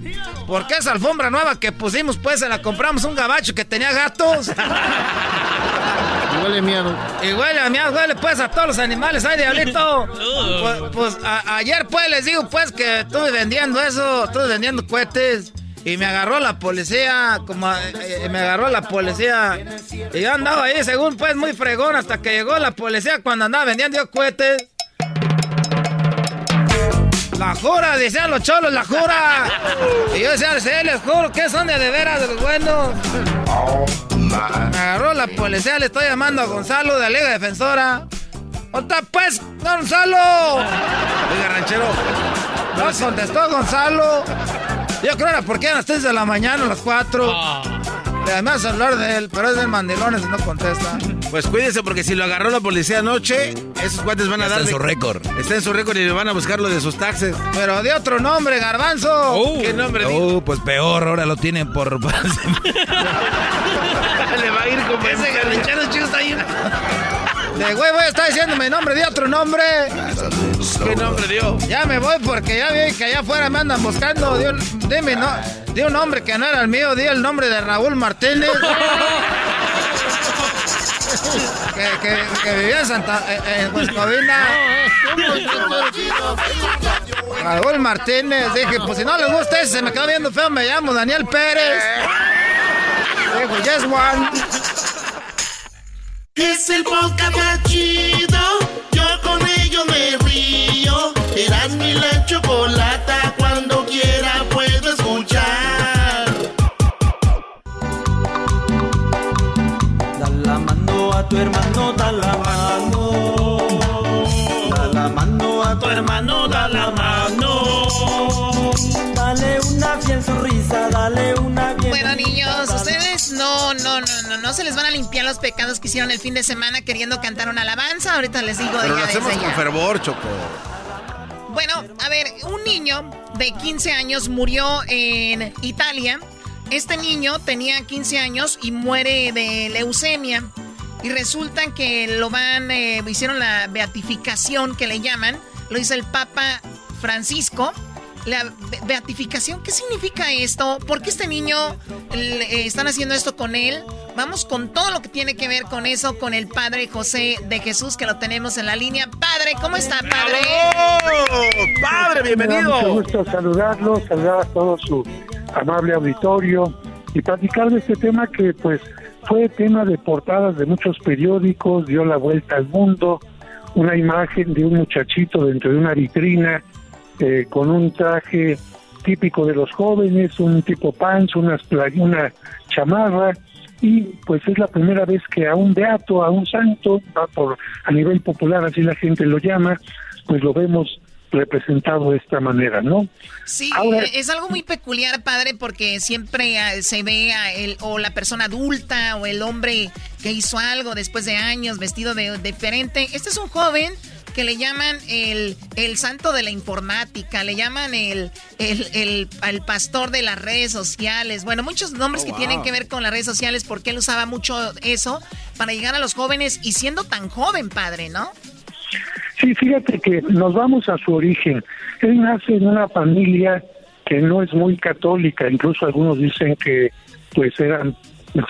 Porque esa alfombra nueva que pusimos, pues se la compramos un gabacho que tenía gatos. Y huele miedo. Y huele a miedo, huele pues a todos los animales, ¡ay, diablito! Pues, pues, a- ayer pues les digo pues que estuve vendiendo eso, estuve vendiendo cohetes. Y me agarró la policía, como eh, me agarró la policía. Y yo andaba ahí, según pues, muy fregón, hasta que llegó la policía cuando andaba vendiendo yo cohetes. La jura, decían los cholos, la jura. Y yo decía, sí, les juro que son de de veras de los buenos. Me agarró la policía, le estoy llamando a Gonzalo de la Liga Defensora. ¡Otra pues, Gonzalo! Oiga, ranchero. No contestó Gonzalo. Yo creo era porque eran las 3 de la mañana, a las 4. Y además hablar de él, pero es del mandilones y no contesta. Pues cuídese porque si lo agarró la policía anoche, esos cuates van a Está dar. en su récord. Está en su récord y le van a buscar lo de sus taxes. Pero de otro nombre, Garbanzo. ¿Qué nombre? Oh, pues peor, ahora lo tienen por... Le va a ir como Ese garrinchero chido está ahí. De güey, voy a estar diciendo mi nombre, de otro nombre. ¿Qué nombre dio? Ya me voy porque ya vi que allá afuera me andan buscando. Di un, dime, no, di un nombre que no era el mío, di el nombre de Raúl Martínez. que, que, que vivía en Santa eh, en Huescovina. Raúl Martínez. Dije, pues si no les gusta ese, se me quedó viendo feo, me llamo Daniel Pérez. Dijo, yes one. Es el podcast chido. No se les van a limpiar los pecados que hicieron el fin de semana queriendo cantar una alabanza. Ahorita les digo. Pero lo hacemos con fervor, Choco. Bueno, a ver, un niño de 15 años murió en Italia. Este niño tenía 15 años y muere de leucemia. Y resulta que lo van, eh, hicieron la beatificación que le llaman. Lo hizo el Papa Francisco la beatificación, ¿qué significa esto? ¿Por qué este niño eh, están haciendo esto con él? Vamos con todo lo que tiene que ver con eso, con el Padre José de Jesús, que lo tenemos en la línea. Padre, ¿cómo está, Padre? ¡Padre, bienvenido! Mucho gusto saludarlo, saludar a todo su amable auditorio y platicar de este tema que, pues, fue tema de portadas de muchos periódicos, dio la vuelta al mundo, una imagen de un muchachito dentro de una vitrina eh, con un traje típico de los jóvenes, un tipo pants, unas una chamarra, y pues es la primera vez que a un beato, a un santo, por, a nivel popular así la gente lo llama, pues lo vemos representado de esta manera, ¿no? Sí, es algo muy peculiar, padre, porque siempre ah, se ve a el, o la persona adulta o el hombre que hizo algo después de años vestido de diferente. Este es un joven que le llaman el, el santo de la informática, le llaman el, el, el, pastor de las redes sociales. Bueno, muchos nombres oh, que tienen que ver con las redes sociales porque él usaba mucho eso para llegar a los jóvenes y siendo tan joven, padre, ¿no? Sí, fíjate que nos vamos a su origen. Él nace en una familia que no es muy católica, incluso algunos dicen que pues eran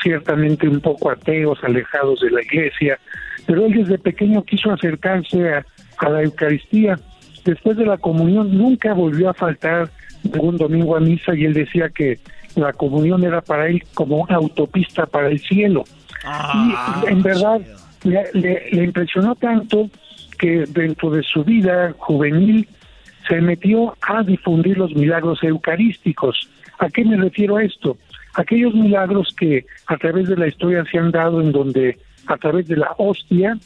ciertamente un poco ateos, alejados de la iglesia, pero él desde pequeño quiso acercarse a, a la Eucaristía. Después de la comunión nunca volvió a faltar ningún domingo a misa y él decía que la comunión era para él como una autopista para el cielo. Ah, y en verdad le, impresionó tanto que dentro de su vida juvenil se metió a difundir los milagros eucarísticos. ¿A qué me refiero a esto? Aquellos milagros que a través de la historia se han dado en donde a través de la hostia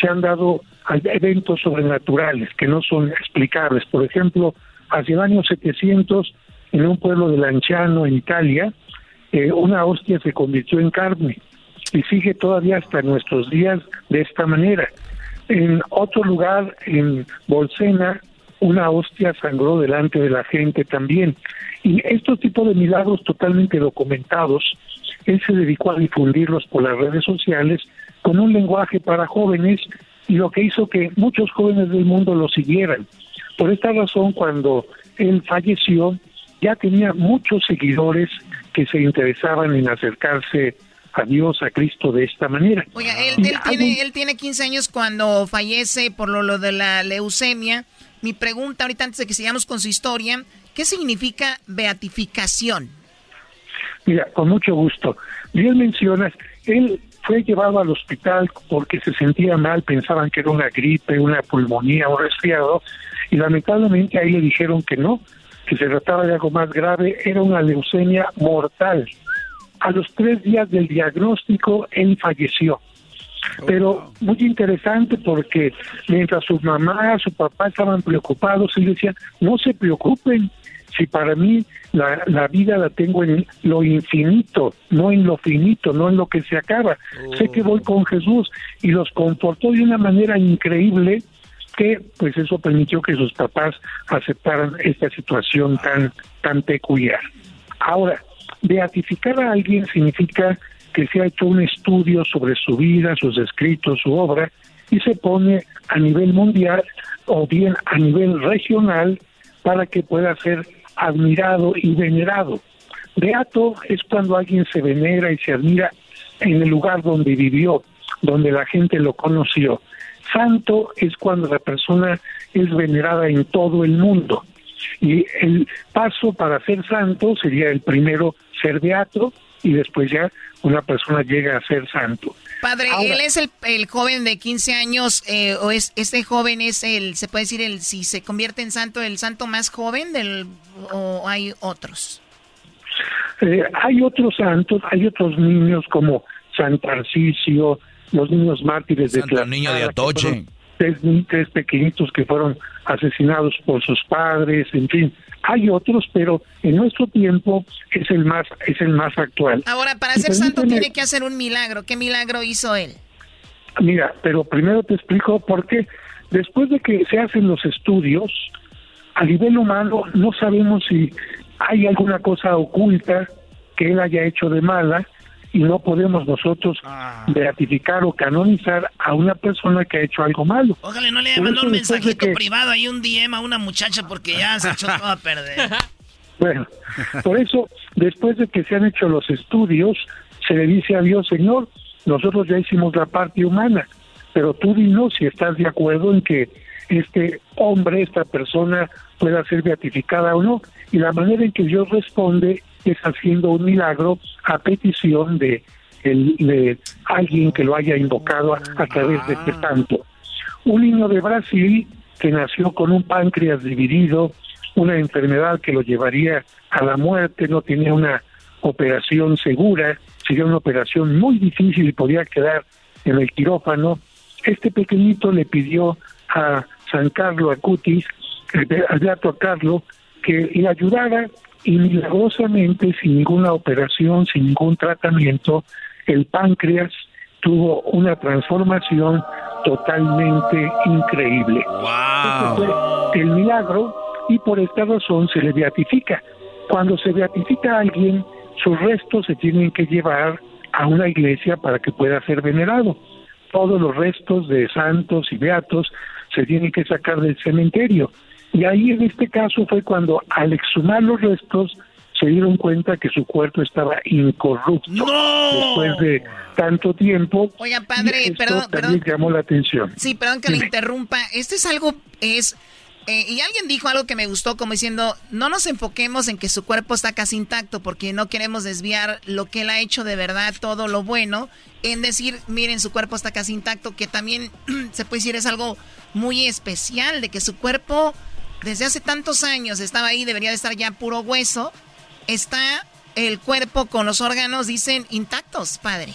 se han dado eventos sobrenaturales que no son explicables. Por ejemplo, hacia el año 700, en un pueblo de Lanciano, en Italia, eh, una hostia se convirtió en carne y sigue todavía hasta nuestros días de esta manera. En otro lugar, en Bolsena, una hostia sangró delante de la gente también. Y estos tipos de milagros totalmente documentados, él se dedicó a difundirlos por las redes sociales con un lenguaje para jóvenes y lo que hizo que muchos jóvenes del mundo lo siguieran. Por esta razón, cuando él falleció, ya tenía muchos seguidores que se interesaban en acercarse a Dios, a Cristo de esta manera. Oiga, él, tiene, él tiene 15 años cuando fallece por lo, lo de la leucemia. Mi pregunta ahorita antes de que sigamos con su historia, ¿qué significa beatificación? Mira, con mucho gusto. Bien mencionas, él fue llevado al hospital porque se sentía mal, pensaban que era una gripe, una pulmonía, un resfriado, y lamentablemente ahí le dijeron que no, que se trataba de algo más grave, era una leucemia mortal. A los tres días del diagnóstico, él falleció. Pero muy interesante porque mientras su mamá, su papá estaban preocupados, él decía, no se preocupen, si para mí la, la, vida la tengo en lo infinito, no en lo finito, no en lo que se acaba. Sé que voy con Jesús y los comportó de una manera increíble que pues eso permitió que sus papás aceptaran esta situación tan tan peculiar. Ahora, beatificar a alguien significa que se ha hecho un estudio sobre su vida, sus escritos, su obra y se pone a nivel mundial o bien a nivel regional para que pueda ser admirado y venerado. Beato es cuando alguien se venera y se admira en el lugar donde vivió, donde la gente lo conoció. Santo es cuando la persona es venerada en todo el mundo. Y el paso para ser santo sería el primero ser beato y después ya una persona llega a ser santo. Padre, él es el, el, joven de 15 años, eh, o es este joven es el, se puede decir, el si se convierte en santo, el santo más joven del, o hay otros. Eh, hay otros santos, hay otros niños como San Tarcisio, los niños mártires de Santo niño de Atoche. Tres, tres, pequeñitos que fueron asesinados por sus padres, en fin, hay otros, pero en nuestro tiempo es el más es el más actual. Ahora, para ser santo tiene que hacer un milagro. ¿Qué milagro hizo él? Mira, pero primero te explico por qué. Después de que se hacen los estudios, a nivel humano no sabemos si hay alguna cosa oculta que él haya hecho de mala y no podemos nosotros Ah. beatificar o canonizar a una persona que ha hecho algo malo. Ojalá no le haya mandado un mensajito que- privado ahí, un DM a una muchacha porque ya se echó todo a perder. Bueno, por eso, después de que se han hecho los estudios, se le dice a Dios, Señor, nosotros ya hicimos la parte humana, pero tú dinos si estás de acuerdo en que este hombre, esta persona, pueda ser beatificada o no. Y la manera en que Dios responde es haciendo un milagro a petición de, el- de alguien que lo haya invocado a, a través de este santo. Un niño de Brasil que nació con un páncreas dividido, una enfermedad que lo llevaría a la muerte, no tenía una operación segura, sería una operación muy difícil y podía quedar en el quirófano. Este pequeñito le pidió a San Carlo Acutis, al beato Carlo, que le ayudara y milagrosamente, sin ninguna operación, sin ningún tratamiento, el páncreas tuvo una transformación totalmente increíble. Ese fue el milagro y por esta razón se le beatifica. Cuando se beatifica a alguien, sus restos se tienen que llevar a una iglesia para que pueda ser venerado. Todos los restos de santos y beatos se tienen que sacar del cementerio. Y ahí en este caso fue cuando al exhumar los restos se dieron cuenta que su cuerpo estaba incorrupto después de tanto tiempo. Oiga, padre, y esto perdón, también llamó la atención. Sí, perdón que le interrumpa. Esto es algo, es... eh, y alguien dijo algo que me gustó, como diciendo, no nos enfoquemos en que su cuerpo está casi intacto, porque no queremos desviar lo que él ha hecho de verdad, todo lo bueno, en decir, miren, su cuerpo está casi intacto, que también se puede decir es algo muy especial, de que su cuerpo desde hace tantos años estaba ahí, debería de estar ya puro hueso, está el cuerpo con los órganos, dicen, intactos, padre.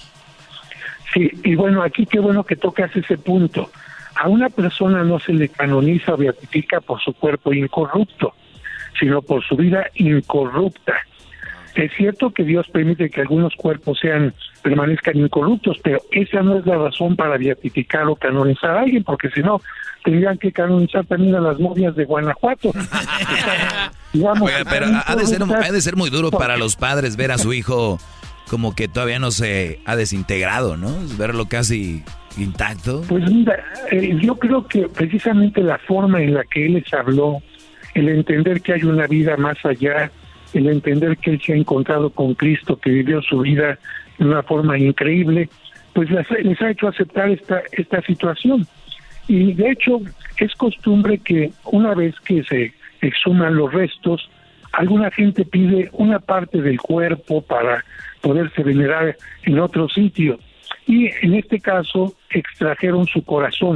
Sí, y bueno, aquí qué bueno que tocas ese punto. A una persona no se le canoniza o beatifica por su cuerpo incorrupto, sino por su vida incorrupta. Es cierto que Dios permite que algunos cuerpos sean permanezcan incorruptos, pero esa no es la razón para beatificar o canonizar a alguien, porque si no tendrían que canonizar también a las novias de Guanajuato. Digamos, Oiga, pero están ha de, ser, incorruptas ha de ser muy duro para los padres ver a su hijo como que todavía no se ha desintegrado, ¿no? Verlo casi intacto. Pues mira, eh, yo creo que precisamente la forma en la que él les habló, el entender que hay una vida más allá, el entender que él se ha encontrado con Cristo, que vivió su vida de una forma increíble, pues les, ha hecho aceptar esta, esta situación. Y de hecho es costumbre que una vez que se exhuman los restos, alguna gente pide una parte del cuerpo para poderse venerar en otro sitio. Y en este caso extrajeron su corazón.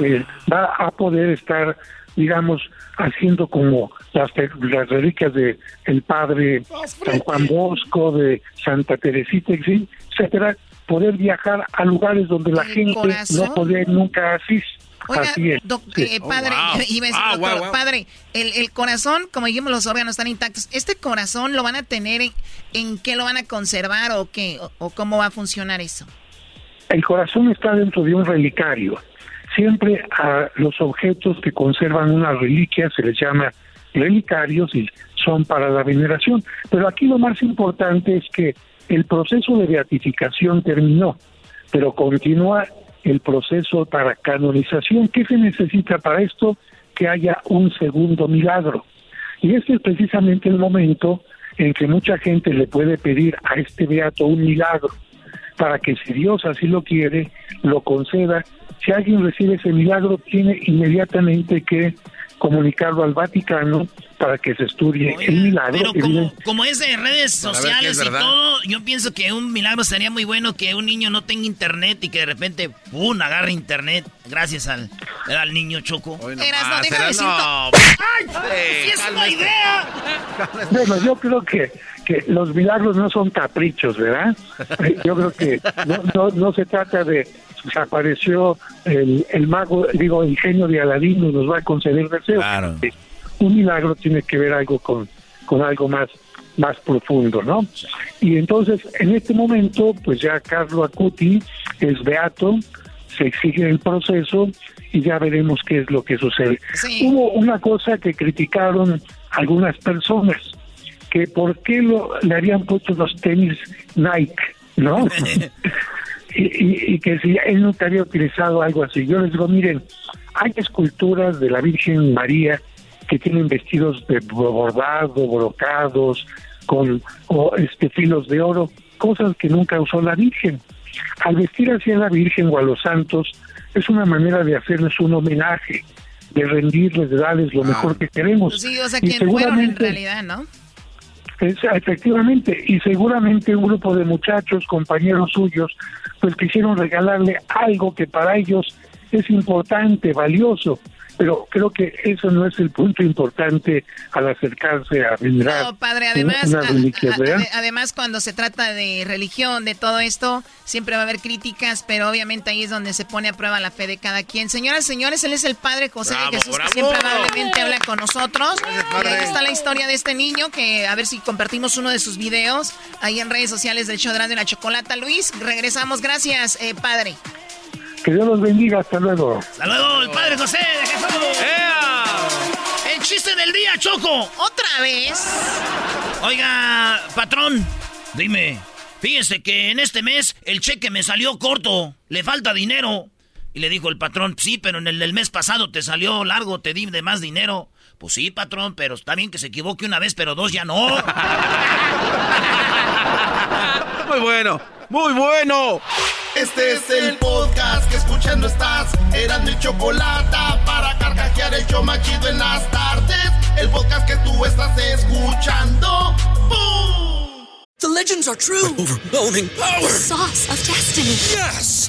Eh, va a poder estar, digamos, haciendo como las, las reliquias de el padre San Juan Bosco, de Santa Teresita, etcétera, poder viajar a lugares donde la gente corazón. no podía nunca así. Oiga, así es. doc- Sí. eh, padre, iba a decir, Ah, doctor, wow, wow. padre, el, el corazón, como dijimos, los órganos están intactos. ¿Este corazón lo van a tener en, en qué lo van a conservar o qué? O, o cómo va a funcionar eso? El corazón está dentro de un relicario. Siempre a los objetos que conservan una reliquia se les llama relicarios y son para la veneración. Pero aquí lo más importante es que el proceso de beatificación terminó, pero continúa el proceso para canonización. ¿Qué se necesita para esto? Que haya un segundo milagro. Y este es precisamente el momento en que mucha gente le puede pedir a este beato un milagro para que si Dios así lo quiere, lo conceda. Si alguien recibe ese milagro, tiene inmediatamente que comunicarlo al Vaticano para que se estudie el milagro. Pero como, como es de redes sociales es y todo, yo pienso que un milagro sería muy bueno que un niño no tenga internet y que de repente, ¡pum!, agarre internet gracias al, al niño Choco. Eras, no, deja de no. to- ¡Ay! ¡Sí es una idea! Bueno, yo creo que, que los milagros no son caprichos, ¿verdad? Yo creo que no, no, no se trata de se apareció el, el mago, digo, el genio de Aladín y nos va a conceder deseos. Un milagro tiene que ver algo con, con algo más más profundo, ¿no? Y entonces, en este momento, pues ya Carlo Acuti es beato, se exige el proceso y ya veremos qué es lo que sucede. Hubo una cosa que criticaron algunas personas, que por qué lo, le habían puesto los tenis Nike, ¿no? y, y- y que si él nunca había utilizado algo así. Yo les digo, miren, hay esculturas de la Virgen María que tienen vestidos de bordado, brocados, con o, este filos de oro, cosas que nunca usó la Virgen. Al vestir así a la Virgen o a los santos es una manera de hacerles un homenaje, de rendirles, de darles lo mejor que queremos. Sí, o sea, ¿quién fueron en realidad, no? Efectivamente, y seguramente un grupo de muchachos, compañeros suyos, pues quisieron regalarle algo que para ellos es importante, valioso, pero creo que eso no es el punto importante al acercarse a venerar No, padre, una- además, una a- reliquia, a- ¿verdad? ade- además cuando se trata de religión, de todo esto, siempre va a haber críticas, pero obviamente ahí es donde se pone a prueba la fe de cada quien. Señoras y señores, él es el Padre José Bravo, de Jesús, bravo. que siempre amablemente habla con nosotros. padre. Y ahí está la historia de este niño, que a ver si compartimos uno de sus videos ahí en redes sociales del show de la Chocolata. Luis, regresamos. Gracias, eh, Padre. Que Dios los bendiga, hasta luego. Hasta luego, el padre José de Jesús. El chiste del día, Choco. Otra vez. Oiga, patrón, dime. Fíjese que en este mes el cheque me salió corto. Le falta dinero. Y le dijo el patrón, sí, pero en el del mes pasado te salió largo, te di de más dinero. Pues sí, patrón, pero está bien que se equivoque una vez, pero dos ya no. Muy bueno, muy bueno. Este es el podcast que escuchando estás. Eran mi chocolate para carcajear el show más chido en las tardes. El podcast que tú estás escuchando. ¡Bum! The legends are true. Overwhelming power! The sauce of destiny. Yes!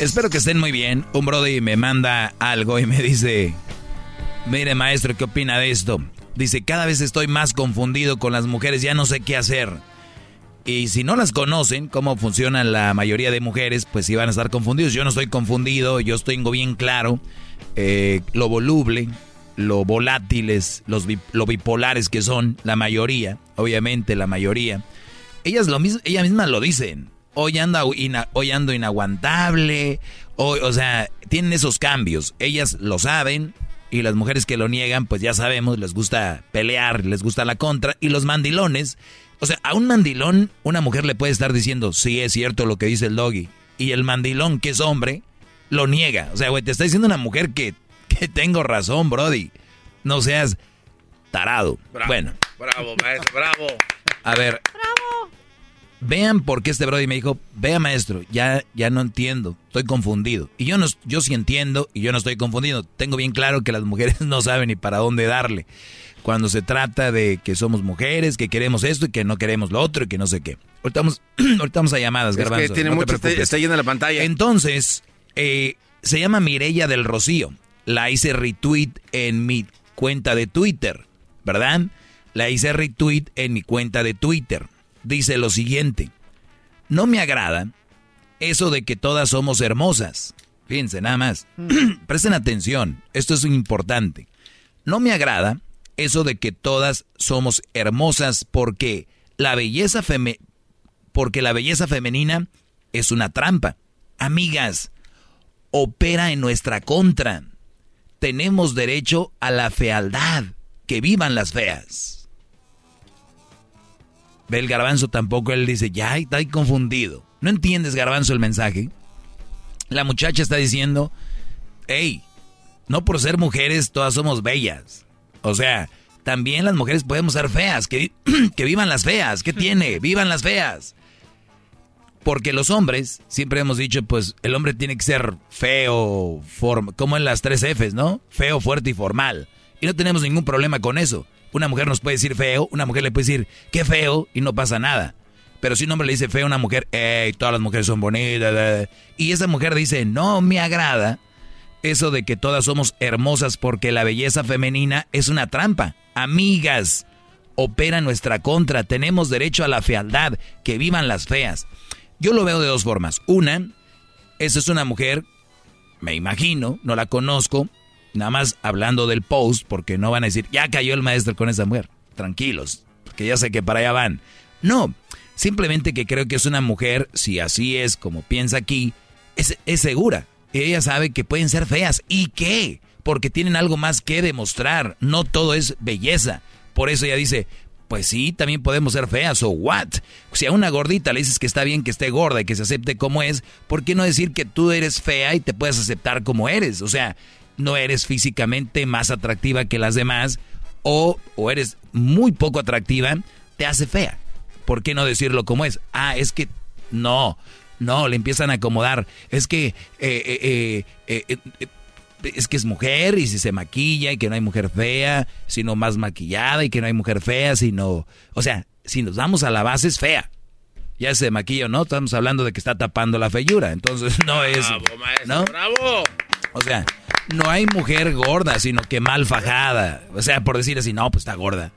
Espero que estén muy bien. Un Brody me manda algo y me dice: Mire, maestro, ¿qué opina de esto? Dice: Cada vez estoy más confundido con las mujeres, ya no sé qué hacer. Y si no las conocen, cómo funciona la mayoría de mujeres, pues sí van a estar confundidos. Yo no estoy confundido, yo tengo bien claro eh, lo voluble, lo volátiles, los lo bipolares que son, la mayoría, obviamente la mayoría. Ellas lo ellas mismas lo dicen. Hoy anda ina- hoy ando inaguantable, hoy, o sea, tienen esos cambios. Ellas lo saben y las mujeres que lo niegan, pues ya sabemos, les gusta pelear, les gusta la contra y los mandilones, o sea, a un mandilón una mujer le puede estar diciendo, "Sí, es cierto lo que dice el doggy." Y el mandilón que es hombre lo niega. O sea, güey, te está diciendo una mujer que que tengo razón, brody. No seas tarado. Bueno, Bravo, maestro, bravo. a ver. Vean por qué este Brody me dijo, vea maestro, ya, ya no entiendo, estoy confundido. Y yo no, yo sí entiendo y yo no estoy confundido. Tengo bien claro que las mujeres no saben ni para dónde darle. Cuando se trata de que somos mujeres, que queremos esto y que no queremos lo otro y que no sé qué. Ahorita vamos, ahorita vamos a llamadas, Es que garbanzo. tiene no mucho, está, está llena la pantalla. Entonces, eh, se llama Mirella del Rocío. La hice retweet en mi cuenta de Twitter, ¿verdad? La hice retweet en mi cuenta de Twitter. Dice lo siguiente. No me agrada eso de que todas somos hermosas. Fíjense, nada más. Presten atención. Esto es importante. No me agrada eso de que todas somos hermosas porque la belleza feme porque la belleza femenina es una trampa. Amigas, opera en nuestra contra. Tenemos derecho a la fealdad. Que vivan las feas. Ve el garbanzo tampoco, él dice, ya está ahí confundido. ¿No entiendes, garbanzo, el mensaje? La muchacha está diciendo, hey, no por ser mujeres todas somos bellas. O sea, también las mujeres podemos ser feas. Que, que vivan las feas. ¿Qué tiene? Vivan las feas. Porque los hombres, siempre hemos dicho, pues el hombre tiene que ser feo, como en las tres Fs, ¿no? Feo, fuerte y formal. Y no tenemos ningún problema con eso. Una mujer nos puede decir feo, una mujer le puede decir qué feo y no pasa nada. Pero si un hombre le dice feo a una mujer, hey, todas las mujeres son bonitas, y esa mujer dice, no me agrada eso de que todas somos hermosas porque la belleza femenina es una trampa. Amigas, opera nuestra contra, tenemos derecho a la fealdad, que vivan las feas. Yo lo veo de dos formas. Una, esa es una mujer, me imagino, no la conozco, nada más hablando del post, porque no van a decir, ya cayó el maestro con esa mujer. Tranquilos, porque ya sé que para allá van. No, simplemente que creo que es una mujer, si así es como piensa aquí, es, es segura. Ella sabe que pueden ser feas. ¿Y qué? Porque tienen algo más que demostrar. No todo es belleza. Por eso ella dice, pues sí, también podemos ser feas o what. Si a una gordita le dices que está bien que esté gorda y que se acepte como es, ¿por qué no decir que tú eres fea y te puedes aceptar como eres? O sea, no eres físicamente más atractiva que las demás o, o eres muy poco atractiva, te hace fea. ¿Por qué no decirlo como es? Ah, es que no, no, le empiezan a acomodar. Es que eh, eh, eh, es que es mujer y si se maquilla y que no hay mujer fea, sino más maquillada y que no hay mujer fea, sino, o sea, si nos vamos a la base es fea. Ya se maquilla o no, estamos hablando de que está tapando la feyura, entonces no es, bravo, maestro, Bravo. O sea, no hay mujer gorda, sino que mal fajada. O sea, por decir así, no, pues está gorda.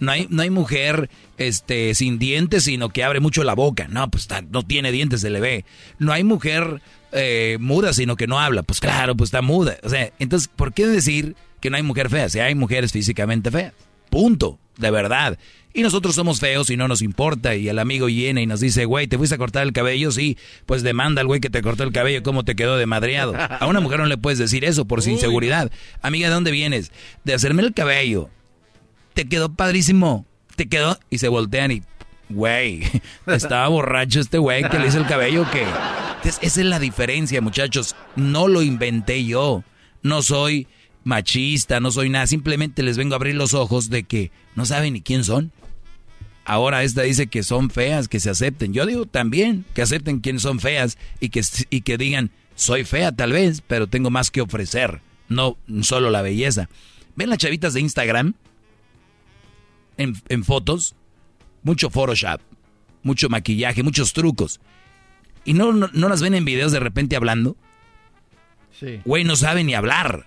No hay, no hay mujer este, sin dientes, sino que abre mucho la boca. No, pues está, no tiene dientes, se le ve. No hay mujer eh, muda, sino que no habla. Pues claro, pues está muda. O sea, entonces, ¿por qué decir que no hay mujer fea? Si hay mujeres físicamente feas. Punto. De verdad. Y nosotros somos feos y no nos importa. Y el amigo viene y nos dice, güey, ¿te fuiste a cortar el cabello? Sí, pues demanda al güey que te cortó el cabello, ¿cómo te quedó de madreado? A una mujer no le puedes decir eso por su inseguridad. Amiga, ¿de dónde vienes? De hacerme el cabello. Te quedó padrísimo. Te quedó. Y se voltean y, güey, estaba borracho este güey que le hizo el cabello que esa es la diferencia, muchachos. No lo inventé yo. No soy machista, no soy nada. Simplemente les vengo a abrir los ojos de que no saben ni quién son. Ahora esta dice que son feas, que se acepten. Yo digo también que acepten quiénes son feas y que, y que digan, soy fea tal vez, pero tengo más que ofrecer. No solo la belleza. ¿Ven las chavitas de Instagram? En, en fotos. Mucho Photoshop. Mucho maquillaje, muchos trucos. ¿Y no, no, las ven en videos de repente hablando? Sí. Güey, no saben ni hablar.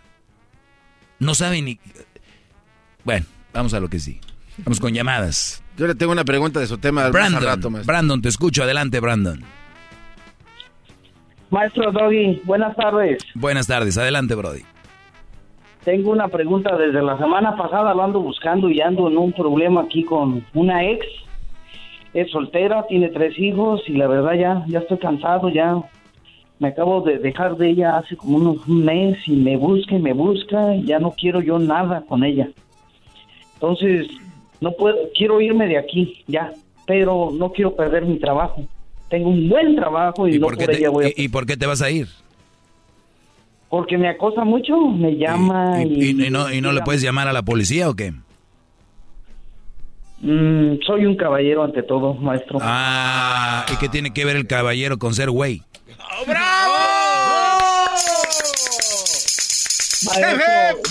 No saben ni... Bueno, vamos a lo que sí. Vamos con llamadas. Yo le tengo una pregunta de su tema. Brandon, rato, Brandon, te escucho. Adelante, Brandon. Maestro Doggy, buenas tardes. Buenas tardes. Adelante, Brody. Tengo una pregunta. Desde la semana pasada lo ando buscando y ando en un problema aquí con una ex es soltera, tiene tres hijos y la verdad ya, ya estoy cansado, ya me acabo de dejar de ella hace como unos, un mes y me busca y me busca y ya no quiero yo nada con ella. Entonces, no puedo, quiero irme de aquí, ya, pero no quiero perder mi trabajo. Tengo un buen trabajo y, no por, ella voy a... ¿Y por qué te vas a ir? Porque me acosa mucho, me llama y... no, y no le puedes llamar a la policía o qué? Mm, soy un caballero ante todo, maestro. Ah, ¿y qué tiene que ver el caballero con ser güey?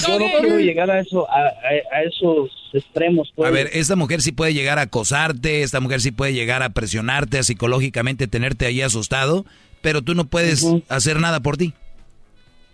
Yo no quiero llegar a, eso, a, esos extremos. Pues. A ver, esta mujer sí puede llegar a acosarte, esta mujer sí puede llegar a presionarte, a psicológicamente tenerte ahí asustado, pero tú no puedes hacer nada por ti.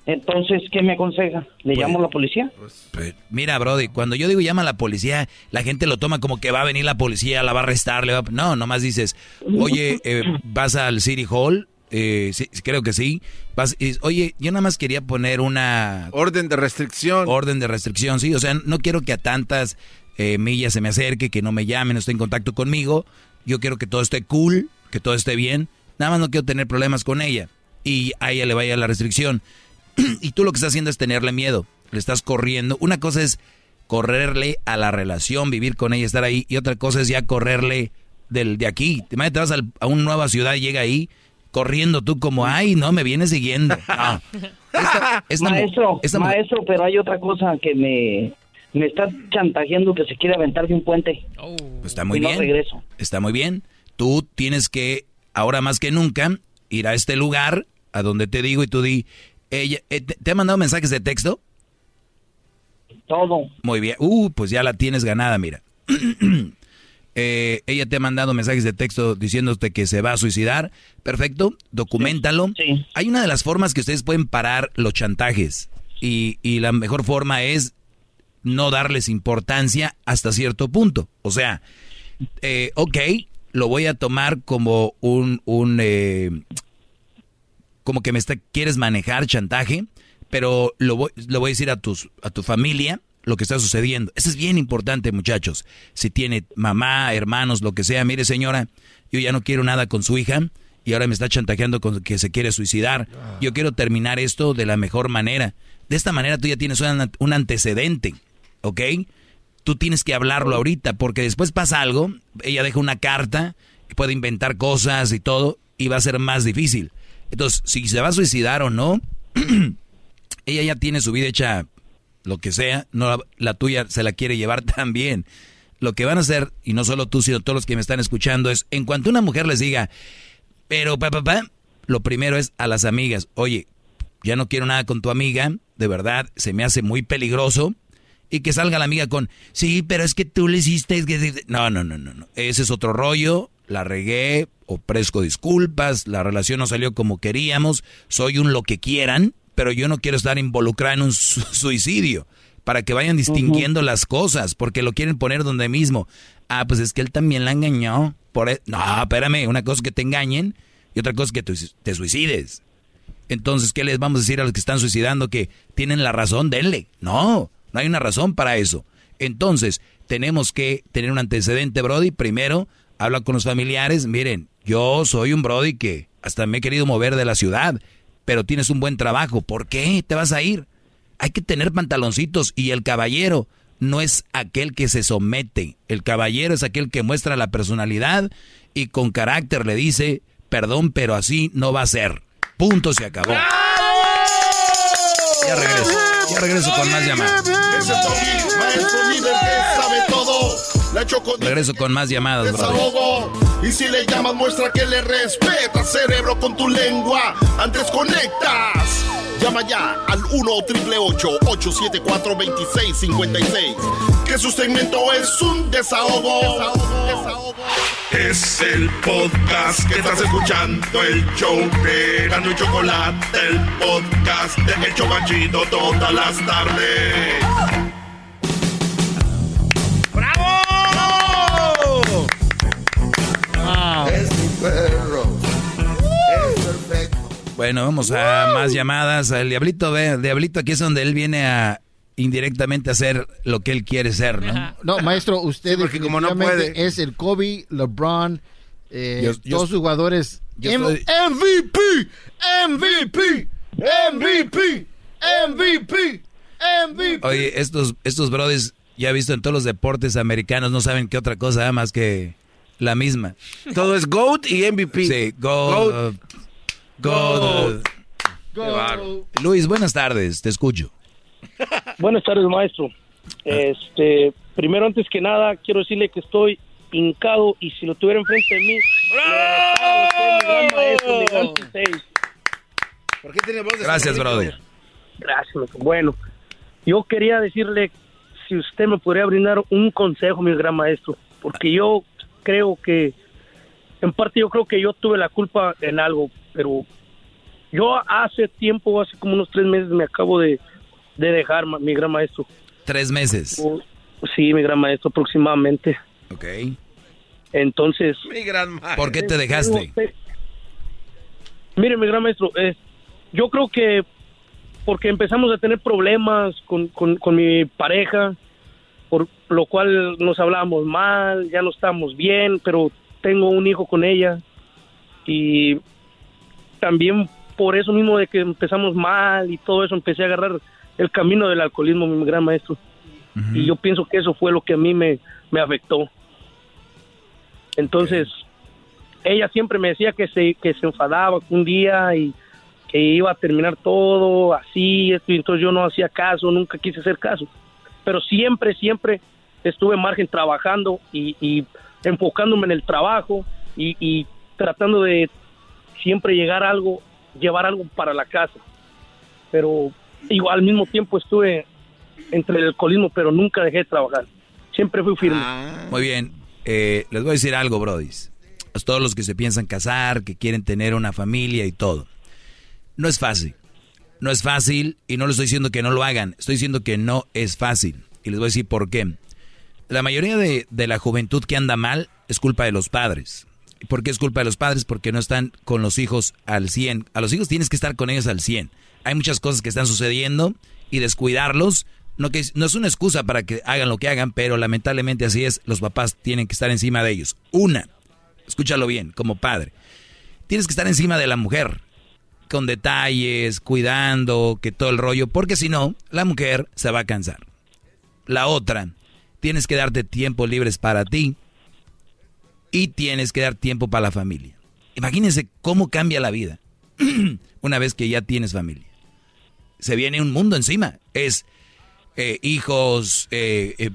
Entonces, ¿qué me aconseja? ¿Le pues, llamo a la policía? Pues, pues, mira, Brody, cuando yo digo llama a la policía, la gente lo toma como que va a venir la policía, la va a arrestar. Le va... No, nomás dices, oye, eh, vas al City Hall. Eh, sí, creo que sí. Vas, oye, yo nada más quería poner una... Orden de restricción. Orden de restricción, sí. O sea, no quiero que a tantas eh, Milla se me acerque, que no me llame, no esté en contacto conmigo. Yo quiero que todo esté cool, que todo esté bien. Nada más no quiero tener problemas con ella. Y a ella le vaya la restricción. y tú lo que estás haciendo es tenerle miedo. Le estás corriendo. Una cosa es correrle a la relación, vivir con ella, estar ahí. Y otra cosa es ya correrle del, de aquí. Te vas a una nueva ciudad y llega ahí corriendo tú como, ay, no, me viene siguiendo. maestro, maestro, pero hay otra cosa que me, me está chantajeando que se quiere aventar de un puente. Pues está muy bien. Está muy bien. Tú tienes que, ahora más que nunca, ir a este lugar, a donde te digo, y tú di, ella, eh, ¿te, ha mandado mensajes de texto? Todo. Muy bien. Uh, pues ya la tienes ganada, mira. Eh, ella te ha mandado mensajes de texto diciéndote que se va a suicidar. Perfecto, documentalo. Hay una de las formas que ustedes pueden parar los chantajes. Y, y la mejor forma es no darles importancia hasta cierto punto. O sea, eh, ok, lo voy a tomar como un, un eh, como que me está, quieres manejar chantaje, pero lo voy, lo voy a decir a tus, a tu familia lo que está sucediendo. Eso es bien importante, muchachos. Si tiene mamá, hermanos, lo que sea, mire señora, yo ya no quiero nada con su hija y ahora me está chantajeando con que se quiere suicidar. Yo quiero terminar esto de la mejor manera. De esta manera tú ya tienes un, antecedente, ¿ok? Tú tienes que hablarlo ahorita porque después pasa algo, ella deja una carta, puede inventar cosas y todo y va a ser más difícil. Entonces, si se va a suicidar o no, ella ya tiene su vida hecha lo que sea, no la, tuya se la quiere llevar también. Lo que van a hacer, y no solo tú, sino todos los que me están escuchando, es en cuanto una mujer les diga, pero papá, pa, lo primero es a las amigas, oye, ya no quiero nada con tu amiga, de verdad, se me hace muy peligroso. Y que salga la amiga con, sí, pero es que tú le hiciste... No, no, no, no, no. Ese es otro rollo, la regué, ofrezco disculpas, la relación no salió como queríamos, soy un lo que quieran, pero yo no quiero estar involucrada en un suicidio para que vayan distinguiendo las cosas, porque lo quieren poner donde mismo. Ah, pues es que él también la engañó. Por e-". No, espérame, una cosa es que te engañen y otra cosa es que te suicides. Entonces, ¿qué les vamos a decir a los que están suicidando que tienen la razón? Denle. No, no hay una razón para eso. Entonces, tenemos que tener un antecedente, Brody. Primero, habla con los familiares. Miren, yo soy un Brody que hasta me he querido mover de la ciudad pero tienes un buen trabajo. ¿Por qué te vas a ir? Hay que tener pantaloncitos y el caballero no es aquel que se somete. El caballero es aquel que muestra la personalidad y con carácter le dice, perdón, pero así no va a ser. Punto, se acabó. Ya regreso. Ya regreso con más llamadas. Regreso con más llamadas, bro. Y si le llamas, muestra que le respeta, cerebro, con tu lengua. Antes conectas. Llama ya al 1-888-874-2656. Que su segmento es un desahogo. Desahogo, desahogo. Es el podcast que estás escuchando, el show de Gano y Chocolate, el podcast de Hecho Banchito todas las tardes. Perro. Es perfecto. Bueno, vamos a más llamadas. El diablito, ve, diablito aquí es donde él viene a indirectamente a hacer lo que él quiere ser, ¿no? No, maestro, usted porque como no puede. es el Kobe, LeBron, eh, todos sus jugadores. MVP, MVP, MVP, MVP, MVP. Oye, estos, estos brothers, ya he visto en todos los deportes americanos, no saben qué otra cosa más que la misma. Todo es GOAT y MVP. Sí, GOAT. GOAT. Luis, buenas tardes, te escucho. Buenas tardes, maestro. Este, primero, antes que nada, quiero decirle que estoy hincado y si lo tuviera enfrente de mí, ¿Por qué tiene voz de Gracias, brother. Gracias. Bueno, yo quería decirle si usted me podría brindar un consejo, mi gran maestro, porque yo creo que, en parte yo creo que yo tuve la culpa en algo, pero yo hace tiempo, hace como unos tres meses me acabo de, dejar, mi gran maestro. ¿Tres meses? Oh, sí, mi gran maestro, aproximadamente. Ok. Entonces... Mi gran maestro. ¿Por qué te dejaste? Mire, mi gran maestro, yo creo que porque empezamos a tener problemas con, con, con mi pareja, lo cual nos hablábamos mal, ya no estamos bien, pero tengo un hijo con ella y también por eso mismo de que empezamos mal y todo eso empecé a agarrar el camino del alcoholismo, mi gran maestro. Y yo pienso que eso fue lo que a mí me, me afectó. Entonces, ella siempre me decía que se, que se enfadaba un día y que iba a terminar todo así, esto, y entonces yo no hacía caso, nunca quise hacer caso. Pero siempre, siempre estuve en margen trabajando y, y enfocándome en el trabajo y, y tratando de siempre llegar a algo, llevar algo para la casa. Pero igual al mismo tiempo estuve entre el alcoholismo, pero nunca dejé de trabajar. Siempre fui firme. Muy bien. Eh, les voy a decir algo, brodis. A todos los que se piensan casar, que quieren tener una familia y todo. No es fácil. No es fácil y no les estoy diciendo que no lo hagan. Estoy diciendo que no es fácil. Y les voy a decir por qué. La mayoría de, de la juventud que anda mal es culpa de los padres. ¿Por qué es culpa de los padres? Porque no están con los hijos al 100. A los hijos tienes que estar con ellos al 100. Hay muchas cosas que están sucediendo y descuidarlos no, que, no es una excusa para que hagan lo que hagan, pero lamentablemente así es. Los papás tienen que estar encima de ellos. Una, escúchalo bien, como padre. Tienes que estar encima de la mujer, con detalles, cuidando, que todo el rollo, porque si no, la mujer se va a cansar. La otra, tienes que darte tiempo libres para ti y tienes que dar tiempo para la familia. Imagínense cómo cambia la vida una vez que ya tienes familia. Se viene un mundo encima. Es eh, hijos, eh, eh,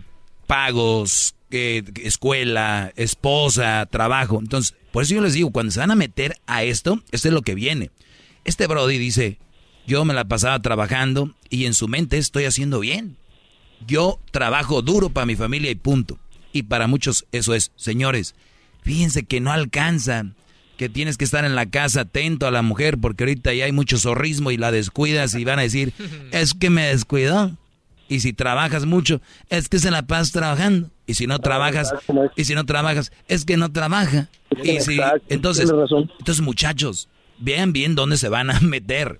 pagos, escuela, esposa, trabajo. Entonces, por eso yo les digo, cuando se van a meter a esto, esto es lo que viene. Este Brody dice, yo me la pasaba trabajando y en su mente estoy haciendo bien. Yo trabajo duro para mi familia y punto. Y para muchos eso es, señores, fíjense que no alcanza, que tienes que estar en la casa atento a la mujer porque ahorita ya hay mucho zorrismo y la descuidas y van a decir, es que me descuidó. Y si trabajas mucho, es que se la pasas trabajando. Y si no trabajas, y si no trabajas, es que no trabaja. Y si, entonces, entonces muchachos, vean bien dónde se van a meter.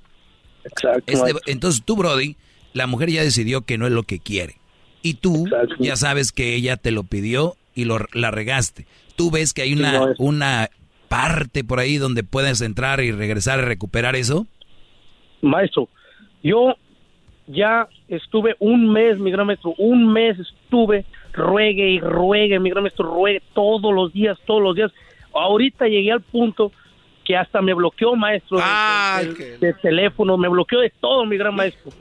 Este, entonces tú, Brody, la mujer ya decidió que no es lo que quiere. Y tú ya sabes que ella te lo pidió y lo, la regaste. Tú ves que hay una, una parte por ahí donde puedes entrar y regresar y recuperar eso. Maestro, yo ya estuve un mes, mi gran maestro, un mes estuve, ruegue y ruegue, mi gran maestro, ruegue todos los días, todos los días. Ahorita llegué al punto que hasta me bloqueó, maestro, de, teléfono, me bloqueó de todo, mi gran maestro.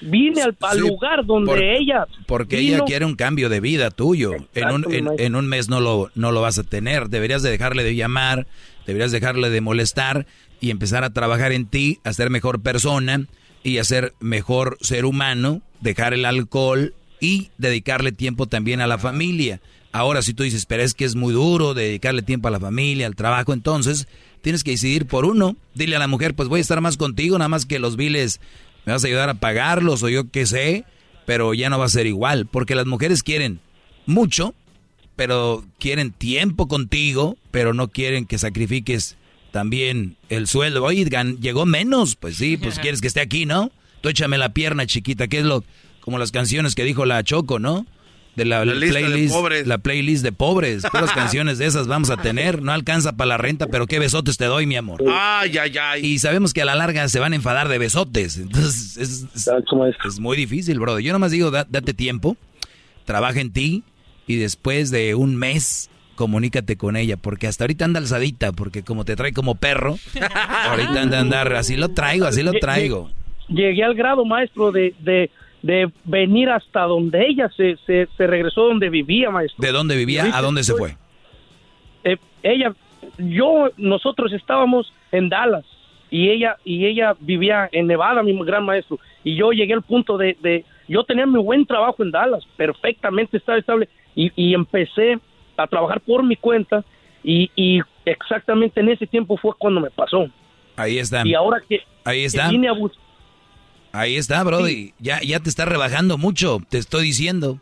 Vine al, lugar donde ella... Porque ella quiere un cambio de vida tuyo. En un, en, un mes no lo, no lo vas a tener. Deberías de dejarle de llamar, deberías dejarle de molestar y empezar a trabajar en ti, a ser mejor persona y hacer mejor ser humano, dejar el alcohol y dedicarle tiempo también a la familia. Ahora, si tú dices, pero es que es muy duro dedicarle tiempo a la familia, al trabajo, entonces tienes que decidir por uno. Dile a la mujer, pues voy a estar más contigo, nada más que los biles me vas a ayudar a pagarlos o yo qué sé, pero ya no va a ser igual, porque las mujeres quieren mucho, pero quieren tiempo contigo, pero no quieren que sacrifiques también el sueldo. Oye, llegó menos. Pues sí, pues quieres que esté aquí, ¿no? Tú échame la pierna, chiquita, que es lo como las canciones que dijo la Choco, ¿no? De la, playlist, de la playlist de pobres. Las canciones de esas vamos a tener. No alcanza para la renta, pero qué besotes te doy, mi amor. Ay, ay, ay. Y sabemos que a la larga se van a enfadar de besotes. Entonces, es, es, muy difícil, brother. Yo nomás digo, date tiempo, trabaja en ti y después de un mes comunícate con ella, porque hasta ahorita anda alzadita, porque como te trae como perro, ahorita anda a andar, así lo traigo, así lo traigo. Llegué al grado, maestro, de, de, de venir hasta donde ella se, se, se, regresó, donde vivía, maestro. ¿De dónde vivía? ¿A dónde se fue? Eh, ella, yo, nosotros estábamos en Dallas y ella y ella vivía en Nevada, mi gran maestro, y yo llegué al punto de, de yo tenía mi buen trabajo en Dallas, perfectamente estaba estable, y, y empecé a trabajar por mi cuenta y, y, exactamente en ese tiempo fue cuando me pasó. Ahí está. Y ahora que, Ahí está. Ahí está, Brody. Ya, ya te está rebajando mucho, te estoy diciendo.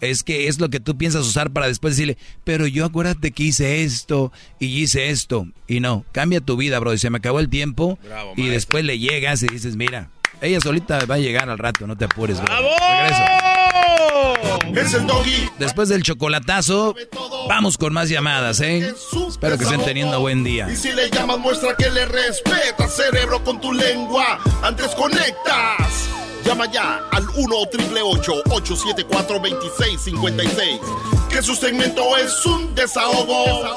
Es que es lo que tú piensas usar para después decirle, pero yo acuérdate que hice esto y hice esto. Y no, cambia tu vida, Brody. Se me acabó el tiempo y después le llegas y dices, mira, ella solita va a llegar al rato, no te apures. ¡Bravo! Regreso. Es el doggy. Después del chocolatazo, vamos con más llamadas, ¿eh? Espero que estén teniendo buen día. Y si le llamas, muestra que le respetas, cerebro, con tu lengua. Antes conectas. Llama ya al 1-888-874-2656. Que su segmento es un desahogo.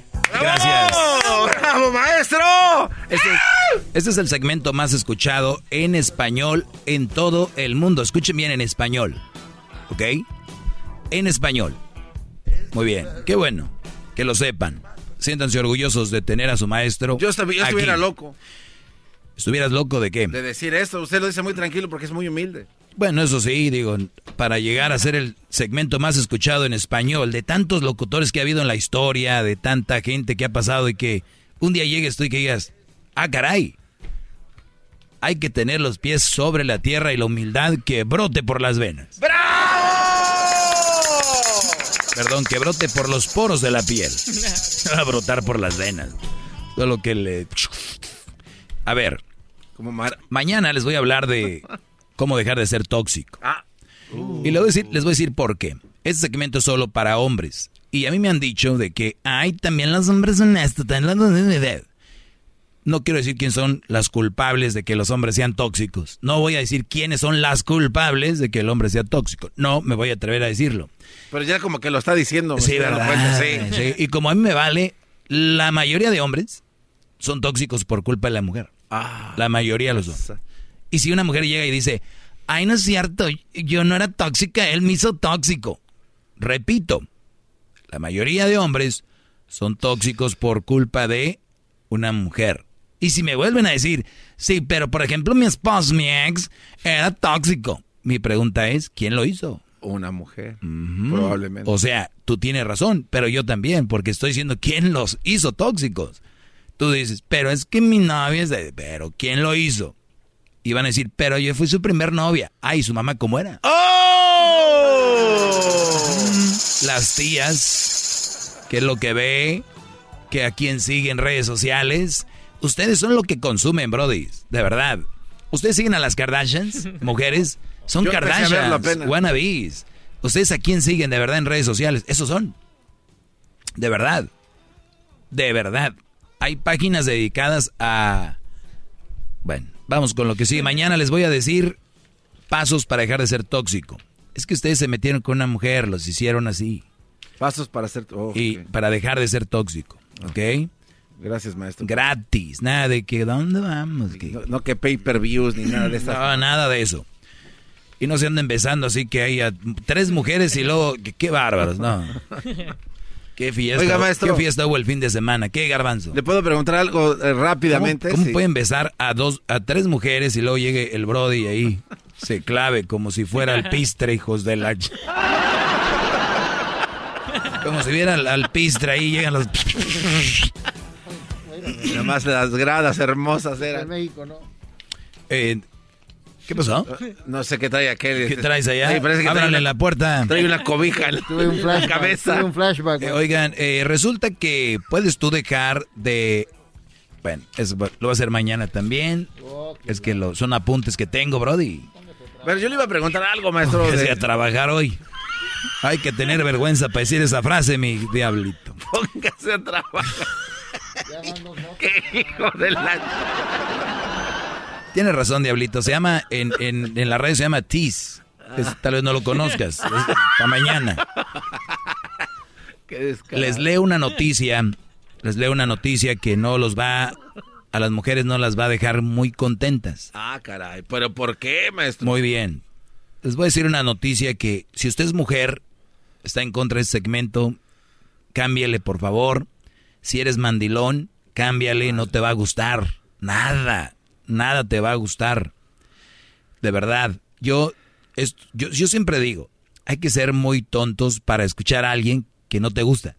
Gracias. ¡Bravo, maestro! Este, este es el segmento más escuchado en español en todo el mundo. Escuchen bien en español. ¿Ok? En español. Muy bien. Qué bueno que lo sepan. Siéntanse orgullosos de tener a su maestro. Yo, yo aquí. estuviera loco ¿Estuvieras loco de qué? de decir esto. Usted lo dice muy tranquilo porque es muy humilde. Bueno, eso sí, digo, para llegar a ser el segmento más escuchado en español, de tantos locutores que ha habido en la historia, de tanta gente que ha pasado y que un día llegues tú y que digas, ah, caray, hay que tener los pies sobre la tierra y la humildad que brote por las venas. Perdón, que brote por los poros de la piel. No va a brotar por las venas. Solo que le... A ver, Como mar... mañana les voy a hablar de cómo dejar de ser tóxico. Ah. Y les voy, a decir, les voy a decir por qué. Este segmento es solo para hombres. Y a mí me han dicho de que, ay, también los hombres son esto, también los... No quiero decir quién son las culpables de que los hombres sean tóxicos. No voy a decir quiénes son las culpables de que el hombre sea tóxico. No me voy a atrever a decirlo. Pero ya como que lo está diciendo. Sí, ¿verdad? cuenta, sí. Sí, Y como a mí me vale, la mayoría de hombres son tóxicos por culpa de la mujer. Ah. La mayoría lo son. Y si una mujer llega y dice, ay, no es cierto, yo no era tóxica, él me hizo tóxico. Repito, la mayoría de hombres son tóxicos por culpa de una mujer. Y si me vuelven a decir, sí, pero por ejemplo mi esposo, mi ex, era tóxico. Mi pregunta es, ¿quién lo hizo? Una mujer. Probablemente. O sea, tú tienes razón, pero yo también, porque estoy diciendo quién los hizo tóxicos. Tú dices, pero es que mi novia es de... Pero ¿quién lo hizo? Y van a decir, pero yo fui su primer novia. Ay, ¿su mamá cómo era? Las tías, que es lo que ve, que a quien sigue en redes sociales. Ustedes son lo que consumen, Brody. De verdad. Ustedes siguen a las Kardashians, mujeres. Son Yo Kardashians, wannabes. Ustedes a quién siguen de verdad en redes sociales. Esos son. De verdad. De verdad. Hay páginas dedicadas a... Bueno, vamos con lo que sigue. Mañana les voy a decir pasos para dejar de ser tóxico. Es que ustedes se metieron con una mujer, los hicieron así. Pasos para hacer... oh, Y para dejar de ser tóxico. ¿Ok? Gracias, maestro. Gratis. Nada de que, ¿dónde vamos? Que- No, no que pay-per-views ni nada de estas. No, nada de eso. Y no se anden besando así que hay tres mujeres y luego, qué bárbaros, no. Qué fiesta, Oiga, maestro. qué fiesta hubo el fin de semana, qué garbanzo. ¿Le puedo preguntar algo eh, rápidamente? ¿Cómo, cómo Sí. pueden besar a dos, a tres mujeres y luego llegue el Brody ahí? Se clave como si fuera el pistre, hijos de la... Como si viera al, al pistre ahí, llegan los... Nada más las gradas hermosas eran. En México, ¿no? Eh, ¿Qué pasó? No sé qué trae aquel. ¿Qué traes allá? Sí, parece que trae Ábranle una- la puerta. Trae una cobija en Tuve un la flashback. cabeza. Tuve un flashback. Eh, oigan, eh, resulta que puedes tú dejar de... Bueno, eso va- lo voy a hacer mañana también. es que lo, son apuntes que tengo, Brody. Pero yo le iba a preguntar algo, maestro. Que de- sea trabajar hoy. Hay que tener vergüenza para decir esa frase, mi diablito. Póngase a trabajar. Qué hijo de la... Tienes razón, diablito. Se llama, en, en, en la radio se llama Tease. Tal vez no lo conozcas. Para mañana. Qué. Les leo una noticia. Les leo una noticia que no los va... A las mujeres no las va a dejar muy contentas. Ah, caray. ¿Pero por qué, maestro? Muy bien. Les voy a decir una noticia que si usted es mujer, está en contra de este segmento, cámbiale por favor. Si eres mandilón, cámbiale, no te va a gustar. Nada, nada te va a gustar. De verdad, yo, es- yo, yo siempre digo, hay que ser muy tontos para escuchar a alguien que no te gusta.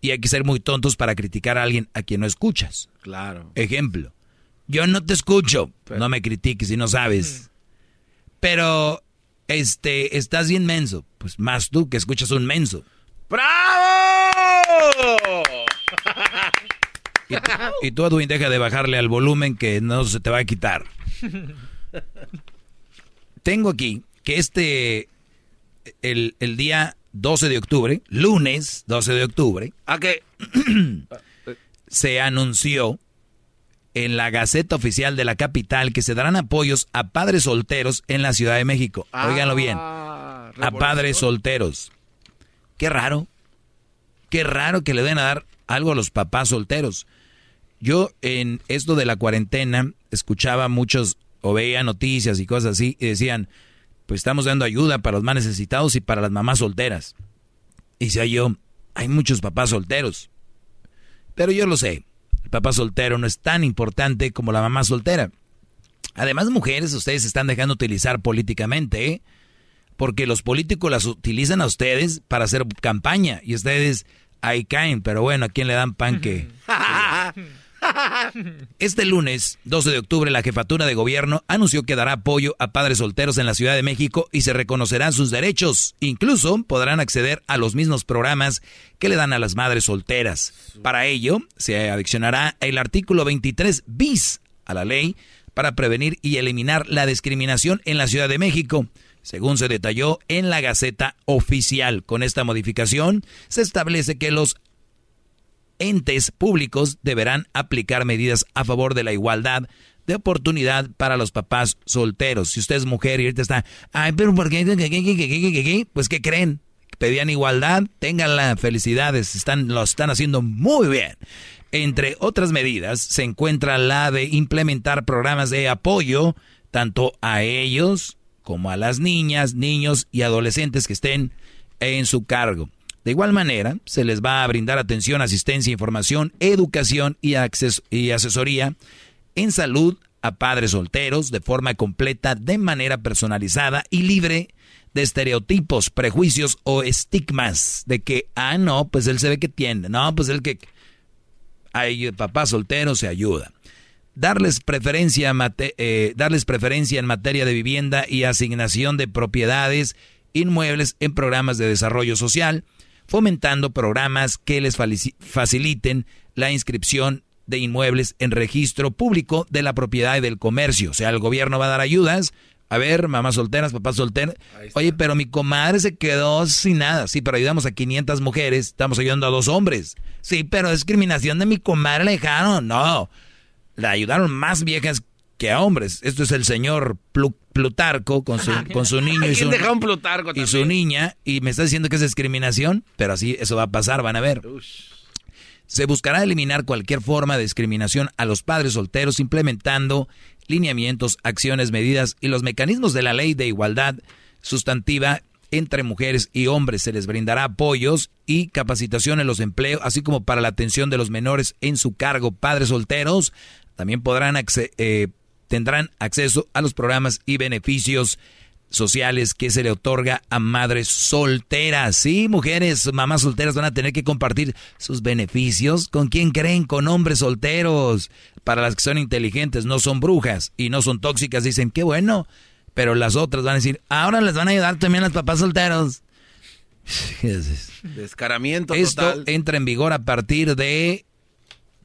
Y hay que ser muy tontos para criticar a alguien a quien no escuchas. Claro. Ejemplo, yo no te escucho, no me critiques si no sabes. Pero, este, estás bien menso. Pues más tú que escuchas un menso. ¡Bravo! Y, tú, Edwin, deja de bajarle al volumen que no se te va a quitar. Tengo aquí que este, el, el día 12 de octubre, lunes 12 de octubre, ¿a qué? se anunció en la Gaceta Oficial de la Capital que se darán apoyos a padres solteros en la Ciudad de México. Óiganlo bien. Ah, A padres solteros. Qué raro. Qué raro que le den a dar algo a los papás solteros. Yo en esto de la cuarentena escuchaba muchos o veía noticias y cosas así y decían, pues estamos dando ayuda para los más necesitados y para las mamás solteras. Y decía yo, hay muchos papás solteros. Pero yo lo sé, el papá soltero no es tan importante como la mamá soltera. Además, mujeres, ustedes se están dejando utilizar políticamente, ¿eh? Porque los políticos las utilizan a ustedes para hacer campaña y ustedes ahí caen, pero bueno, ¿a quién le dan pan que? Este lunes, 12 de octubre, la jefatura de gobierno anunció que dará apoyo a padres solteros en la Ciudad de México y se reconocerán sus derechos. Incluso podrán acceder a los mismos programas que le dan a las madres solteras. Para ello, se adicionará el artículo 23 bis a la ley para prevenir y eliminar la discriminación en la Ciudad de México. Según se detalló en la Gaceta Oficial, con esta modificación se establece que los entes públicos deberán aplicar medidas a favor de la igualdad de oportunidad para los papás solteros. Si usted es mujer y ahorita está, ay, pero ¿por qué? Pues ¿qué creen? Pedían igualdad, tenganla, felicidades, están, lo están haciendo muy bien. Entre otras medidas se encuentra la de implementar programas de apoyo tanto a ellos como a las niñas, niños y adolescentes que estén en su cargo. De igual manera, se les va a brindar atención, asistencia, información, educación y, y asesoría en salud a padres solteros de forma completa, de manera personalizada y libre de estereotipos, prejuicios o estigmas de que, ah, no, pues él se ve que tiene, no, pues el que hay papá soltero se ayuda. Darles preferencia, eh, darles preferencia en materia de vivienda y asignación de propiedades inmuebles en programas de desarrollo social, fomentando programas que les faciliten la inscripción de inmuebles en registro público de la propiedad y del comercio. O sea, el gobierno va a dar ayudas. A ver, mamás solteras, papás solteros. Oye, pero mi comadre se quedó sin nada. Sí, pero ayudamos a 500 mujeres, estamos ayudando a dos hombres. Sí, pero discriminación de mi comadre la dejaron. No, la ayudaron más viejas que a hombres. Esto es el señor Plutarco con su, con su niño y su, y su niña. Y me está diciendo que es discriminación, pero así eso va a pasar, van a ver. Se buscará eliminar cualquier forma de discriminación a los padres solteros implementando lineamientos, acciones, medidas y los mecanismos de la ley de igualdad sustantiva entre mujeres y hombres. Se les brindará apoyos y capacitación en los empleos, así como para la atención de los menores en su cargo. Padres solteros también podrán eh, tendrán acceso a los programas y beneficios sociales que se le otorga a madres solteras. Sí, mujeres, mamás solteras van a tener que compartir sus beneficios. ¿Con quién creen? Con hombres solteros. Para las que son inteligentes, no son brujas y no son tóxicas, dicen, qué bueno. Pero las otras van a decir, ahora les van a ayudar también los papás solteros. Descaramiento Esto entra en vigor a partir de...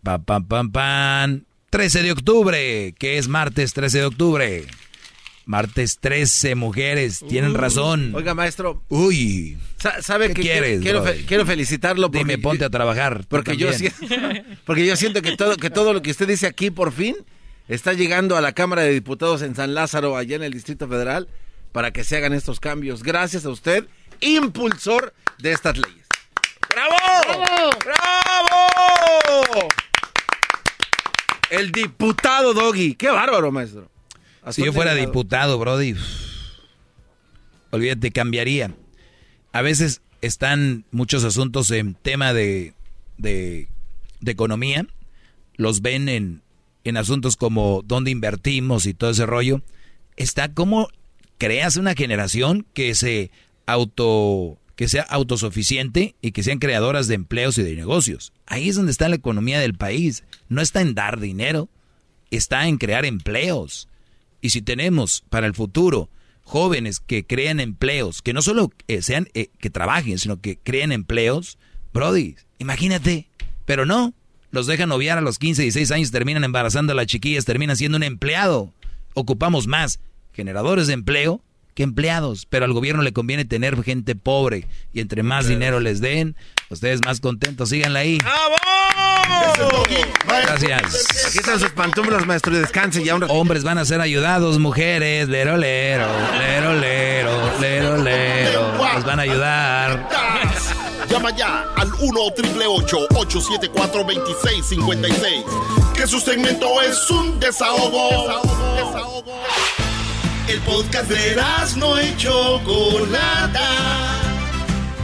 Pam, pam, pam, pam. 13 de octubre, que es martes 13 de octubre. Martes 13, mujeres, tienen razón. Oiga, maestro. Uy. ¿Sabe ¿Qué que quieres? quiero, quiero, felicitarlo porque Dime, ponte a trabajar. Porque yo, porque yo siento que todo, que todo lo que usted dice aquí por fin está llegando a la Cámara de Diputados en San Lázaro, allá en el Distrito Federal, para que se hagan estos cambios. Gracias a usted, impulsor de estas leyes. ¡Bravo! ¡Bravo! El diputado Doggy. Qué bárbaro, maestro. Si yo fuera diputado, Brody, olvídate, cambiaría. A veces están muchos asuntos en tema de, de, economía, los ven en, en asuntos como dónde invertimos y todo ese rollo. Está como creas una generación que se auto que sea autosuficiente y que sean creadoras de empleos y de negocios. Ahí es donde está la economía del país. No está en dar dinero, está en crear empleos. Y si tenemos para el futuro jóvenes que crean empleos, que no solo eh, sean eh, que trabajen, sino que creen empleos, Brody, imagínate, pero no, los dejan noviar a los 15, 16 años, terminan embarazando a las chiquillas, terminan siendo un empleado. Ocupamos más generadores de empleo que empleados, pero al gobierno le conviene tener gente pobre y entre más dinero les den, ustedes más contentos, síganla ahí. Gracias. Aquí están sus pantuflas, maestro, y descanse ya. Hombres van a ser ayudados, mujeres, lero, lero, lero, lero, lero, lero, nos van a ayudar. Llama ya al 1-888-874-2656. Que su segmento es un desahogo. Desahogo. Desahogo. El podcast de no y Chocolata.